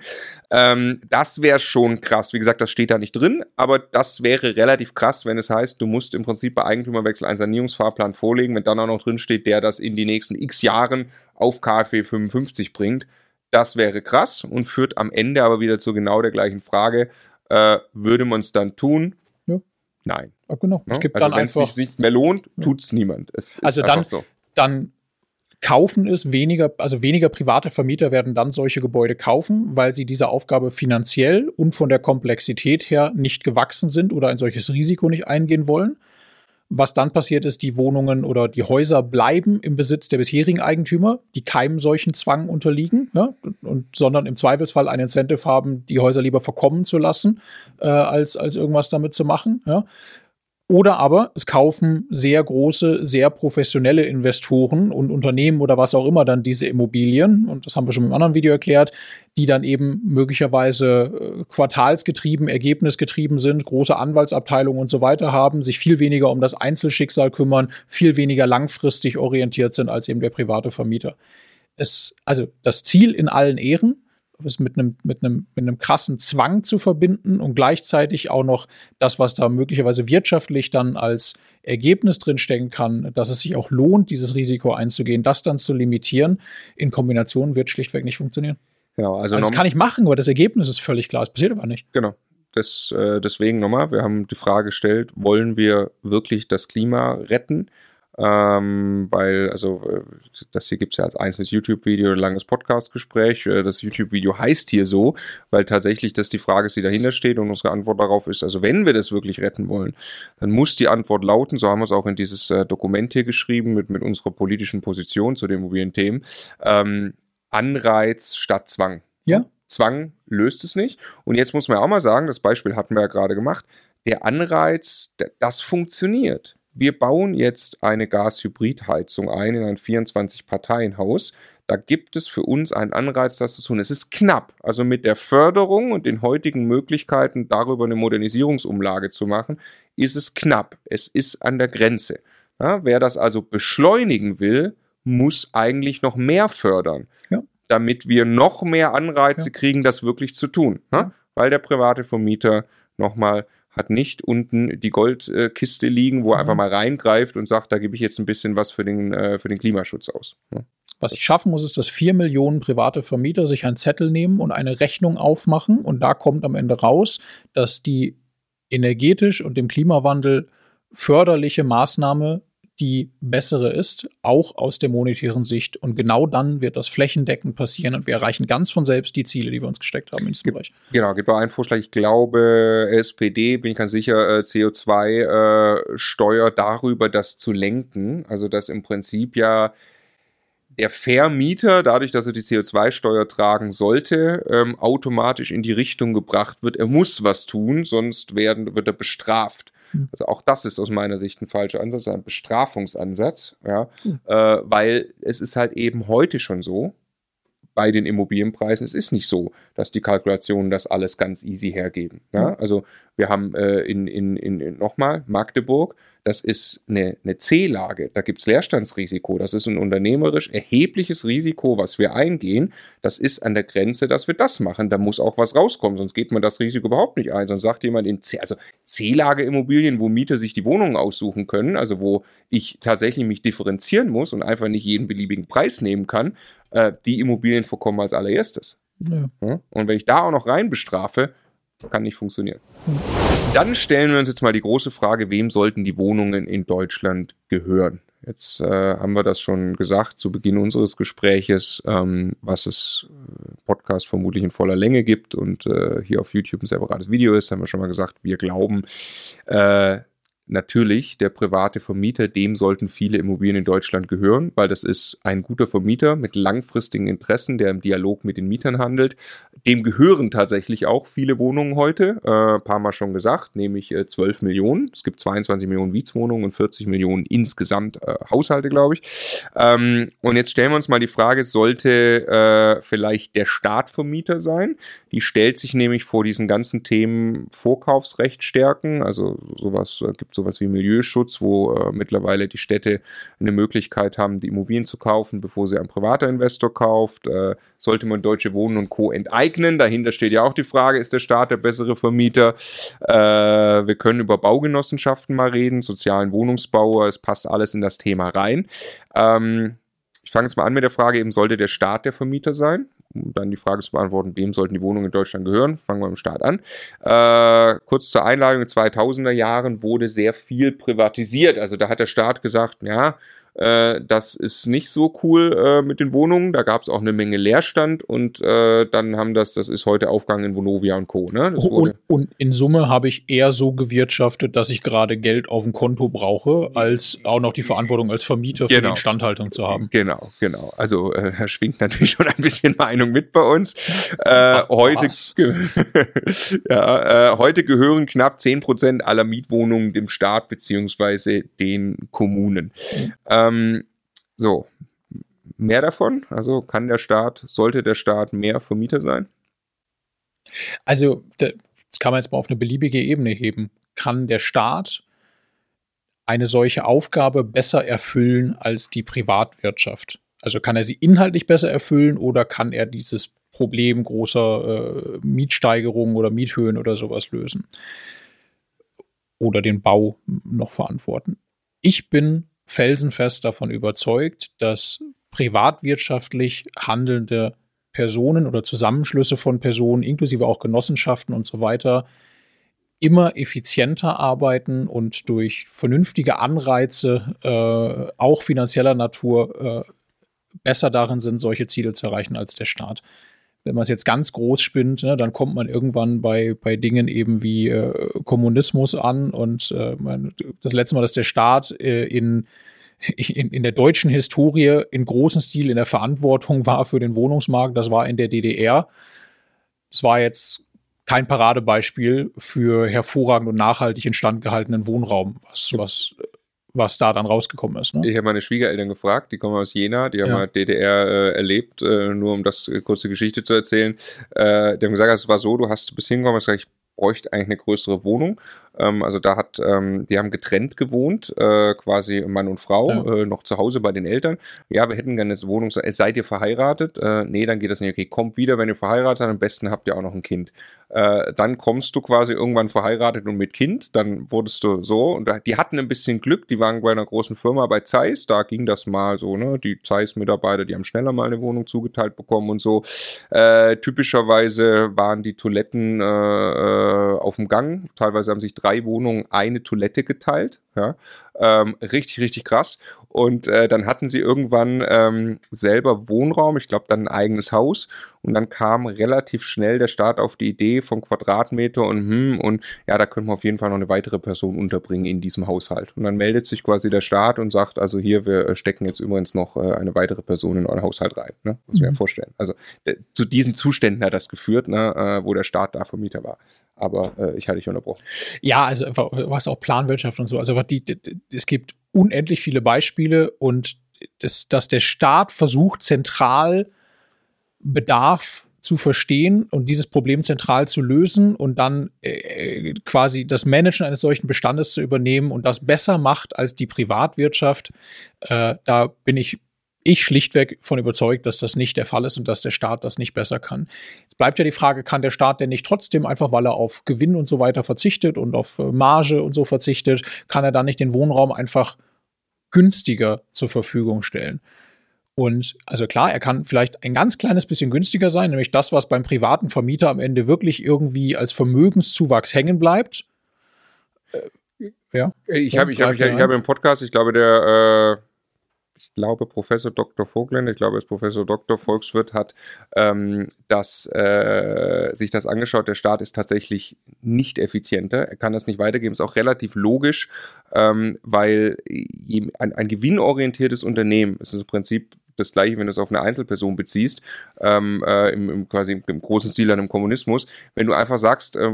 Ähm, das wäre schon krass. Wie gesagt, das steht da nicht drin, aber das wäre relativ krass, wenn es heißt, du musst im Prinzip bei Eigentümerwechsel einen Sanierungsfahrplan vorlegen, wenn dann auch noch drin steht, der das in die nächsten x Jahren auf KfW 55 bringt. Das wäre krass und führt am Ende aber wieder zu genau der gleichen Frage. Äh, würde man es dann tun? Ja. Nein. Ach, genau. Es gibt also, wenn es sich nicht mehr lohnt, tut es niemand. Es also dann, so. dann kaufen es weniger, also weniger private Vermieter werden dann solche Gebäude kaufen, weil sie dieser Aufgabe finanziell und von der Komplexität her nicht gewachsen sind oder ein solches Risiko nicht eingehen wollen. Was dann passiert ist, die Wohnungen oder die Häuser bleiben im Besitz der bisherigen Eigentümer, die keinem solchen Zwang unterliegen, ne? und, sondern im Zweifelsfall ein Incentive haben, die Häuser lieber verkommen zu lassen, äh, als, als irgendwas damit zu machen. Ja? Oder aber es kaufen sehr große, sehr professionelle Investoren und Unternehmen oder was auch immer dann diese Immobilien, und das haben wir schon im anderen Video erklärt, die dann eben möglicherweise äh, quartalsgetrieben, ergebnisgetrieben sind, große Anwaltsabteilungen und so weiter haben, sich viel weniger um das Einzelschicksal kümmern, viel weniger langfristig orientiert sind als eben der private Vermieter. Es, also das Ziel in allen Ehren, es mit einem, mit, einem, mit einem krassen Zwang zu verbinden und gleichzeitig auch noch das, was da möglicherweise wirtschaftlich dann als Ergebnis drinstecken kann, dass es sich auch lohnt, dieses Risiko einzugehen, das dann zu limitieren, in Kombination wird schlichtweg nicht funktionieren. Genau, also, also das kann ich machen, aber das Ergebnis ist völlig klar, es passiert aber nicht. Genau. Das, äh, deswegen nochmal, wir haben die Frage gestellt, wollen wir wirklich das Klima retten? Ähm, weil, also, äh, das hier gibt es ja als einzelnes YouTube-Video, ein langes Podcast-Gespräch. Äh, das YouTube-Video heißt hier so, weil tatsächlich das die Frage ist, die dahinter steht und unsere Antwort darauf ist, also wenn wir das wirklich retten wollen, dann muss die Antwort lauten, so haben wir es auch in dieses äh, Dokument hier geschrieben, mit, mit unserer politischen Position zu den mobilen Themen, ähm, Anreiz statt Zwang. Ja. Zwang löst es nicht. Und jetzt muss man ja auch mal sagen, das Beispiel hatten wir ja gerade gemacht, der Anreiz, das funktioniert wir bauen jetzt eine Gashybridheizung ein in ein 24-Parteien-Haus. Da gibt es für uns einen Anreiz, das zu tun. Es ist knapp. Also mit der Förderung und den heutigen Möglichkeiten, darüber eine Modernisierungsumlage zu machen, ist es knapp. Es ist an der Grenze. Ja, wer das also beschleunigen will, muss eigentlich noch mehr fördern, ja. damit wir noch mehr Anreize ja. kriegen, das wirklich zu tun. Ja? Weil der private Vermieter nochmal hat nicht unten die Goldkiste liegen, wo er mhm. einfach mal reingreift und sagt, da gebe ich jetzt ein bisschen was für den, äh, für den Klimaschutz aus. Ja. Was ich schaffen muss, ist, dass vier Millionen private Vermieter sich einen Zettel nehmen und eine Rechnung aufmachen. Und da kommt am Ende raus, dass die energetisch und dem Klimawandel förderliche Maßnahme die bessere ist, auch aus der monetären Sicht. Und genau dann wird das flächendeckend passieren und wir erreichen ganz von selbst die Ziele, die wir uns gesteckt haben in diesem Bereich. Genau, gibt auch einen Vorschlag. Ich glaube, SPD, bin ich ganz sicher, äh, CO2-Steuer äh, darüber, das zu lenken. Also, dass im Prinzip ja der Vermieter, dadurch, dass er die CO2-Steuer tragen sollte, ähm, automatisch in die Richtung gebracht wird, er muss was tun, sonst werden, wird er bestraft. Hm. Also auch das ist aus meiner Sicht ein falscher Ansatz, ein Bestrafungsansatz, ja, mhm. äh, weil es ist halt eben heute schon so, bei den Immobilienpreisen, es ist nicht so, dass die Kalkulationen das alles ganz easy hergeben. Ja? Hm. Also wir haben äh, in, in, in, in nochmal Magdeburg, das ist eine, eine C-Lage, da gibt es Leerstandsrisiko, das ist ein unternehmerisch erhebliches Risiko, was wir eingehen. Das ist an der Grenze, dass wir das machen. Da muss auch was rauskommen, sonst geht man das Risiko überhaupt nicht ein. Sonst sagt jemand in C, also C-Lage-Immobilien, wo Mieter sich die Wohnungen aussuchen können, also wo ich tatsächlich mich differenzieren muss und einfach nicht jeden beliebigen Preis nehmen kann, äh, die Immobilien vorkommen als allererstes. Ja. Und wenn ich da auch noch rein bestrafe, kann nicht funktionieren. Dann stellen wir uns jetzt mal die große Frage, wem sollten die Wohnungen in Deutschland gehören? Jetzt äh, haben wir das schon gesagt zu Beginn unseres Gespräches, ähm, was es äh, Podcast vermutlich in voller Länge gibt und äh, hier auf YouTube ein separates Video ist, haben wir schon mal gesagt, wir glauben, äh, natürlich der private Vermieter, dem sollten viele Immobilien in Deutschland gehören, weil das ist ein guter Vermieter mit langfristigen Interessen, der im Dialog mit den Mietern handelt. Dem gehören tatsächlich auch viele Wohnungen heute, äh, paar Mal schon gesagt, nämlich äh, 12 Millionen. Es gibt 22 Millionen Mietswohnungen und 40 Millionen insgesamt äh, Haushalte, glaube ich. Ähm, und jetzt stellen wir uns mal die Frage, sollte äh, vielleicht der Staat Vermieter sein? Die stellt sich nämlich vor diesen ganzen Themen Vorkaufsrecht stärken, also sowas äh, gibt sowas wie Milieuschutz, wo äh, mittlerweile die Städte eine Möglichkeit haben, die Immobilien zu kaufen, bevor sie ein privater Investor kauft. Äh, sollte man Deutsche Wohnen und Co. enteignen? Dahinter steht ja auch die Frage, ist der Staat der bessere Vermieter? Äh, wir können über Baugenossenschaften mal reden, sozialen Wohnungsbau, es passt alles in das Thema rein. Ähm, ich fange jetzt mal an mit der Frage, eben sollte der Staat der Vermieter sein? Um dann die Frage zu beantworten, wem sollten die Wohnungen in Deutschland gehören? Fangen wir im Start an. Äh, kurz zur Einladung, in den 2000er Jahren wurde sehr viel privatisiert. Also da hat der Staat gesagt, ja, äh, das ist nicht so cool äh, mit den Wohnungen. Da gab es auch eine Menge Leerstand und äh, dann haben das, das ist heute Aufgang in Vonovia und Co. Ne? Und, und, in Summe habe ich eher so gewirtschaftet, dass ich gerade Geld auf dem Konto brauche, als auch noch die Verantwortung als Vermieter für genau. die Instandhaltung zu haben. Genau, genau. Also äh, schwingt natürlich schon ein bisschen Meinung mit bei uns. Äh, heute, ja, äh, heute gehören knapp 10% aller Mietwohnungen dem Staat beziehungsweise den Kommunen. Mhm. Ähm, so, mehr davon? Also kann der Staat, sollte der Staat mehr Vermieter sein? Also, das kann man jetzt mal auf eine beliebige Ebene heben. Kann der Staat eine solche Aufgabe besser erfüllen als die Privatwirtschaft? Also kann er sie inhaltlich besser erfüllen oder kann er dieses Problem großer äh, Mietsteigerungen oder Miethöhen oder sowas lösen? Oder den Bau noch verantworten? Ich bin felsenfest davon überzeugt, dass privatwirtschaftlich handelnde Personen oder Zusammenschlüsse von Personen, inklusive auch Genossenschaften und so weiter, immer effizienter arbeiten und durch vernünftige Anreize, äh, auch finanzieller Natur, äh, besser darin sind, solche Ziele zu erreichen als der Staat wenn man es jetzt ganz groß spinnt, ne, dann kommt man irgendwann bei, bei Dingen eben wie äh, Kommunismus an. Und äh, man, das letzte Mal, dass der Staat äh, in, in, in der deutschen Historie in großem Stil in der Verantwortung war für den Wohnungsmarkt, das war in der DDR. Das war jetzt kein Paradebeispiel für hervorragend und nachhaltig instand gehaltenen Wohnraum, was, was was da dann rausgekommen ist. Ne? Ich habe meine Schwiegereltern gefragt, die kommen aus Jena, die haben ja. halt DDR äh, erlebt, äh, nur um das äh, kurze Geschichte zu erzählen. Äh, die haben gesagt, es war so, du hast bis hingekommen, hast gesagt, ich bräuchte eigentlich eine größere Wohnung. Ähm, also da hat, ähm, die haben getrennt gewohnt, äh, quasi Mann und Frau, ja. äh, noch zu Hause bei den Eltern. Ja, wir hätten gerne eine Wohnung. Seid ihr verheiratet? Äh, nee, dann geht das nicht. Okay, kommt wieder, wenn ihr verheiratet seid. Am besten habt ihr auch noch ein Kind. Äh, dann kommst du quasi irgendwann verheiratet und mit Kind. Dann wurdest du so. Und die hatten ein bisschen Glück. Die waren bei einer großen Firma bei Zeiss. Da ging das mal so. Ne? Die Zeiss-Mitarbeiter, die haben schneller mal eine Wohnung zugeteilt bekommen und so. Äh, typischerweise waren die Toiletten äh, äh, auf dem Gang. Teilweise haben sich drei drei Wohnungen eine Toilette geteilt. Ja? Ähm, richtig, richtig krass. Und äh, dann hatten sie irgendwann ähm, selber Wohnraum, ich glaube dann ein eigenes Haus. Und dann kam relativ schnell der Staat auf die Idee von Quadratmeter und hm, und ja, da könnte man auf jeden Fall noch eine weitere Person unterbringen in diesem Haushalt. Und dann meldet sich quasi der Staat und sagt, also hier, wir äh, stecken jetzt übrigens noch äh, eine weitere Person in euren Haushalt rein. Ne? Muss man mhm. ja vorstellen. Also zu diesen Zuständen hat das geführt, ne, äh, wo der Staat da Vermieter war. Aber äh, ich hatte dich unterbrochen. Ja, also was auch Planwirtschaft und so. Also die, die, es gibt unendlich viele Beispiele und das, dass der Staat versucht, zentral Bedarf zu verstehen und dieses Problem zentral zu lösen und dann äh, quasi das Managen eines solchen Bestandes zu übernehmen und das besser macht als die Privatwirtschaft, äh, da bin ich ich schlichtweg von überzeugt, dass das nicht der Fall ist und dass der Staat das nicht besser kann. Jetzt bleibt ja die Frage, kann der Staat denn nicht trotzdem, einfach weil er auf Gewinn und so weiter verzichtet und auf äh, Marge und so verzichtet, kann er dann nicht den Wohnraum einfach günstiger zur Verfügung stellen? Und also klar, er kann vielleicht ein ganz kleines bisschen günstiger sein, nämlich das, was beim privaten Vermieter am Ende wirklich irgendwie als Vermögenszuwachs hängen bleibt. Äh, ja. Ich habe ich hab, ich hab, ich hab im Podcast, ich glaube, der äh ich glaube, Professor Dr. Voglen, ich glaube, es ist Professor Dr. Volkswirt, hat ähm, das, äh, sich das angeschaut. Der Staat ist tatsächlich nicht effizienter. Er kann das nicht weitergeben. Ist auch relativ logisch, ähm, weil ein, ein gewinnorientiertes Unternehmen ist im Prinzip das gleiche, wenn du es auf eine Einzelperson beziehst, ähm, äh, im, im, quasi im großen Stil an dem Kommunismus. Wenn du einfach sagst, äh,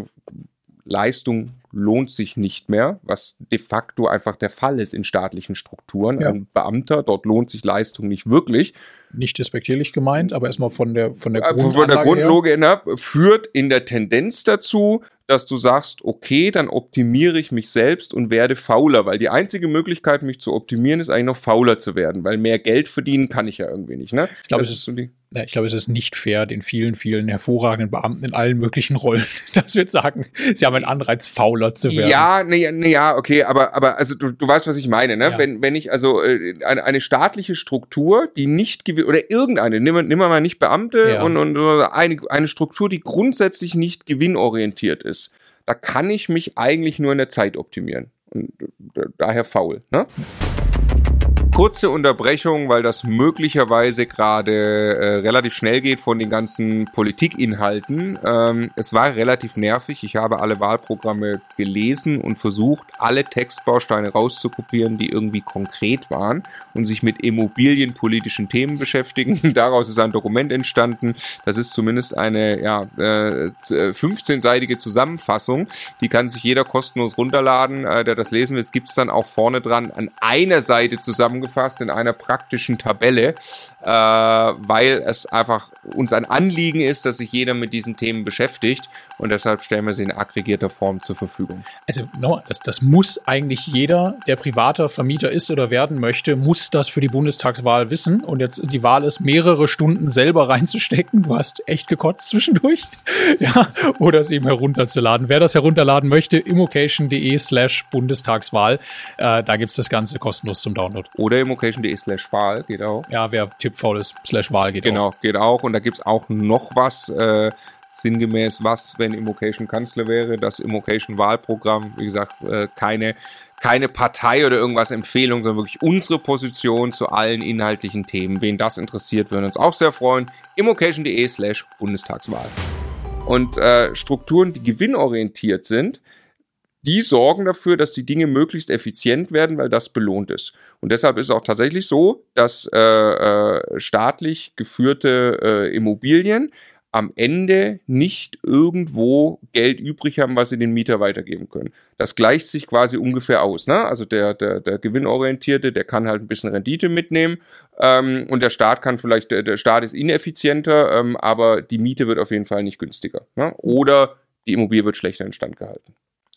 Leistung lohnt sich nicht mehr, was de facto einfach der Fall ist in staatlichen Strukturen. Ja. Ein Beamter, dort lohnt sich Leistung nicht wirklich. Nicht despektierlich gemeint, aber erstmal von der von der, äh, von der Grundlage her. führt in der Tendenz dazu, dass du sagst, okay, dann optimiere ich mich selbst und werde fauler, weil die einzige Möglichkeit, mich zu optimieren, ist eigentlich noch fauler zu werden, weil mehr Geld verdienen kann ich ja irgendwie nicht. Ne? Ich glaube, es ist so die ja, ich glaube, es ist nicht fair, den vielen, vielen hervorragenden Beamten in allen möglichen Rollen, dass wir sagen, sie haben einen Anreiz, fauler zu werden. Ja, nee, nee ja, okay, aber, aber also du, du weißt, was ich meine, ne? Ja. Wenn, wenn ich also äh, eine, eine staatliche Struktur, die nicht oder irgendeine, nimm, nimm mal nicht Beamte ja. und, und eine, eine Struktur, die grundsätzlich nicht gewinnorientiert ist, da kann ich mich eigentlich nur in der Zeit optimieren. Und daher faul, ne? Kurze Unterbrechung, weil das möglicherweise gerade äh, relativ schnell geht von den ganzen Politikinhalten. Ähm, es war relativ nervig. Ich habe alle Wahlprogramme gelesen und versucht, alle Textbausteine rauszukopieren, die irgendwie konkret waren und sich mit immobilienpolitischen Themen beschäftigen. Daraus ist ein Dokument entstanden. Das ist zumindest eine ja, äh, 15-seitige Zusammenfassung. Die kann sich jeder kostenlos runterladen, äh, der das lesen will. Es gibt es dann auch vorne dran an einer Seite zusammen zusammengefasst in einer praktischen Tabelle, äh, weil es einfach uns ein Anliegen ist, dass sich jeder mit diesen Themen beschäftigt und deshalb stellen wir sie in aggregierter Form zur Verfügung. Also no, das, das muss eigentlich jeder, der privater Vermieter ist oder werden möchte, muss das für die Bundestagswahl wissen und jetzt die Wahl ist, mehrere Stunden selber reinzustecken. Du hast echt gekotzt zwischendurch. ja, oder es eben herunterzuladen. Wer das herunterladen möchte, immocation.de slash Bundestagswahl. Äh, da es das Ganze kostenlos zum Download. Oder oder immocation.de slash Wahl geht auch. Ja, wer tippfaul ist, slash Wahl geht genau, auch. Genau, geht auch. Und da gibt es auch noch was, äh, sinngemäß was, wenn Immocation Kanzler wäre, das Immocation Wahlprogramm, wie gesagt, äh, keine keine Partei oder irgendwas Empfehlung, sondern wirklich unsere Position zu allen inhaltlichen Themen. Wen das interessiert, würden uns auch sehr freuen. immocation.de slash Bundestagswahl. Und äh, Strukturen, die gewinnorientiert sind, die sorgen dafür, dass die Dinge möglichst effizient werden, weil das belohnt ist. Und deshalb ist es auch tatsächlich so, dass äh, äh, staatlich geführte äh, Immobilien am Ende nicht irgendwo Geld übrig haben, was sie den Mieter weitergeben können. Das gleicht sich quasi ungefähr aus. Ne? Also der, der, der Gewinnorientierte, der kann halt ein bisschen Rendite mitnehmen ähm, und der Staat kann vielleicht, der, der Staat ist ineffizienter, ähm, aber die Miete wird auf jeden Fall nicht günstiger. Ne? Oder die Immobilie wird schlechter instand gehalten.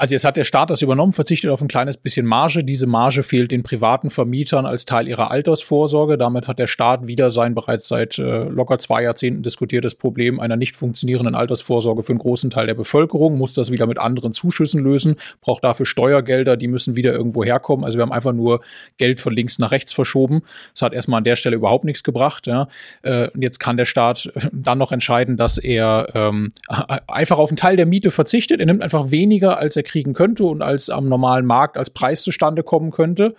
Also jetzt hat der Staat das übernommen, verzichtet auf ein kleines bisschen Marge. Diese Marge fehlt den privaten Vermietern als Teil ihrer Altersvorsorge. Damit hat der Staat wieder sein bereits seit äh, locker zwei Jahrzehnten diskutiertes Problem einer nicht funktionierenden Altersvorsorge für einen großen Teil der Bevölkerung, muss das wieder mit anderen Zuschüssen lösen, braucht dafür Steuergelder, die müssen wieder irgendwo herkommen. Also wir haben einfach nur Geld von links nach rechts verschoben. Das hat erstmal an der Stelle überhaupt nichts gebracht. Ja. Äh, jetzt kann der Staat dann noch entscheiden, dass er ähm, einfach auf einen Teil der Miete verzichtet. Er nimmt einfach weniger, als er kriegen könnte und als am normalen Markt als Preis zustande kommen könnte.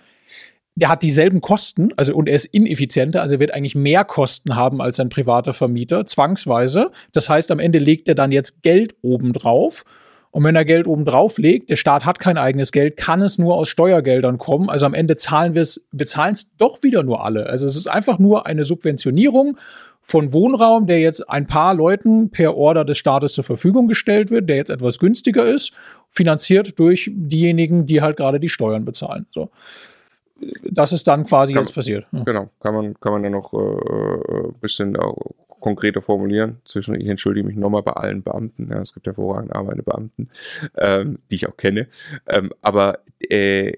Der hat dieselben Kosten, also und er ist ineffizienter, also er wird eigentlich mehr Kosten haben als ein privater Vermieter, zwangsweise. Das heißt, am Ende legt er dann jetzt Geld obendrauf. Und wenn er Geld obendrauf legt, der Staat hat kein eigenes Geld, kann es nur aus Steuergeldern kommen. Also am Ende zahlen wir es, wir zahlen es doch wieder nur alle. Also es ist einfach nur eine Subventionierung von Wohnraum, der jetzt ein paar Leuten per Order des Staates zur Verfügung gestellt wird, der jetzt etwas günstiger ist, finanziert durch diejenigen, die halt gerade die Steuern bezahlen. So. Das ist dann quasi kann, jetzt passiert. Genau, kann man, kann man ja noch ein äh, bisschen konkreter formulieren. Zwischen, ich entschuldige mich nochmal bei allen Beamten. Ja, es gibt hervorragend arbeitende Beamten, ähm, die ich auch kenne. Ähm, aber äh,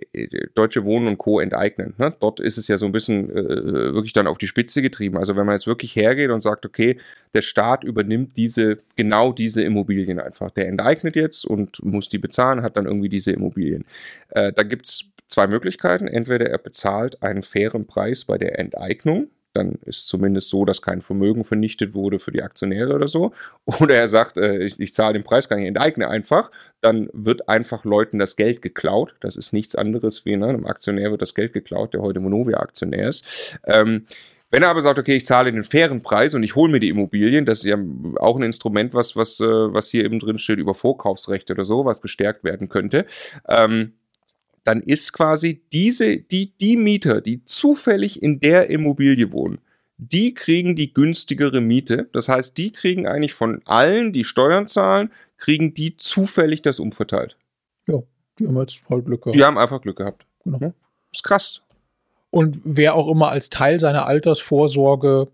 Deutsche Wohnen und Co. enteignen. Ne? Dort ist es ja so ein bisschen äh, wirklich dann auf die Spitze getrieben. Also wenn man jetzt wirklich hergeht und sagt, okay, der Staat übernimmt diese, genau diese Immobilien einfach. Der enteignet jetzt und muss die bezahlen, hat dann irgendwie diese Immobilien. Äh, da gibt es zwei Möglichkeiten. Entweder er bezahlt einen fairen Preis bei der Enteignung, dann ist zumindest so, dass kein Vermögen vernichtet wurde für die Aktionäre oder so. Oder er sagt, äh, ich, ich zahle den Preis gar nicht, enteigne einfach. Dann wird einfach Leuten das Geld geklaut. Das ist nichts anderes wie ne, einem Aktionär wird das Geld geklaut, der heute Monovia-Aktionär ist. Ähm, wenn er aber sagt, okay, ich zahle den fairen Preis und ich hole mir die Immobilien, das ist ja auch ein Instrument, was, was, äh, was hier eben drin steht über Vorkaufsrechte oder so, was gestärkt werden könnte. Ähm, dann ist quasi diese, die, die Mieter, die zufällig in der Immobilie wohnen, die kriegen die günstigere Miete. Das heißt, die kriegen eigentlich von allen, die Steuern zahlen, kriegen die zufällig das umverteilt. Ja, die haben jetzt halt Glück gehabt. Die haben einfach Glück gehabt. Genau. Das ist krass. Und wer auch immer als Teil seiner Altersvorsorge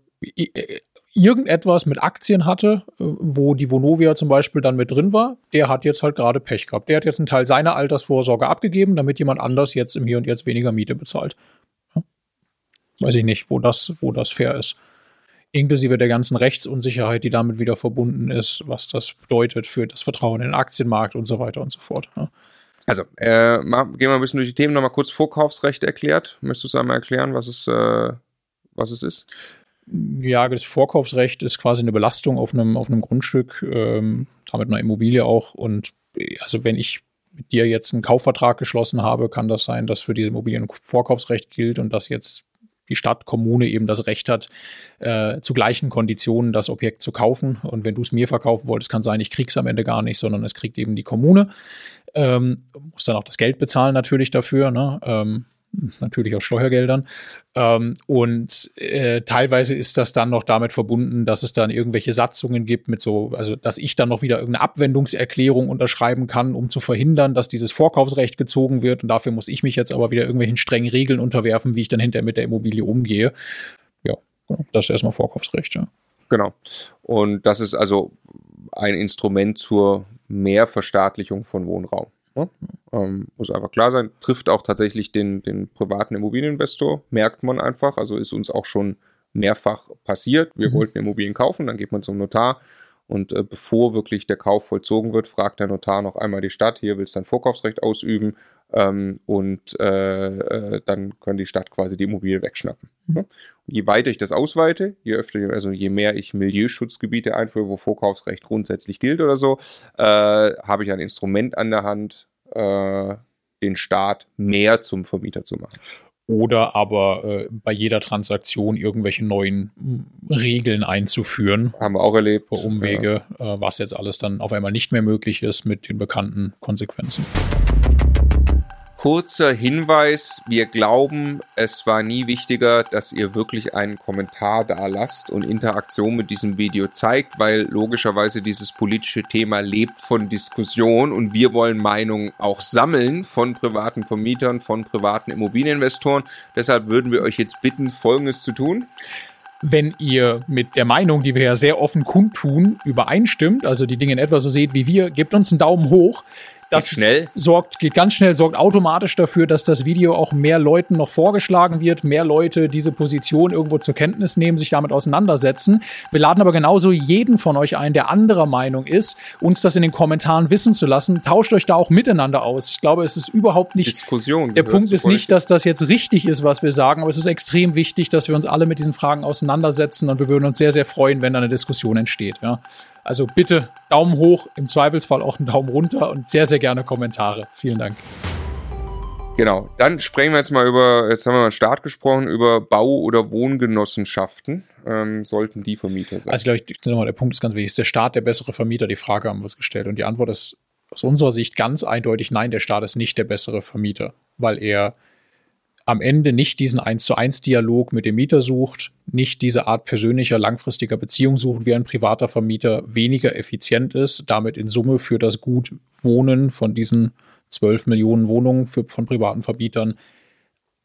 irgendetwas mit Aktien hatte, äh, wo die Vonovia zum Beispiel dann mit drin war, der hat jetzt halt gerade Pech gehabt. Der hat jetzt einen Teil seiner Altersvorsorge abgegeben, damit jemand anders jetzt im Hier und Jetzt weniger Miete bezahlt. Weiß ich nicht, wo das, wo das fair ist. Inklusive der ganzen Rechtsunsicherheit, die damit wieder verbunden ist, was das bedeutet für das Vertrauen in den Aktienmarkt und so weiter und so fort. Also, äh, mal, gehen wir ein bisschen durch die Themen, nochmal kurz Vorkaufsrecht erklärt. Möchtest du es einmal erklären, was es, äh, was es ist? Ja, das Vorkaufsrecht ist quasi eine Belastung auf einem, auf einem Grundstück, ähm, damit einer Immobilie auch. Und also wenn ich mit dir jetzt einen Kaufvertrag geschlossen habe, kann das sein, dass für diese Immobilien Vorkaufsrecht gilt und dass jetzt die Stadt, Kommune eben das Recht hat, äh, zu gleichen Konditionen das Objekt zu kaufen. Und wenn du es mir verkaufen wolltest, kann sein, ich krieg's am Ende gar nicht, sondern es kriegt eben die Kommune. Ähm, muss dann auch das Geld bezahlen natürlich dafür. Ne? Ähm, natürlich aus Steuergeldern. Ähm, und äh, teilweise ist das dann noch damit verbunden, dass es dann irgendwelche Satzungen gibt mit so, also dass ich dann noch wieder irgendeine Abwendungserklärung unterschreiben kann, um zu verhindern, dass dieses Vorkaufsrecht gezogen wird. Und dafür muss ich mich jetzt aber wieder irgendwelchen strengen Regeln unterwerfen, wie ich dann hinterher mit der Immobilie umgehe. Ja, das ist erstmal Vorkaufsrecht, ja. Genau. Und das ist also ein Instrument zur Mehrverstaatlichung von Wohnraum. Ne? Ähm, muss einfach klar sein. Trifft auch tatsächlich den, den privaten Immobilieninvestor, merkt man einfach. Also ist uns auch schon mehrfach passiert. Wir mhm. wollten Immobilien kaufen, dann geht man zum Notar und äh, bevor wirklich der Kauf vollzogen wird, fragt der Notar noch einmal die Stadt, hier willst du dein Vorkaufsrecht ausüben ähm, und äh, äh, dann kann die Stadt quasi die Immobilie wegschnappen. Mhm. je weiter ich das ausweite, je öfter, also je mehr ich Milieuschutzgebiete einführe, wo Vorkaufsrecht grundsätzlich gilt oder so, äh, habe ich ein Instrument an der Hand, äh, den Staat mehr zum Vermieter zu machen oder aber äh, bei jeder Transaktion irgendwelche neuen hm, Regeln einzuführen. Haben wir auch erlebt. Umwege, ja. äh, was jetzt alles dann auf einmal nicht mehr möglich ist mit den bekannten Konsequenzen. Kurzer Hinweis, wir glauben, es war nie wichtiger, dass ihr wirklich einen Kommentar da lasst und Interaktion mit diesem Video zeigt, weil logischerweise dieses politische Thema lebt von Diskussion und wir wollen Meinungen auch sammeln von privaten Vermietern, von privaten Immobilieninvestoren. Deshalb würden wir euch jetzt bitten, Folgendes zu tun. Wenn ihr mit der Meinung, die wir ja sehr offen kundtun, übereinstimmt, also die Dinge in etwa so seht wie wir, gebt uns einen Daumen hoch. Das geht schnell. sorgt, geht ganz schnell, sorgt automatisch dafür, dass das Video auch mehr Leuten noch vorgeschlagen wird, mehr Leute diese Position irgendwo zur Kenntnis nehmen, sich damit auseinandersetzen. Wir laden aber genauso jeden von euch ein, der anderer Meinung ist, uns das in den Kommentaren wissen zu lassen. Tauscht euch da auch miteinander aus. Ich glaube, es ist überhaupt nicht. Diskussion. Der Punkt ist nicht, dass das jetzt richtig ist, was wir sagen, aber es ist extrem wichtig, dass wir uns alle mit diesen Fragen auseinandersetzen und wir würden uns sehr, sehr freuen, wenn da eine Diskussion entsteht. Ja. Also bitte Daumen hoch, im Zweifelsfall auch einen Daumen runter und sehr, sehr gerne Kommentare. Vielen Dank. Genau, dann sprechen wir jetzt mal über, jetzt haben wir mal Start gesprochen, über Bau- oder Wohngenossenschaften. Ähm, sollten die Vermieter sein? Also, glaube ich, nochmal, der Punkt ist ganz wichtig. Ist der Staat der bessere Vermieter? Die Frage haben wir uns gestellt. Und die Antwort ist aus unserer Sicht ganz eindeutig nein, der Staat ist nicht der bessere Vermieter, weil er am Ende nicht diesen 1 zu 1 Dialog mit dem Mieter sucht, nicht diese Art persönlicher, langfristiger Beziehung sucht, wie ein privater Vermieter weniger effizient ist, damit in Summe für das Gut Wohnen von diesen 12 Millionen Wohnungen für, von privaten Vermietern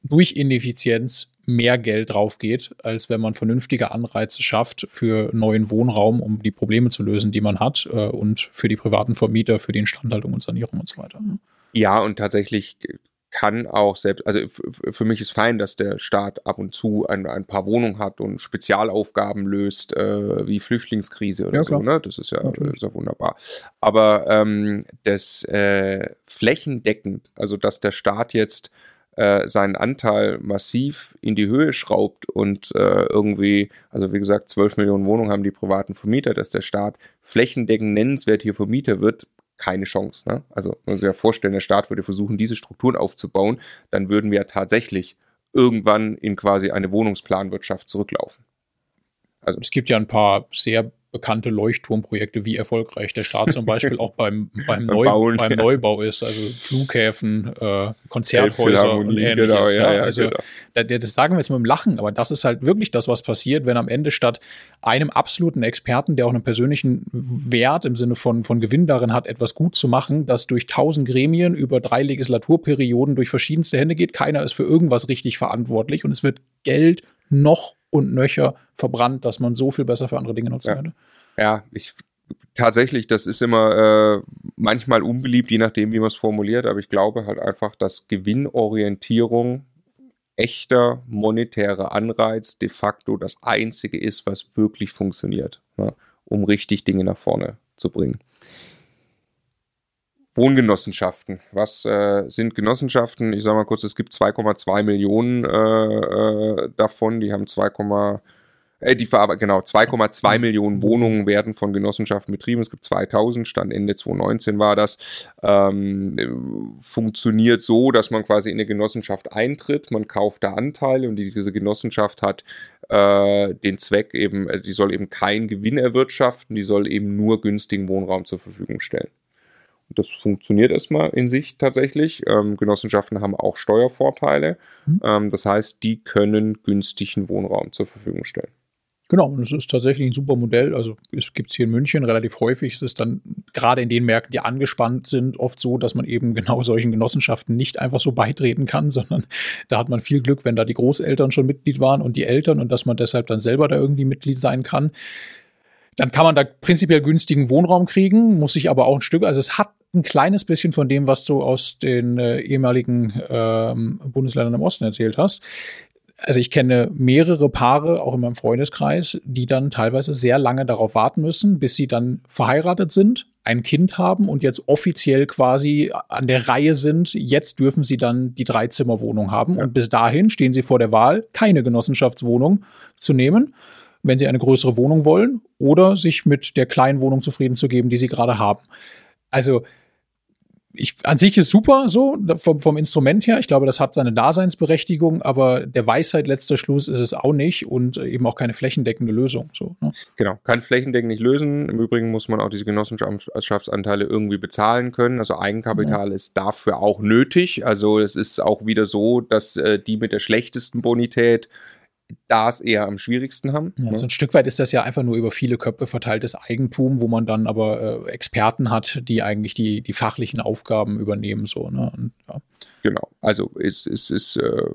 durch Ineffizienz mehr Geld drauf geht, als wenn man vernünftige Anreize schafft für neuen Wohnraum, um die Probleme zu lösen, die man hat äh, und für die privaten Vermieter, für die Instandhaltung und Sanierung und so weiter. Ja, und tatsächlich kann auch selbst, also für mich ist fein, dass der Staat ab und zu ein, ein paar Wohnungen hat und Spezialaufgaben löst, äh, wie Flüchtlingskrise oder ja, so. Ne? Das ist ja, ist ja wunderbar. Aber ähm, das äh, flächendeckend, also dass der Staat jetzt äh, seinen Anteil massiv in die Höhe schraubt und äh, irgendwie, also wie gesagt, 12 Millionen Wohnungen haben die privaten Vermieter, dass der Staat flächendeckend nennenswert hier Vermieter wird, keine Chance. Ne? Also, man muss sich ja vorstellen, der Staat würde versuchen, diese Strukturen aufzubauen, dann würden wir tatsächlich irgendwann in quasi eine Wohnungsplanwirtschaft zurücklaufen. Also es gibt ja ein paar sehr bekannte Leuchtturmprojekte, wie erfolgreich der Staat zum Beispiel auch beim, beim, Neu, Bauen, beim ja. Neubau ist, also Flughäfen, äh, Konzerthäuser und ähnliches. Genau, ja, ja, also genau. das sagen wir jetzt mit dem Lachen, aber das ist halt wirklich das, was passiert, wenn am Ende statt einem absoluten Experten, der auch einen persönlichen Wert im Sinne von, von Gewinn darin hat, etwas gut zu machen, das durch tausend Gremien über drei Legislaturperioden durch verschiedenste Hände geht. Keiner ist für irgendwas richtig verantwortlich und es wird Geld noch und nöcher verbrannt, dass man so viel besser für andere Dinge nutzen ja. könnte. Ja, ich tatsächlich, das ist immer äh, manchmal unbeliebt, je nachdem, wie man es formuliert, aber ich glaube halt einfach, dass Gewinnorientierung echter monetärer Anreiz de facto das einzige ist, was wirklich funktioniert, ja, um richtig Dinge nach vorne zu bringen. Wohngenossenschaften. Was äh, sind Genossenschaften? Ich sage mal kurz, es gibt 2,2 Millionen äh, äh, davon. Die haben 2, äh, die genau 2,2 Millionen Wohnungen werden von Genossenschaften betrieben. Es gibt 2000, Stand Ende 2019 war das. Ähm, funktioniert so, dass man quasi in eine Genossenschaft eintritt, man kauft da Anteile und diese Genossenschaft hat äh, den Zweck eben, äh, die soll eben keinen Gewinn erwirtschaften, die soll eben nur günstigen Wohnraum zur Verfügung stellen. Das funktioniert erstmal in sich tatsächlich. Ähm, Genossenschaften haben auch Steuervorteile. Mhm. Ähm, das heißt, die können günstigen Wohnraum zur Verfügung stellen. Genau, und es ist tatsächlich ein super Modell. Also es gibt es hier in München relativ häufig. Es ist dann gerade in den Märkten, die angespannt sind, oft so, dass man eben genau solchen Genossenschaften nicht einfach so beitreten kann, sondern da hat man viel Glück, wenn da die Großeltern schon Mitglied waren und die Eltern und dass man deshalb dann selber da irgendwie Mitglied sein kann. Dann kann man da prinzipiell günstigen Wohnraum kriegen, muss sich aber auch ein Stück, also es hat ein kleines bisschen von dem, was du aus den äh, ehemaligen ähm, Bundesländern im Osten erzählt hast. Also ich kenne mehrere Paare, auch in meinem Freundeskreis, die dann teilweise sehr lange darauf warten müssen, bis sie dann verheiratet sind, ein Kind haben und jetzt offiziell quasi an der Reihe sind. Jetzt dürfen sie dann die Dreizimmerwohnung haben. Ja. Und bis dahin stehen sie vor der Wahl, keine Genossenschaftswohnung zu nehmen wenn sie eine größere Wohnung wollen oder sich mit der kleinen Wohnung zufrieden zu geben, die sie gerade haben. Also ich, an sich ist super so vom, vom Instrument her. Ich glaube, das hat seine Daseinsberechtigung, aber der Weisheit letzter Schluss ist es auch nicht und eben auch keine flächendeckende Lösung. So, ne? Genau, kann flächendeckend nicht lösen. Im Übrigen muss man auch diese Genossenschaftsanteile irgendwie bezahlen können. Also Eigenkapital ja. ist dafür auch nötig. Also es ist auch wieder so, dass äh, die mit der schlechtesten Bonität das eher am schwierigsten haben. Ja, ne? So ein Stück weit ist das ja einfach nur über viele Köpfe verteiltes Eigentum, wo man dann aber äh, Experten hat, die eigentlich die, die fachlichen Aufgaben übernehmen. So, ne? Und, ja. Genau, also es, es ist äh,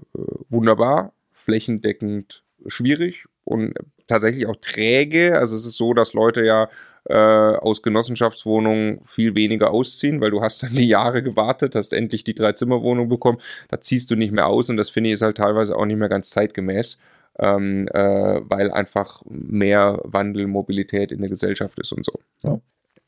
wunderbar, flächendeckend schwierig und tatsächlich auch träge. Also es ist so, dass Leute ja äh, aus Genossenschaftswohnungen viel weniger ausziehen, weil du hast dann die Jahre gewartet, hast endlich die Drei-Zimmer-Wohnung bekommen, da ziehst du nicht mehr aus und das finde ich ist halt teilweise auch nicht mehr ganz zeitgemäß. Ähm, äh, weil einfach mehr Wandel, Mobilität in der Gesellschaft ist und so. Ja.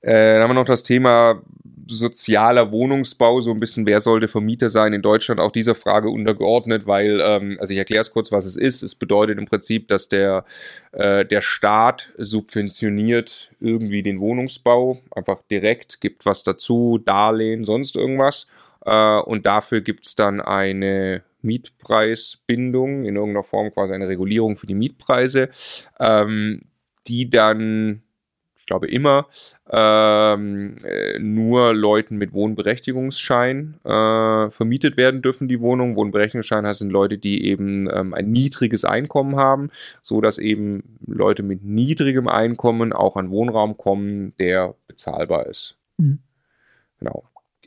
Äh, dann haben wir noch das Thema sozialer Wohnungsbau, so ein bisschen, wer sollte Vermieter sein in Deutschland, auch dieser Frage untergeordnet, weil, ähm, also ich erkläre es kurz, was es ist. Es bedeutet im Prinzip, dass der, äh, der Staat subventioniert irgendwie den Wohnungsbau, einfach direkt, gibt was dazu, Darlehen, sonst irgendwas. Äh, und dafür gibt es dann eine Mietpreisbindung, in irgendeiner Form quasi eine Regulierung für die Mietpreise, ähm, die dann ich glaube immer, ähm, äh, nur Leuten mit Wohnberechtigungsschein äh, vermietet werden dürfen, die Wohnung. Wohnberechtigungsschein heißt, sind Leute, die eben ähm, ein niedriges Einkommen haben, so dass eben Leute mit niedrigem Einkommen auch an Wohnraum kommen, der bezahlbar ist. Mhm. Genau.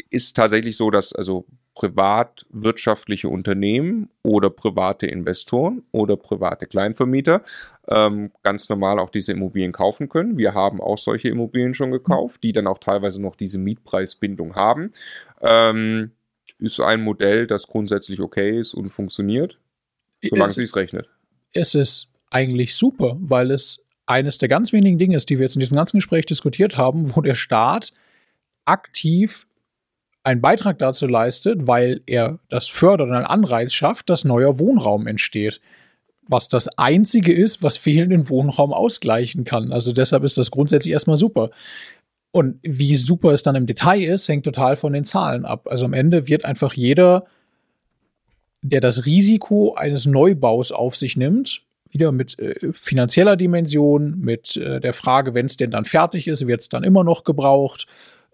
Ist tatsächlich so, dass also privatwirtschaftliche Unternehmen oder private Investoren oder private Kleinvermieter ähm, ganz normal auch diese Immobilien kaufen können. Wir haben auch solche Immobilien schon gekauft, die dann auch teilweise noch diese Mietpreisbindung haben. Ähm, ist ein Modell, das grundsätzlich okay ist und funktioniert, solange es sich rechnet. Es ist eigentlich super, weil es eines der ganz wenigen Dinge ist, die wir jetzt in diesem ganzen Gespräch diskutiert haben, wo der Staat aktiv einen Beitrag dazu leistet, weil er das fördert und einen Anreiz schafft, dass neuer Wohnraum entsteht was das Einzige ist, was fehlenden Wohnraum ausgleichen kann. Also deshalb ist das grundsätzlich erstmal super. Und wie super es dann im Detail ist, hängt total von den Zahlen ab. Also am Ende wird einfach jeder, der das Risiko eines Neubaus auf sich nimmt, wieder mit äh, finanzieller Dimension, mit äh, der Frage, wenn es denn dann fertig ist, wird es dann immer noch gebraucht,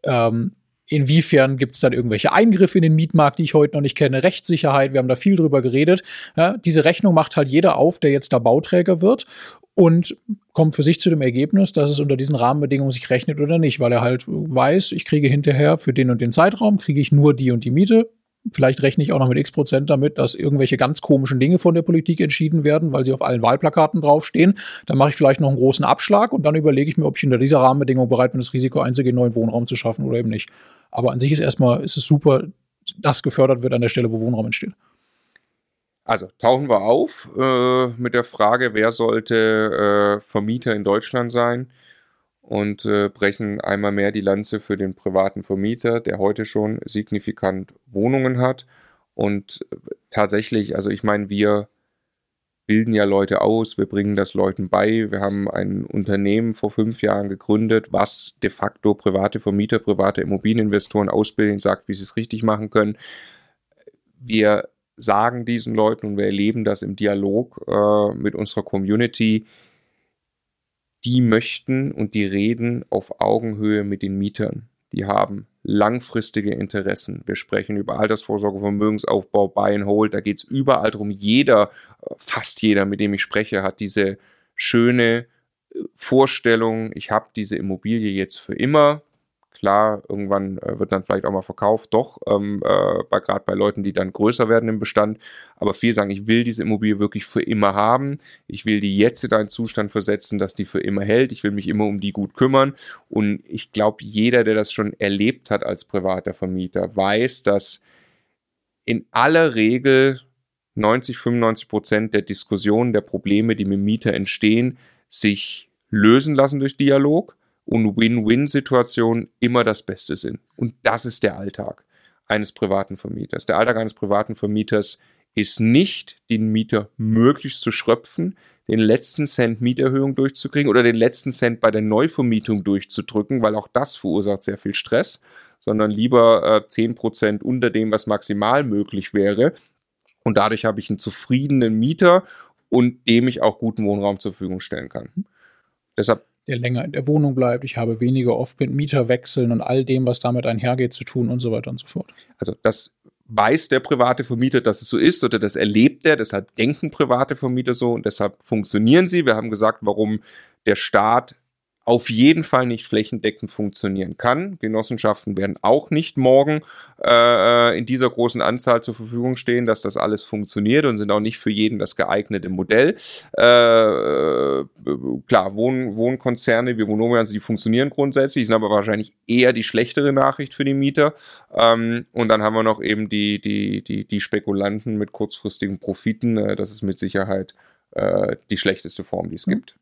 ähm, Inwiefern gibt es dann irgendwelche Eingriffe in den Mietmarkt, die ich heute noch nicht kenne? Rechtssicherheit, wir haben da viel drüber geredet. Ja, diese Rechnung macht halt jeder auf, der jetzt da Bauträger wird und kommt für sich zu dem Ergebnis, dass es unter diesen Rahmenbedingungen sich rechnet oder nicht, weil er halt weiß, ich kriege hinterher für den und den Zeitraum, kriege ich nur die und die Miete. Vielleicht rechne ich auch noch mit x Prozent damit, dass irgendwelche ganz komischen Dinge von der Politik entschieden werden, weil sie auf allen Wahlplakaten draufstehen. Dann mache ich vielleicht noch einen großen Abschlag und dann überlege ich mir, ob ich unter dieser Rahmenbedingung bereit bin, das Risiko einzugehen, neuen Wohnraum zu schaffen oder eben nicht. Aber an sich ist erstmal, ist es super, dass gefördert wird an der Stelle, wo Wohnraum entsteht. Also tauchen wir auf äh, mit der Frage, wer sollte äh, Vermieter in Deutschland sein und äh, brechen einmal mehr die Lanze für den privaten Vermieter, der heute schon signifikant Wohnungen hat. Und äh, tatsächlich, also ich meine, wir bilden ja Leute aus, wir bringen das Leuten bei. Wir haben ein Unternehmen vor fünf Jahren gegründet, was de facto private Vermieter, private Immobilieninvestoren ausbilden, sagt, wie sie es richtig machen können. Wir sagen diesen Leuten und wir erleben das im Dialog äh, mit unserer Community, die möchten und die reden auf Augenhöhe mit den Mietern. Die haben langfristige Interessen. Wir sprechen über Altersvorsorge, Vermögensaufbau, Buy and Hold. Da geht es überall drum. Jeder, fast jeder, mit dem ich spreche, hat diese schöne äh, Vorstellung, ich habe diese Immobilie jetzt für immer. Klar, irgendwann äh, wird dann vielleicht auch mal verkauft, doch, ähm, äh, gerade bei Leuten, die dann größer werden im Bestand. Aber viele sagen, ich will diese Immobilie wirklich für immer haben. Ich will die jetzt in einen Zustand versetzen, dass die für immer hält. Ich will mich immer um die gut kümmern. Und ich glaube, jeder, der das schon erlebt hat als privater Vermieter, weiß, dass in aller Regel 90, 95 Prozent der Diskussionen, der Probleme, die mit Mieter entstehen, sich lösen lassen durch Dialog und Win-Win-Situationen immer das Beste sind. Und das ist der Alltag eines privaten Vermieters. Der Alltag eines privaten Vermieters ist nicht, den Mieter möglichst zu schröpfen, den letzten Cent Mieterhöhung durchzukriegen oder den letzten Cent bei der Neuvermietung durchzudrücken, weil auch das verursacht sehr viel Stress, sondern lieber äh, 10% unter dem, was maximal möglich wäre. Und dadurch habe ich einen zufriedenen Mieter und dem ich auch guten Wohnraum zur Verfügung stellen kann. Deshalb der länger in der Wohnung bleibt. Ich habe weniger oft mit Mieterwechseln und all dem, was damit einhergeht, zu tun und so weiter und so fort. Also das weiß der private Vermieter, dass es so ist oder das erlebt er, deshalb denken private Vermieter so und deshalb funktionieren sie. Wir haben gesagt, warum der Staat auf jeden Fall nicht flächendeckend funktionieren kann. Genossenschaften werden auch nicht morgen äh, in dieser großen Anzahl zur Verfügung stehen, dass das alles funktioniert und sind auch nicht für jeden das geeignete Modell. Äh, klar, Wohn Wohnkonzerne wie Vonovia, die funktionieren grundsätzlich, sind aber wahrscheinlich eher die schlechtere Nachricht für die Mieter. Ähm, und dann haben wir noch eben die, die, die, die Spekulanten mit kurzfristigen Profiten. Äh, das ist mit Sicherheit äh, die schlechteste Form, die es mhm. gibt.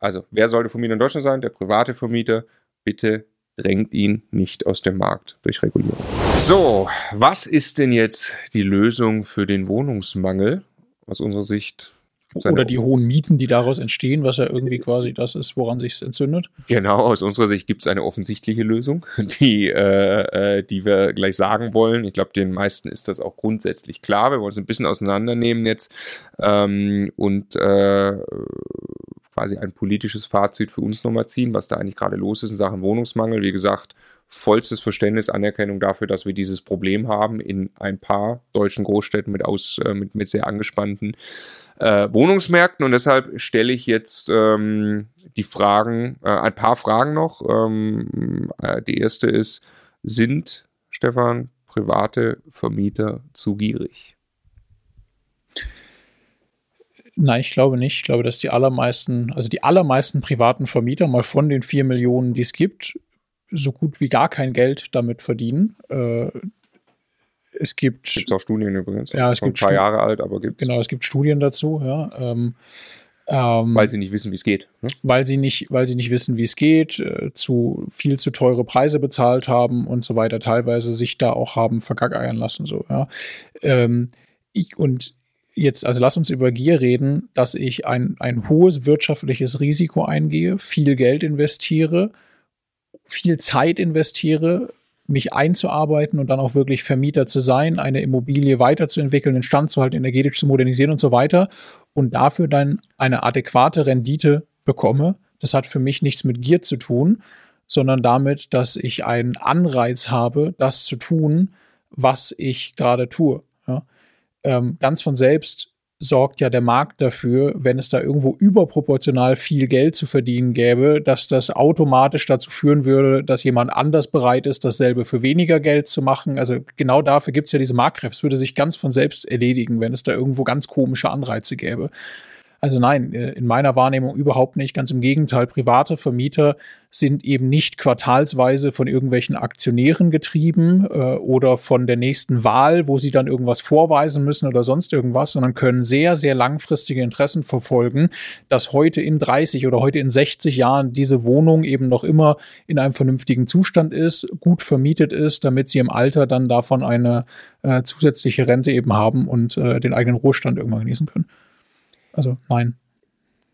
Also, wer sollte Vermieter in Deutschland sein? Der private Vermieter. Bitte drängt ihn nicht aus dem Markt durch Regulierung. So, was ist denn jetzt die Lösung für den Wohnungsmangel? Aus unserer Sicht oder die hohen Mieten, die daraus entstehen, was ja irgendwie quasi das ist, woran sich entzündet. Genau, aus unserer Sicht gibt es eine offensichtliche Lösung, die, äh, äh, die wir gleich sagen wollen. Ich glaube, den meisten ist das auch grundsätzlich klar. Wir wollen es ein bisschen auseinandernehmen jetzt ähm, und äh, quasi ein politisches Fazit für uns nochmal ziehen, was da eigentlich gerade los ist in Sachen Wohnungsmangel. Wie gesagt, vollstes Verständnis, Anerkennung dafür, dass wir dieses Problem haben in ein paar deutschen Großstädten mit, aus, äh, mit, mit sehr angespannten äh, Wohnungsmärkten. Und deshalb stelle ich jetzt ähm, die Fragen, äh, ein paar Fragen noch. Ähm, äh, die erste ist, sind, Stefan, private Vermieter zu gierig? Nein, ich glaube nicht. Ich glaube, dass die allermeisten, also die allermeisten privaten Vermieter mal von den vier Millionen, die es gibt, so gut wie gar kein Geld damit verdienen. Äh, es gibt. Gibt auch Studien übrigens. Ja, es gibt ein paar Jahre alt, aber gibt Genau, es gibt Studien dazu, ja. Ähm, ähm, weil sie nicht wissen, wie es geht. Ne? Weil sie nicht, weil sie nicht wissen, wie es geht, äh, zu viel zu teure Preise bezahlt haben und so weiter, teilweise sich da auch haben vergackeiern lassen, so, ja. Ähm, ich, und jetzt, also lass uns über Gier reden, dass ich ein, ein hohes wirtschaftliches Risiko eingehe, viel Geld investiere, viel Zeit investiere, mich einzuarbeiten und dann auch wirklich Vermieter zu sein, eine Immobilie weiterzuentwickeln, instand zu halten, energetisch zu modernisieren und so weiter und dafür dann eine adäquate Rendite bekomme. Das hat für mich nichts mit Gier zu tun, sondern damit, dass ich einen Anreiz habe, das zu tun, was ich gerade tue. Ähm, ganz von selbst sorgt ja der Markt dafür, wenn es da irgendwo überproportional viel Geld zu verdienen gäbe, dass das automatisch dazu führen würde, dass jemand anders bereit ist, dasselbe für weniger Geld zu machen. Also genau dafür gibt es ja diese Marktkräfte. Es würde sich ganz von selbst erledigen, wenn es da irgendwo ganz komische Anreize gäbe. Also nein, äh, in meiner Wahrnehmung überhaupt nicht. Ganz im Gegenteil, private Vermieter sind eben nicht quartalsweise von irgendwelchen Aktionären getrieben äh, oder von der nächsten Wahl, wo sie dann irgendwas vorweisen müssen oder sonst irgendwas, sondern können sehr, sehr langfristige Interessen verfolgen, dass heute in 30 oder heute in 60 Jahren diese Wohnung eben noch immer in einem vernünftigen Zustand ist, gut vermietet ist, damit sie im Alter dann davon eine äh, zusätzliche Rente eben haben und äh, den eigenen Ruhestand irgendwann genießen können. Also nein.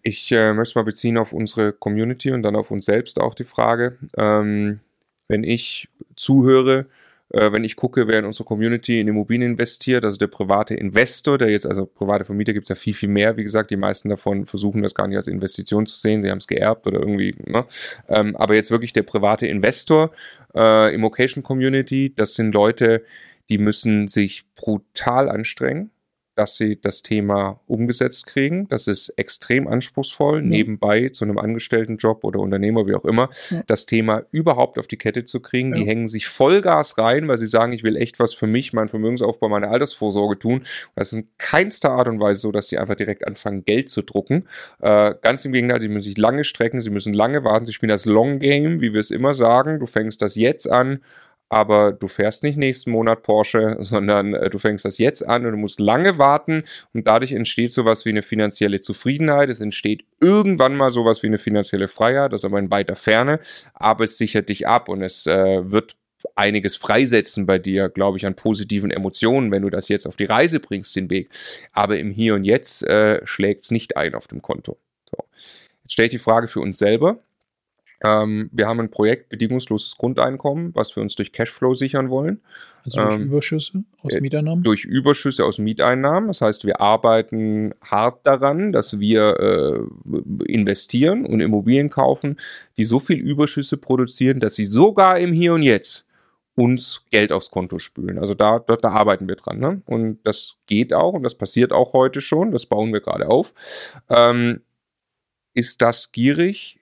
Ich äh, möchte mal beziehen auf unsere Community und dann auf uns selbst auch die Frage. Ähm, wenn ich zuhöre, äh, wenn ich gucke, wer in unsere Community in Immobilien investiert, also der private Investor, der jetzt, also private Vermieter gibt es ja viel, viel mehr. Wie gesagt, die meisten davon versuchen das gar nicht als Investition zu sehen. Sie haben es geerbt oder irgendwie, ne? Ähm, aber jetzt wirklich der private Investor äh, im Occasion Community, das sind Leute, die müssen sich brutal anstrengen dass sie das Thema umgesetzt kriegen. Das ist extrem anspruchsvoll, ja. nebenbei zu einem Angestelltenjob oder Unternehmer, wie auch immer, ja. das Thema überhaupt auf die Kette zu kriegen. Ja. Die hängen sich Vollgas rein, weil sie sagen, ich will echt was für mich, meinen Vermögensaufbau, meine Altersvorsorge tun. Und das ist in keinster Art und Weise so, dass die einfach direkt anfangen, Geld zu drucken. Äh, ganz im Gegenteil, sie müssen sich lange strecken, sie müssen lange warten, sie spielen das Long Game, wie wir es immer sagen. Du fängst das jetzt an aber du fährst nicht nächsten Monat Porsche, sondern äh, du fängst das jetzt an und du musst lange warten und dadurch entsteht sowas wie eine finanzielle Zufriedenheit. Es entsteht irgendwann mal sowas wie eine finanzielle Freiheit, das aber in weiter Ferne, aber es sichert dich ab und es äh, wird einiges freisetzen bei dir, glaube ich, an positiven Emotionen, wenn du das jetzt auf die Reise bringst, den Weg. Aber im Hier und Jetzt äh, schlägt es nicht ein auf dem Konto. So. Jetzt stelle ich die Frage für uns selber. Ähm, wir haben ein Projekt bedingungsloses Grundeinkommen, was wir uns durch Cashflow sichern wollen. Also durch ähm, Überschüsse aus äh, Mieteinnahmen? Durch Überschüsse aus Mieteinnahmen. Das heißt, wir arbeiten hart daran, dass wir äh, investieren und Immobilien kaufen, die so viel Überschüsse produzieren, dass sie sogar im Hier und Jetzt uns Geld aufs Konto spülen. Also da, da, da arbeiten wir dran. Ne? Und das geht auch und das passiert auch heute schon. Das bauen wir gerade auf. Ähm, ist das gierig?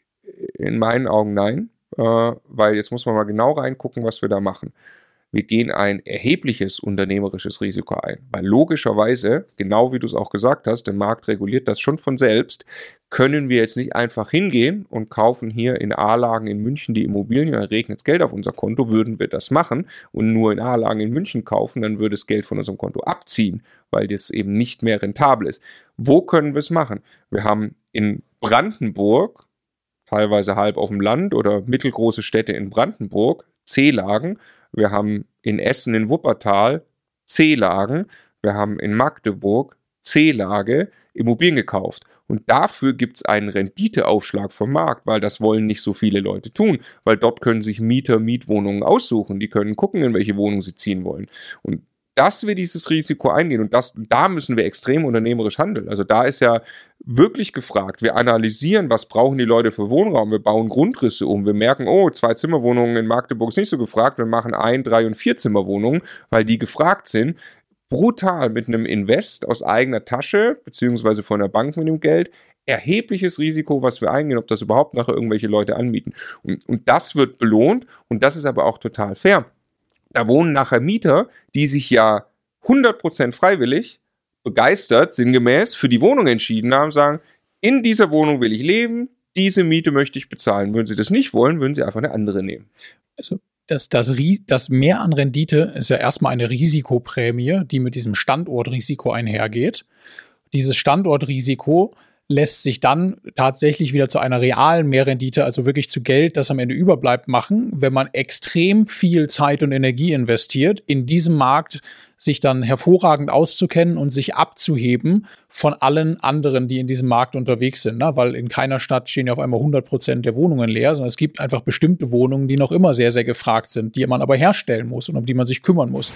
In meinen Augen nein, äh, weil jetzt muss man mal genau reingucken, was wir da machen wir gehen ein erhebliches unternehmerisches Risiko ein. Weil logischerweise, genau wie du es auch gesagt hast, der Markt reguliert das schon von selbst, können wir jetzt nicht einfach hingehen und kaufen hier in A-Lagen in München die Immobilien, dann regnet das Geld auf unser Konto, würden wir das machen und nur in A-Lagen in München kaufen, dann würde das Geld von unserem Konto abziehen, weil das eben nicht mehr rentabel ist. Wo können wir es machen? Wir haben in Brandenburg, teilweise halb auf dem Land oder mittelgroße Städte in Brandenburg, C-Lagen, wir haben in Essen in Wuppertal C-Lagen, wir haben in Magdeburg C-Lage Immobilien gekauft. Und dafür gibt es einen Renditeaufschlag vom Markt, weil das wollen nicht so viele Leute tun, weil dort können sich Mieter Mietwohnungen aussuchen, die können gucken, in welche Wohnung sie ziehen wollen. Und dass wir dieses Risiko eingehen und das, da müssen wir extrem unternehmerisch handeln. Also da ist ja wirklich gefragt. Wir analysieren, was brauchen die Leute für Wohnraum. Wir bauen Grundrisse um. Wir merken, oh, zwei Zimmerwohnungen in Magdeburg ist nicht so gefragt. Wir machen ein, drei und vier Zimmerwohnungen, weil die gefragt sind. Brutal mit einem Invest aus eigener Tasche, beziehungsweise von der Bank mit dem Geld, erhebliches Risiko, was wir eingehen, ob das überhaupt nachher irgendwelche Leute anmieten. Und, und das wird belohnt und das ist aber auch total fair. Da wohnen nachher Mieter, die sich ja 100% freiwillig, begeistert, sinngemäß, für die Wohnung entschieden haben, sagen, in dieser Wohnung will ich leben, diese Miete möchte ich bezahlen. Würden sie das nicht wollen, würden sie einfach eine andere nehmen. Also das, das, das Mehr an Rendite ist ja erstmal eine Risikoprämie, die mit diesem Standortrisiko einhergeht. Dieses Standortrisiko lässt sich dann tatsächlich wieder zu einer realen Mehrrendite, also wirklich zu Geld, das am Ende überbleibt, machen, wenn man extrem viel Zeit und Energie investiert, in diesem Markt sich dann hervorragend auszukennen und sich abzuheben von allen anderen, die in diesem Markt unterwegs sind. Ne? Weil in keiner Stadt stehen ja auf einmal 100 Prozent der Wohnungen leer, sondern es gibt einfach bestimmte Wohnungen, die noch immer sehr, sehr gefragt sind, die man aber herstellen muss und um die man sich kümmern muss.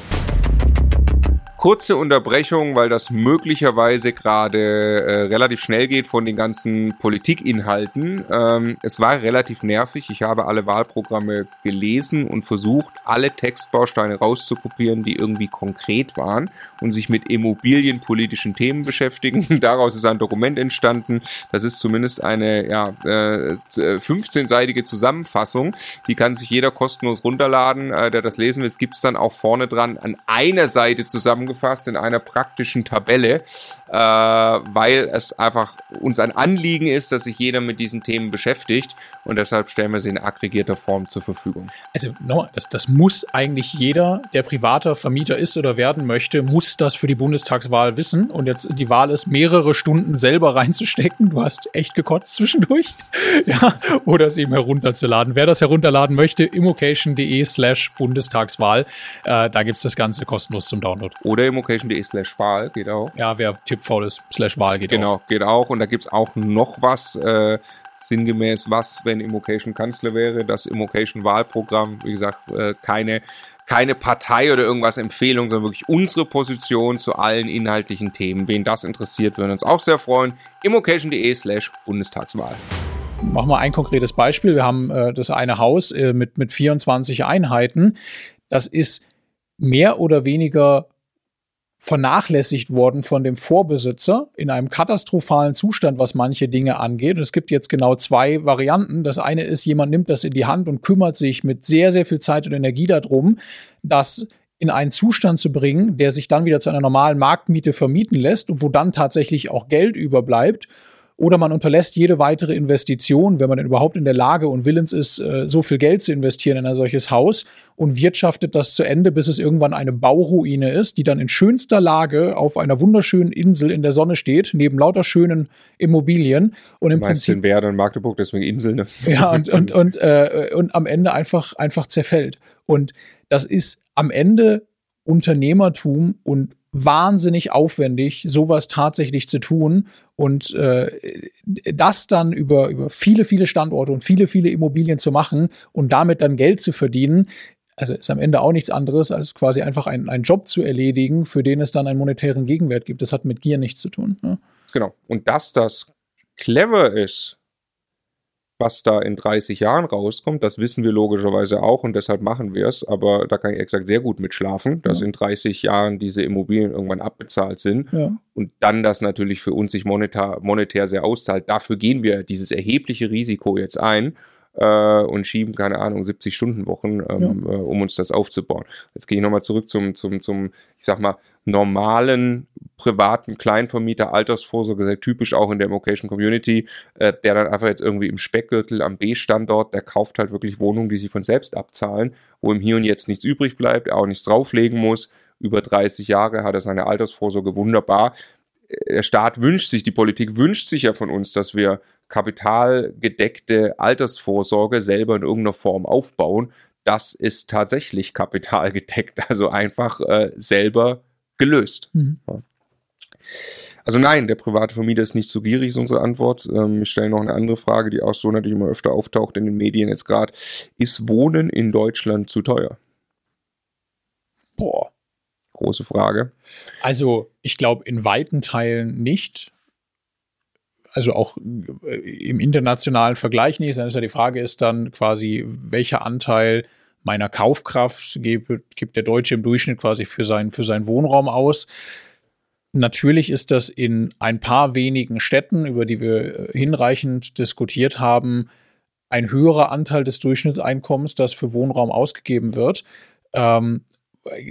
Kurze Unterbrechung, weil das möglicherweise gerade äh, relativ schnell geht von den ganzen Politikinhalten. Ähm, es war relativ nervig. Ich habe alle Wahlprogramme gelesen und versucht, alle Textbausteine rauszukopieren, die irgendwie konkret waren und sich mit immobilienpolitischen Themen beschäftigen. Daraus ist ein Dokument entstanden. Das ist zumindest eine ja, äh, 15-seitige Zusammenfassung. Die kann sich jeder kostenlos runterladen, äh, der das lesen will. Es gibt es dann auch vorne dran an einer Seite zusammen zusammengefasst in einer praktischen Tabelle, äh, weil es einfach uns ein Anliegen ist, dass sich jeder mit diesen Themen beschäftigt und deshalb stellen wir sie in aggregierter Form zur Verfügung. Also no, das, das muss eigentlich jeder, der privater Vermieter ist oder werden möchte, muss das für die Bundestagswahl wissen und jetzt die Wahl ist, mehrere Stunden selber reinzustecken. Du hast echt gekotzt zwischendurch. ja, oder es eben herunterzuladen. Wer das herunterladen möchte, immocation.de slash Bundestagswahl. Äh, da gibt es das Ganze kostenlos zum Download. Oder oder immocation.de slash Wahl geht auch. Ja, wer tippfaul ist, slash Wahl geht genau, auch. Genau, geht auch. Und da gibt es auch noch was, äh, sinngemäß, was, wenn Immocation Kanzler wäre, das Immocation Wahlprogramm, wie gesagt, äh, keine keine Partei oder irgendwas Empfehlung, sondern wirklich unsere Position zu allen inhaltlichen Themen. Wen das interessiert, würden uns auch sehr freuen. immocation.de slash Bundestagswahl. Machen wir ein konkretes Beispiel. Wir haben äh, das eine Haus äh, mit, mit 24 Einheiten. Das ist mehr oder weniger vernachlässigt worden von dem Vorbesitzer in einem katastrophalen Zustand, was manche Dinge angeht. Und es gibt jetzt genau zwei Varianten. Das eine ist, jemand nimmt das in die Hand und kümmert sich mit sehr, sehr viel Zeit und Energie darum, das in einen Zustand zu bringen, der sich dann wieder zu einer normalen Marktmiete vermieten lässt und wo dann tatsächlich auch Geld überbleibt oder man unterlässt jede weitere Investition, wenn man denn überhaupt in der Lage und willens ist, äh, so viel Geld zu investieren in ein solches Haus und wirtschaftet das zu Ende, bis es irgendwann eine Bauruine ist, die dann in schönster Lage auf einer wunderschönen Insel in der Sonne steht, neben lauter schönen Immobilien. Und im Meinst Prinzip. in Werder und Magdeburg, deswegen Inseln, ne? Ja, und, und, und, äh, und am Ende einfach, einfach zerfällt. Und das ist am Ende Unternehmertum und wahnsinnig aufwendig, sowas tatsächlich zu tun und äh, das dann über, über viele, viele Standorte und viele, viele Immobilien zu machen und damit dann Geld zu verdienen, also ist am Ende auch nichts anderes, als quasi einfach einen, einen Job zu erledigen, für den es dann einen monetären Gegenwert gibt. Das hat mit Gier nichts zu tun. Ne? Genau. Und dass das clever ist, was da in 30 Jahren rauskommt, das wissen wir logischerweise auch und deshalb machen wir es. Aber da kann ich exakt sehr gut mitschlafen, dass ja. in 30 Jahren diese Immobilien irgendwann abbezahlt sind ja. und dann das natürlich für uns sich monetär, monetär sehr auszahlt. Dafür gehen wir dieses erhebliche Risiko jetzt ein äh, und schieben, keine Ahnung, 70-Stunden-Wochen, ähm, ja. äh, um uns das aufzubauen. Jetzt gehe ich nochmal zurück zum, zum, zum, ich sag mal, normalen privaten Kleinvermieter, Altersvorsorge, sehr typisch auch in der Vocation Community, äh, der dann einfach jetzt irgendwie im Speckgürtel am B-Standort, der kauft halt wirklich Wohnungen, die sie von selbst abzahlen, wo im Hier und Jetzt nichts übrig bleibt, er auch nichts drauflegen muss. Über 30 Jahre hat er seine Altersvorsorge wunderbar. Der Staat wünscht sich, die Politik wünscht sich ja von uns, dass wir kapitalgedeckte Altersvorsorge selber in irgendeiner Form aufbauen. Das ist tatsächlich kapitalgedeckt, also einfach äh, selber gelöst. Mhm. Also nein, der private Vermieter ist nicht so gierig, ist unsere Antwort. Ähm, ich stelle noch eine andere Frage, die auch so natürlich immer öfter auftaucht in den Medien jetzt gerade. Ist Wohnen in Deutschland zu teuer? Boah. Große Frage. Also ich glaube in weiten Teilen nicht. Also auch äh, im internationalen Vergleich nicht. Ja die Frage ist dann quasi, welcher Anteil meiner Kaufkraft gibt, gibt der Deutsche im Durchschnitt quasi für, sein, für seinen Wohnraum aus. Natürlich ist das in ein paar wenigen Städten, über die wir äh, hinreichend diskutiert haben, ein höherer Anteil des Durchschnittseinkommens, das für Wohnraum ausgegeben wird. Ähm,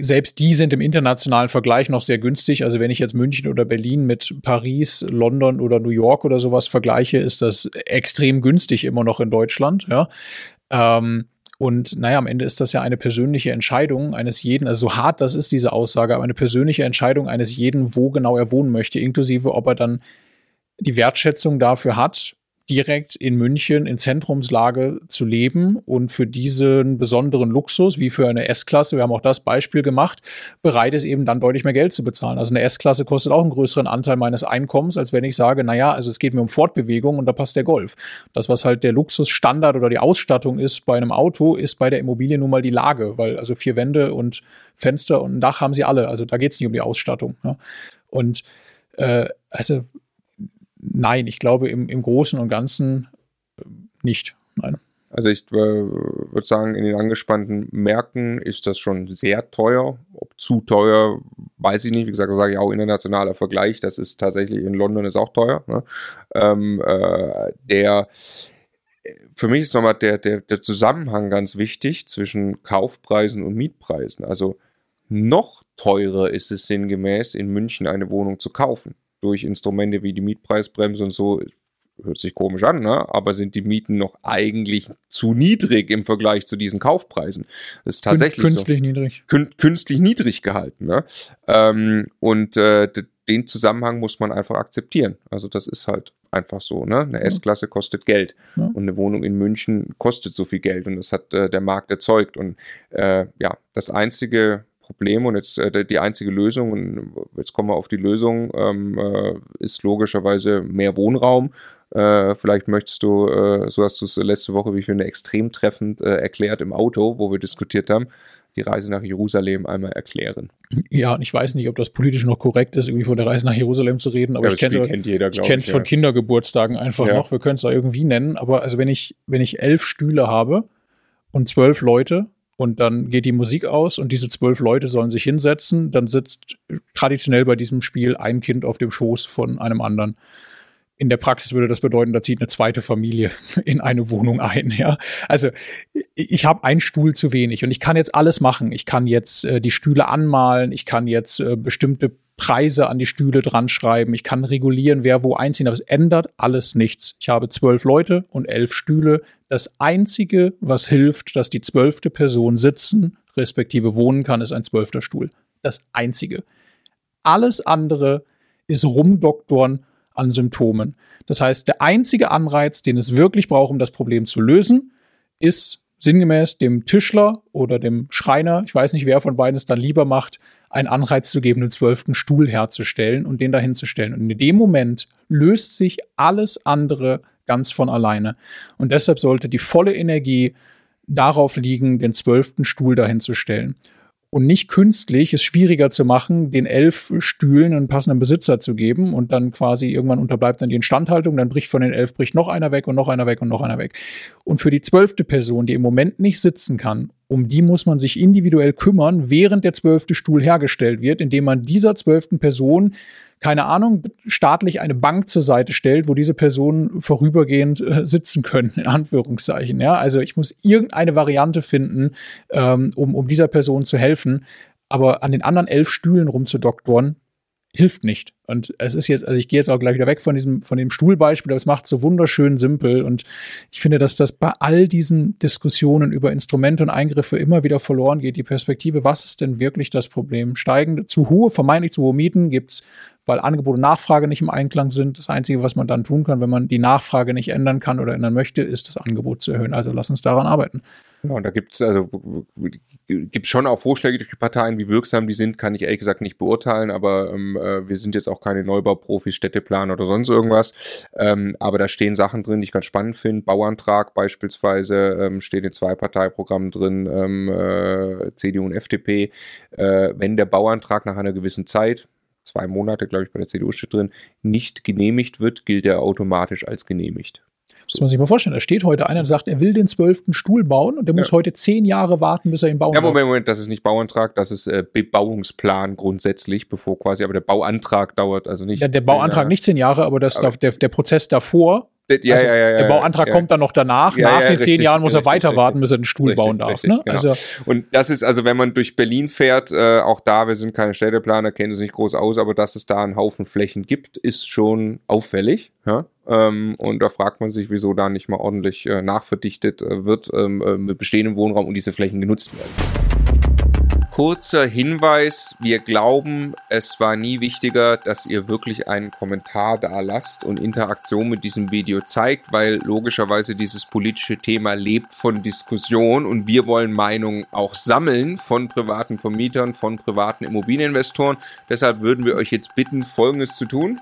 selbst die sind im internationalen Vergleich noch sehr günstig. Also wenn ich jetzt München oder Berlin mit Paris, London oder New York oder sowas vergleiche, ist das extrem günstig immer noch in Deutschland. Ja. Ähm, und naja, am Ende ist das ja eine persönliche Entscheidung eines jeden, also so hart das ist, diese Aussage, aber eine persönliche Entscheidung eines jeden, wo genau er wohnen möchte, inklusive ob er dann die Wertschätzung dafür hat, direkt in München in Zentrumslage zu leben und für diesen besonderen Luxus, wie für eine S-Klasse, wir haben auch das Beispiel gemacht, bereit ist eben dann deutlich mehr Geld zu bezahlen. Also eine S-Klasse kostet auch einen größeren Anteil meines Einkommens, als wenn ich sage, naja, also es geht mir um Fortbewegung und da passt der Golf. Das, was halt der Luxusstandard oder die Ausstattung ist bei einem Auto, ist bei der Immobilie nun mal die Lage, weil also vier Wände und Fenster und ein Dach haben sie alle. Also da geht es nicht um die Ausstattung. Ja. Und äh, also nein, ich glaube im, im Großen und Ganzen äh, nicht. Nein. Also ich äh, würde sagen, in den angespannten Märkten ist das schon sehr teuer. Ob zu teuer, weiß ich nicht. Wie gesagt, sage ich auch internationaler Vergleich. Das ist tatsächlich in London ist auch teuer. Ne? Ähm, äh, der für mich ist nochmal der, der, der Zusammenhang ganz wichtig zwischen Kaufpreisen und Mietpreisen. Also noch teurer ist es sinngemäß, in München eine Wohnung zu kaufen durch Instrumente wie die Mietpreisbremse und so, hört sich komisch an, ne? aber sind die Mieten noch eigentlich zu niedrig im Vergleich zu diesen Kaufpreisen. Das ist tatsächlich künstlich so, niedrig. Kün künstlich niedrig gehalten. Ne? Ähm, und äh, den Zusammenhang muss man einfach akzeptieren. Also das ist halt einfach so. Ne? Eine S-Klasse kostet Geld ja. und eine Wohnung in München kostet so viel Geld und das hat äh, der Markt erzeugt. Und äh, ja, das einzige Problem und jetzt äh, die einzige Lösung, und jetzt kommen wir auf die Lösung, ähm, äh, ist logischerweise mehr Wohnraum. Äh, vielleicht möchtest du, äh, so hast du es letzte Woche, wie ich finde, extrem treffend äh, erklärt im Auto, wo wir diskutiert haben, die Reise nach Jerusalem einmal erklären. Ja, ich weiß nicht, ob das politisch noch korrekt ist, irgendwie von der Reise nach Jerusalem zu reden, aber ja, ich kenne es von ja. Kindergeburtstagen einfach ja. noch. Wir können es da irgendwie nennen, aber also wenn ich, wenn ich elf Stühle habe und zwölf Leute, und dann geht die Musik aus und diese zwölf Leute sollen sich hinsetzen. Dann sitzt traditionell bei diesem Spiel ein Kind auf dem Schoß von einem anderen. In der Praxis würde das bedeuten, da zieht eine zweite Familie in eine Wohnung ein. Ja? Also ich habe einen Stuhl zu wenig und ich kann jetzt alles machen. Ich kann jetzt äh, die Stühle anmalen, ich kann jetzt äh, bestimmte Preise an die Stühle dran schreiben, ich kann regulieren, wer wo einziehen, aber es ändert alles nichts. Ich habe zwölf Leute und elf Stühle. Das Einzige, was hilft, dass die zwölfte Person sitzen, respektive wohnen kann, ist ein zwölfter Stuhl. Das Einzige. Alles andere ist Rumdoktoren an Symptomen. Das heißt, der einzige Anreiz, den es wirklich braucht, um das Problem zu lösen, ist sinngemäß dem Tischler oder dem Schreiner, ich weiß nicht, wer von beiden es dann lieber macht, einen Anreiz zu geben, einen zwölften Stuhl herzustellen und den dahin zu stellen. Und in dem Moment löst sich alles andere ganz von alleine. Und deshalb sollte die volle Energie darauf liegen, den zwölften Stuhl dahin zu stellen. und nicht künstlich es schwieriger zu machen, den elf Stühlen einen passenden Besitzer zu geben und dann quasi irgendwann unterbleibt dann die Instandhaltung, dann bricht von den elf bricht noch einer weg und noch einer weg und noch einer weg. Und für die zwölfte Person, die im Moment nicht sitzen kann, um die muss man sich individuell kümmern, während der zwölfte Stuhl hergestellt wird, indem man dieser zwölften Person keine Ahnung, staatlich eine Bank zur Seite stellt, wo diese Personen vorübergehend äh, sitzen können, in Anführungszeichen. Ja, also ich muss irgendeine Variante finden, ähm, um, um dieser Person zu helfen. Aber an den anderen elf Stühlen rumzudoktoren, hilft nicht. Und es ist jetzt, also ich gehe jetzt auch gleich wieder weg von diesem, von dem Stuhlbeispiel, aber es macht so wunderschön simpel. Und ich finde, dass das bei all diesen Diskussionen über Instrumente und Eingriffe immer wieder verloren geht. Die Perspektive, was ist denn wirklich das Problem? Steigende, zu hohe, vermeintlich zu hohe Mieten gibt es, weil Angebot und Nachfrage nicht im Einklang sind. Das Einzige, was man dann tun kann, wenn man die Nachfrage nicht ändern kann oder ändern möchte, ist das Angebot zu erhöhen. Also lass uns daran arbeiten. Ja, und da gibt es also gibt schon auch Vorschläge durch die Parteien, wie wirksam die sind, kann ich ehrlich gesagt nicht beurteilen, aber ähm, äh, wir sind jetzt auch keine Neubauprofis, Städteplan oder sonst irgendwas. Ähm, aber da stehen Sachen drin, die ich ganz spannend finde. Bauantrag beispielsweise ähm, steht in zwei Parteiprogrammen drin, ähm, äh, CDU und FDP. Äh, wenn der Bauantrag nach einer gewissen Zeit, zwei Monate, glaube ich, bei der CDU steht drin, nicht genehmigt wird, gilt er automatisch als genehmigt. Muss man sich mal vorstellen, da steht heute einer und sagt, er will den zwölften Stuhl bauen und der ja. muss heute zehn Jahre warten, bis er ihn bauen kann. Ja, Moment, Moment, das ist nicht Bauantrag, das ist äh, Bebauungsplan grundsätzlich, bevor quasi, aber der Bauantrag dauert also nicht. Ja, der Bauantrag nicht zehn Jahre, aber, das, aber der, der Prozess davor ja, also ja, ja, der Bauantrag kommt dann noch danach. Nach den zehn Jahren muss er weiter richtig, warten, bis er den Stuhl richtig, bauen darf. ne? genau. also, und das ist, also wenn man durch Berlin fährt, äh, auch da, wir sind keine Städteplaner, kennen es nicht groß aus, aber dass es da einen Haufen Flächen gibt, ist schon auffällig. Ja? Ähm, und da fragt man sich, wieso da nicht mal ordentlich äh, nachverdichtet äh, wird ähm, äh, mit bestehendem Wohnraum und diese Flächen genutzt werden kurzer Hinweis, wir glauben, es war nie wichtiger, dass ihr wirklich einen Kommentar da lasst und Interaktion mit diesem Video zeigt, weil logischerweise dieses politische Thema lebt von Diskussion und wir wollen Meinungen auch sammeln von privaten Vermietern, von privaten Immobilieninvestoren. Deshalb würden wir euch jetzt bitten, Folgendes zu tun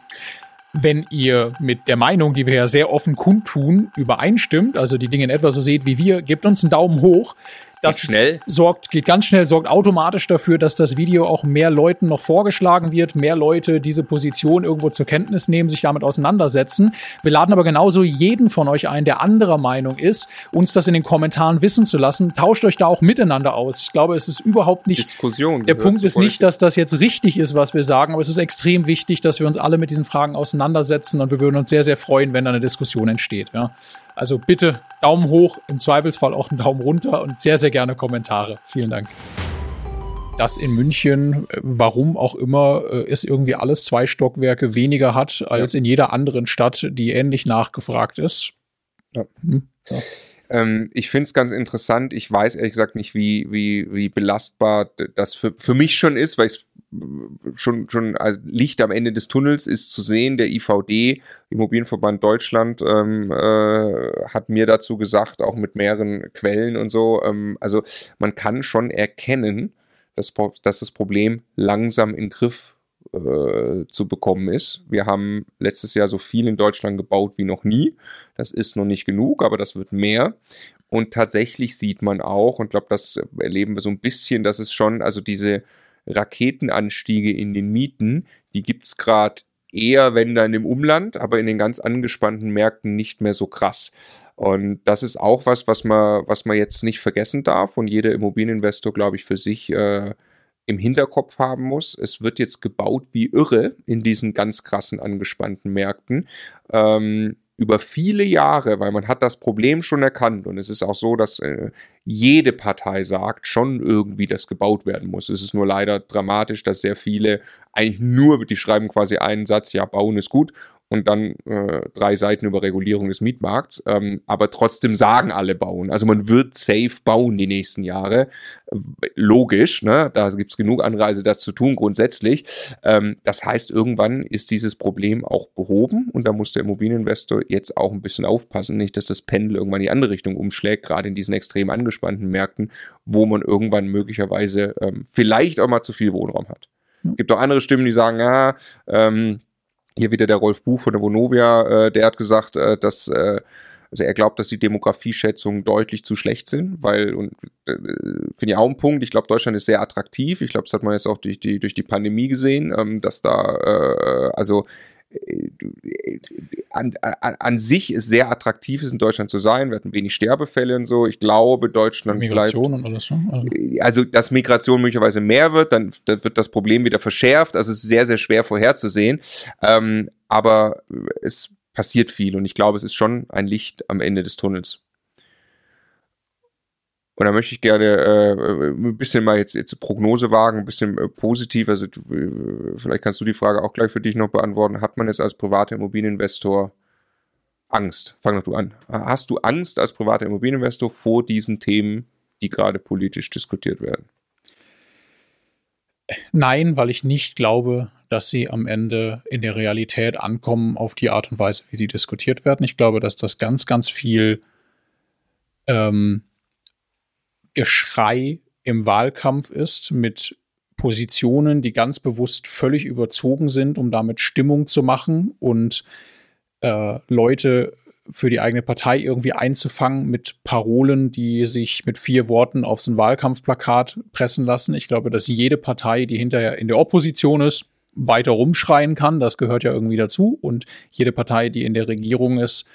wenn ihr mit der Meinung, die wir ja sehr offen kundtun, übereinstimmt, also die Dinge in etwa so seht wie wir, gebt uns einen Daumen hoch. Das geht schnell. sorgt, geht ganz schnell, sorgt automatisch dafür, dass das Video auch mehr Leuten noch vorgeschlagen wird, mehr Leute diese Position irgendwo zur Kenntnis nehmen, sich damit auseinandersetzen. Wir laden aber genauso jeden von euch ein, der anderer Meinung ist, uns das in den Kommentaren wissen zu lassen. Tauscht euch da auch miteinander aus. Ich glaube, es ist überhaupt nicht. Diskussion. Der Punkt ist nicht, dass das jetzt richtig ist, was wir sagen, aber es ist extrem wichtig, dass wir uns alle mit diesen Fragen auseinandersetzen und wir würden uns sehr, sehr freuen, wenn da eine Diskussion entsteht. Ja. Also bitte Daumen hoch, im Zweifelsfall auch einen Daumen runter und sehr, sehr gerne Kommentare. Vielen Dank. Das in München, äh, warum auch immer, äh, irgendwie alles zwei Stockwerke weniger hat als ja. in jeder anderen Stadt, die ähnlich nachgefragt ist. Ja. Hm. Ja. Ähm, ich finde es ganz interessant. Ich weiß ehrlich gesagt nicht, wie, wie, wie belastbar das für, für mich schon ist, weil es schon, schon also Licht am Ende des Tunnels ist zu sehen. Der IVD, Immobilienverband Deutschland, ähm, äh, hat mir dazu gesagt, auch mit mehreren Quellen und so. Ähm, also man kann schon erkennen, dass, dass das Problem langsam in Griff äh, zu bekommen ist. Wir haben letztes Jahr so viel in Deutschland gebaut wie noch nie. Das ist noch nicht genug, aber das wird mehr. Und tatsächlich sieht man auch, und ich glaube, das erleben wir so ein bisschen, dass es schon, also diese Raketenanstiege in den Mieten, die gibt es gerade eher, wenn dann im Umland, aber in den ganz angespannten Märkten nicht mehr so krass. Und das ist auch was, was man, was man jetzt nicht vergessen darf und jeder Immobilieninvestor, glaube ich, für sich äh, im Hinterkopf haben muss. Es wird jetzt gebaut wie irre in diesen ganz krassen angespannten Märkten. Ähm, über viele Jahre, weil man hat das Problem schon erkannt und es ist auch so, dass äh, jede Partei sagt schon irgendwie, dass gebaut werden muss. Es ist nur leider dramatisch, dass sehr viele eigentlich nur, die schreiben quasi einen Satz, ja, bauen ist gut und dann äh, drei Seiten über Regulierung des Mietmarkts. Ähm, aber trotzdem sagen alle bauen. Also man wird safe bauen die nächsten Jahre. Logisch, ne? da gibt es genug Anreise, das zu tun grundsätzlich. Ähm, das heißt, irgendwann ist dieses Problem auch behoben und da muss der Immobilieninvestor jetzt auch ein bisschen aufpassen, nicht, dass das Pendel irgendwann in die andere Richtung umschlägt, gerade in diesen extrem angespannten Märkten, wo man irgendwann möglicherweise ähm, vielleicht auch mal zu viel Wohnraum hat. Es gibt auch andere Stimmen, die sagen, ja, ähm, hier wieder der Rolf Buch von der Vonovia, äh, der hat gesagt, äh, dass äh, Also er glaubt, dass die Demografieschätzungen deutlich zu schlecht sind, weil, und äh, finde ich auch ein Punkt, ich glaube, Deutschland ist sehr attraktiv. Ich glaube, das hat man jetzt auch durch die, durch die Pandemie gesehen, ähm, dass da, äh, also an, an, an, sich ist sehr attraktiv ist, in Deutschland zu sein. Wir hatten wenig Sterbefälle und so. Ich glaube, Deutschland Migration bleibt, und alles. Ne? Also. also, dass Migration möglicherweise mehr wird, dann, dann, wird das Problem wieder verschärft. Also, es ist sehr, sehr schwer vorherzusehen. Ähm, aber es passiert viel und ich glaube, es ist schon ein Licht am Ende des Tunnels. Und da möchte ich gerne äh, ein bisschen mal jetzt, jetzt Prognose wagen, ein bisschen äh, positiv. Also äh, vielleicht kannst du die Frage auch gleich für dich noch beantworten. Hat man jetzt als privater Immobilieninvestor Angst? Fang doch du an. Hast du Angst als privater Immobilieninvestor vor diesen Themen, die gerade politisch diskutiert werden? Nein, weil ich nicht glaube, dass sie am Ende in der Realität ankommen auf die Art und Weise, wie sie diskutiert werden. Ich glaube, dass das ganz, ganz viel ähm, Geschrei im Wahlkampf ist mit Positionen, die ganz bewusst völlig überzogen sind, um damit Stimmung zu machen und äh, Leute für die eigene Partei irgendwie einzufangen mit Parolen, die sich mit vier Worten auf so ein Wahlkampfplakat pressen lassen. Ich glaube, dass jede Partei, die hinterher in der Opposition ist, weiter rumschreien kann. Das gehört ja irgendwie dazu. Und jede Partei, die in der Regierung ist,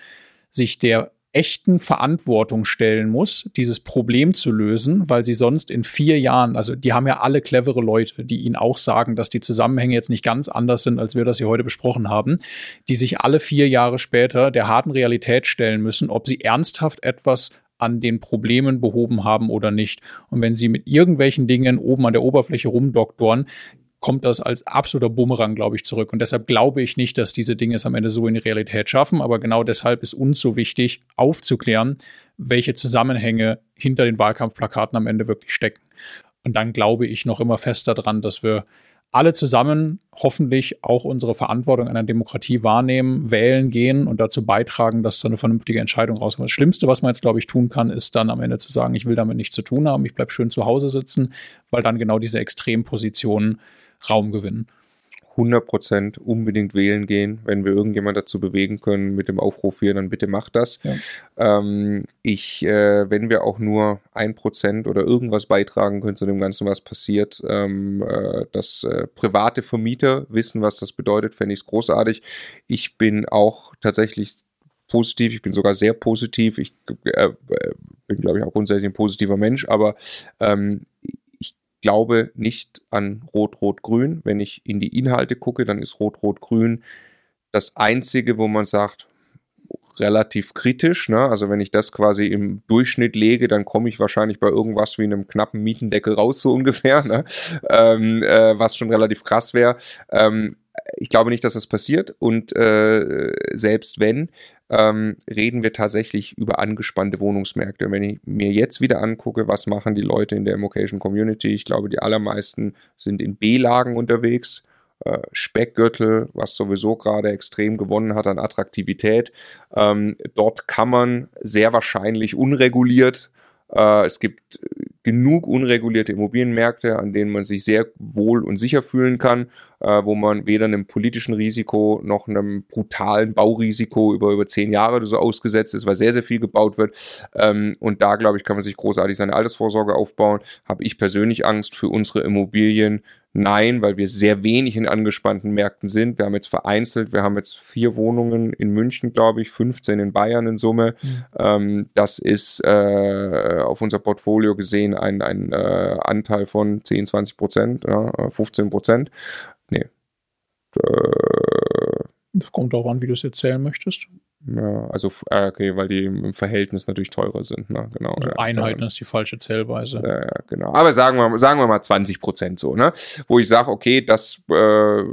sich der echten Verantwortung stellen muss, dieses Problem zu lösen, weil sie sonst in vier Jahren, also die haben ja alle clevere Leute, die ihnen auch sagen, dass die Zusammenhänge jetzt nicht ganz anders sind, als wir das hier heute besprochen haben, die sich alle vier Jahre später der harten Realität stellen müssen, ob sie ernsthaft etwas an den Problemen behoben haben oder nicht. Und wenn sie mit irgendwelchen Dingen oben an der Oberfläche rumdoktoren, kommt das als absoluter Bumerang, glaube ich, zurück. Und deshalb glaube ich nicht, dass diese Dinge es am Ende so in die Realität schaffen. Aber genau deshalb ist uns so wichtig, aufzuklären, welche Zusammenhänge hinter den Wahlkampfplakaten am Ende wirklich stecken. Und dann glaube ich noch immer fest daran, dass wir alle zusammen hoffentlich auch unsere Verantwortung an der Demokratie wahrnehmen, wählen gehen und dazu beitragen, dass da eine vernünftige Entscheidung rauskommt. Das Schlimmste, was man jetzt, glaube ich, tun kann, ist dann am Ende zu sagen, ich will damit nichts zu tun haben, ich bleibe schön zu Hause sitzen, weil dann genau diese Extrempositionen Raum gewinnen. 100% unbedingt wählen gehen. Wenn wir irgendjemand dazu bewegen können mit dem Aufruf hier, dann bitte macht das. Ja. Ähm, ich, äh, wenn wir auch nur ein Prozent oder irgendwas beitragen können zu dem Ganzen, was passiert, ähm, äh, dass äh, private Vermieter wissen, was das bedeutet, fände ich es großartig. Ich bin auch tatsächlich positiv, ich bin sogar sehr positiv. Ich äh, bin, glaube ich, auch grundsätzlich ein positiver Mensch, aber ähm, glaube nicht an Rot-Rot-Grün. Wenn ich in die Inhalte gucke, dann ist Rot-Rot-Grün das einzige, wo man sagt, relativ kritisch. Ne? Also wenn ich das quasi im Durchschnitt lege, dann komme ich wahrscheinlich bei irgendwas wie einem knappen Mietendeckel raus, so ungefähr, ne? ähm, äh, was schon relativ krass wäre. Ähm, ich glaube nicht, dass das passiert und äh, selbst wenn, ähm, reden wir tatsächlich über angespannte Wohnungsmärkte. Wenn ich mir jetzt wieder angucke, was machen die Leute in der Immocation Community, ich glaube, die allermeisten sind in B-Lagen unterwegs. Äh, Speckgürtel, was sowieso gerade extrem gewonnen hat an Attraktivität. Ähm, dort kann man sehr wahrscheinlich unreguliert es gibt genug unregulierte Immobilienmärkte, an denen man sich sehr wohl und sicher fühlen kann, äh, wo man weder einem politischen Risiko noch einem brutalen Baurisiko über, über zehn Jahre so ausgesetzt ist, weil sehr, sehr viel gebaut wird. Ähm, und da, glaube ich, kann man sich großartig seine Altersvorsorge aufbauen. Habe ich persönlich Angst für unsere Immobilien, Nein, weil wir sehr wenig in angespannten Märkten sind. Wir haben jetzt vereinzelt, wir haben jetzt vier Wohnungen in München, glaube ich, 15 in Bayern in Summe. Mhm. Ähm, das ist äh, auf unser Portfolio gesehen ein, ein äh, Anteil von 10, 20 Prozent, ja, 15 Prozent. Nee. Äh, Kommt auch an, wie du es erzählen möchtest. Ja, also, äh, okay, weil die im Verhältnis natürlich teurer sind, ne? Genau. Also ja, Einheiten ist die falsche Zählweise. Ja, ja, genau. Aber sagen wir, sagen wir mal 20 Prozent so, ne? Wo ich sage, okay, das äh,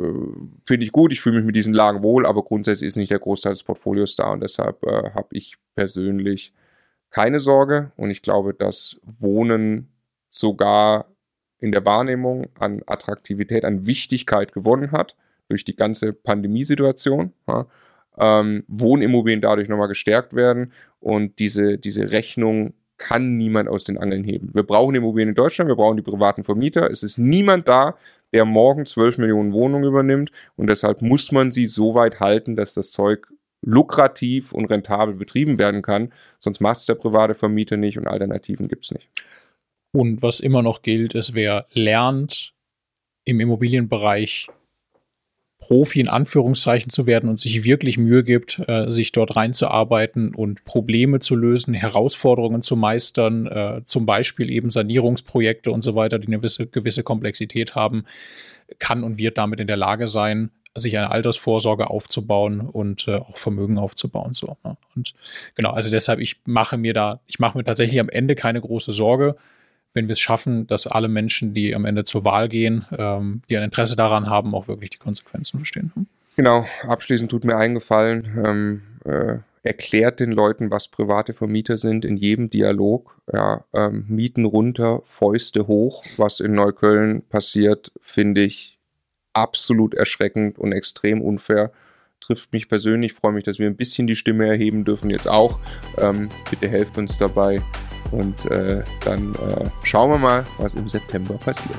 finde ich gut, ich fühle mich mit diesen Lagen wohl, aber grundsätzlich ist nicht der Großteil des Portfolios da und deshalb äh, habe ich persönlich keine Sorge und ich glaube, dass Wohnen sogar in der Wahrnehmung an Attraktivität, an Wichtigkeit gewonnen hat durch die ganze Pandemiesituation. Ja? Ähm, Wohnimmobilien dadurch nochmal gestärkt werden und diese, diese Rechnung kann niemand aus den Angeln heben. Wir brauchen Immobilien in Deutschland, wir brauchen die privaten Vermieter. Es ist niemand da, der morgen 12 Millionen Wohnungen übernimmt und deshalb muss man sie so weit halten, dass das Zeug lukrativ und rentabel betrieben werden kann. Sonst macht es der private Vermieter nicht und Alternativen gibt es nicht. Und was immer noch gilt, ist, wer lernt, im Immobilienbereich Profi in Anführungszeichen zu werden und sich wirklich Mühe gibt, äh, sich dort reinzuarbeiten und Probleme zu lösen, Herausforderungen zu meistern, äh, zum Beispiel eben Sanierungsprojekte und so weiter, die eine gewisse, gewisse Komplexität haben, kann und wird damit in der Lage sein, sich eine Altersvorsorge aufzubauen und äh, auch Vermögen aufzubauen. So, ne? Und genau, also deshalb, ich mache mir da, ich mache mir tatsächlich am Ende keine große Sorge, wenn wir es schaffen, dass alle Menschen, die am Ende zur Wahl gehen, ähm, die ein Interesse daran haben, auch wirklich die Konsequenzen verstehen. Hm? Genau, abschließend tut mir eingefallen, ähm, äh, erklärt den Leuten, was private Vermieter sind in jedem Dialog. Ja, ähm, Mieten runter, Fäuste hoch. Was in Neukölln passiert, finde ich absolut erschreckend und extrem unfair. Trifft mich persönlich, freue mich, dass wir ein bisschen die Stimme erheben dürfen jetzt auch. Ähm, bitte helft uns dabei und äh, dann äh, schauen wir mal, was im September passiert.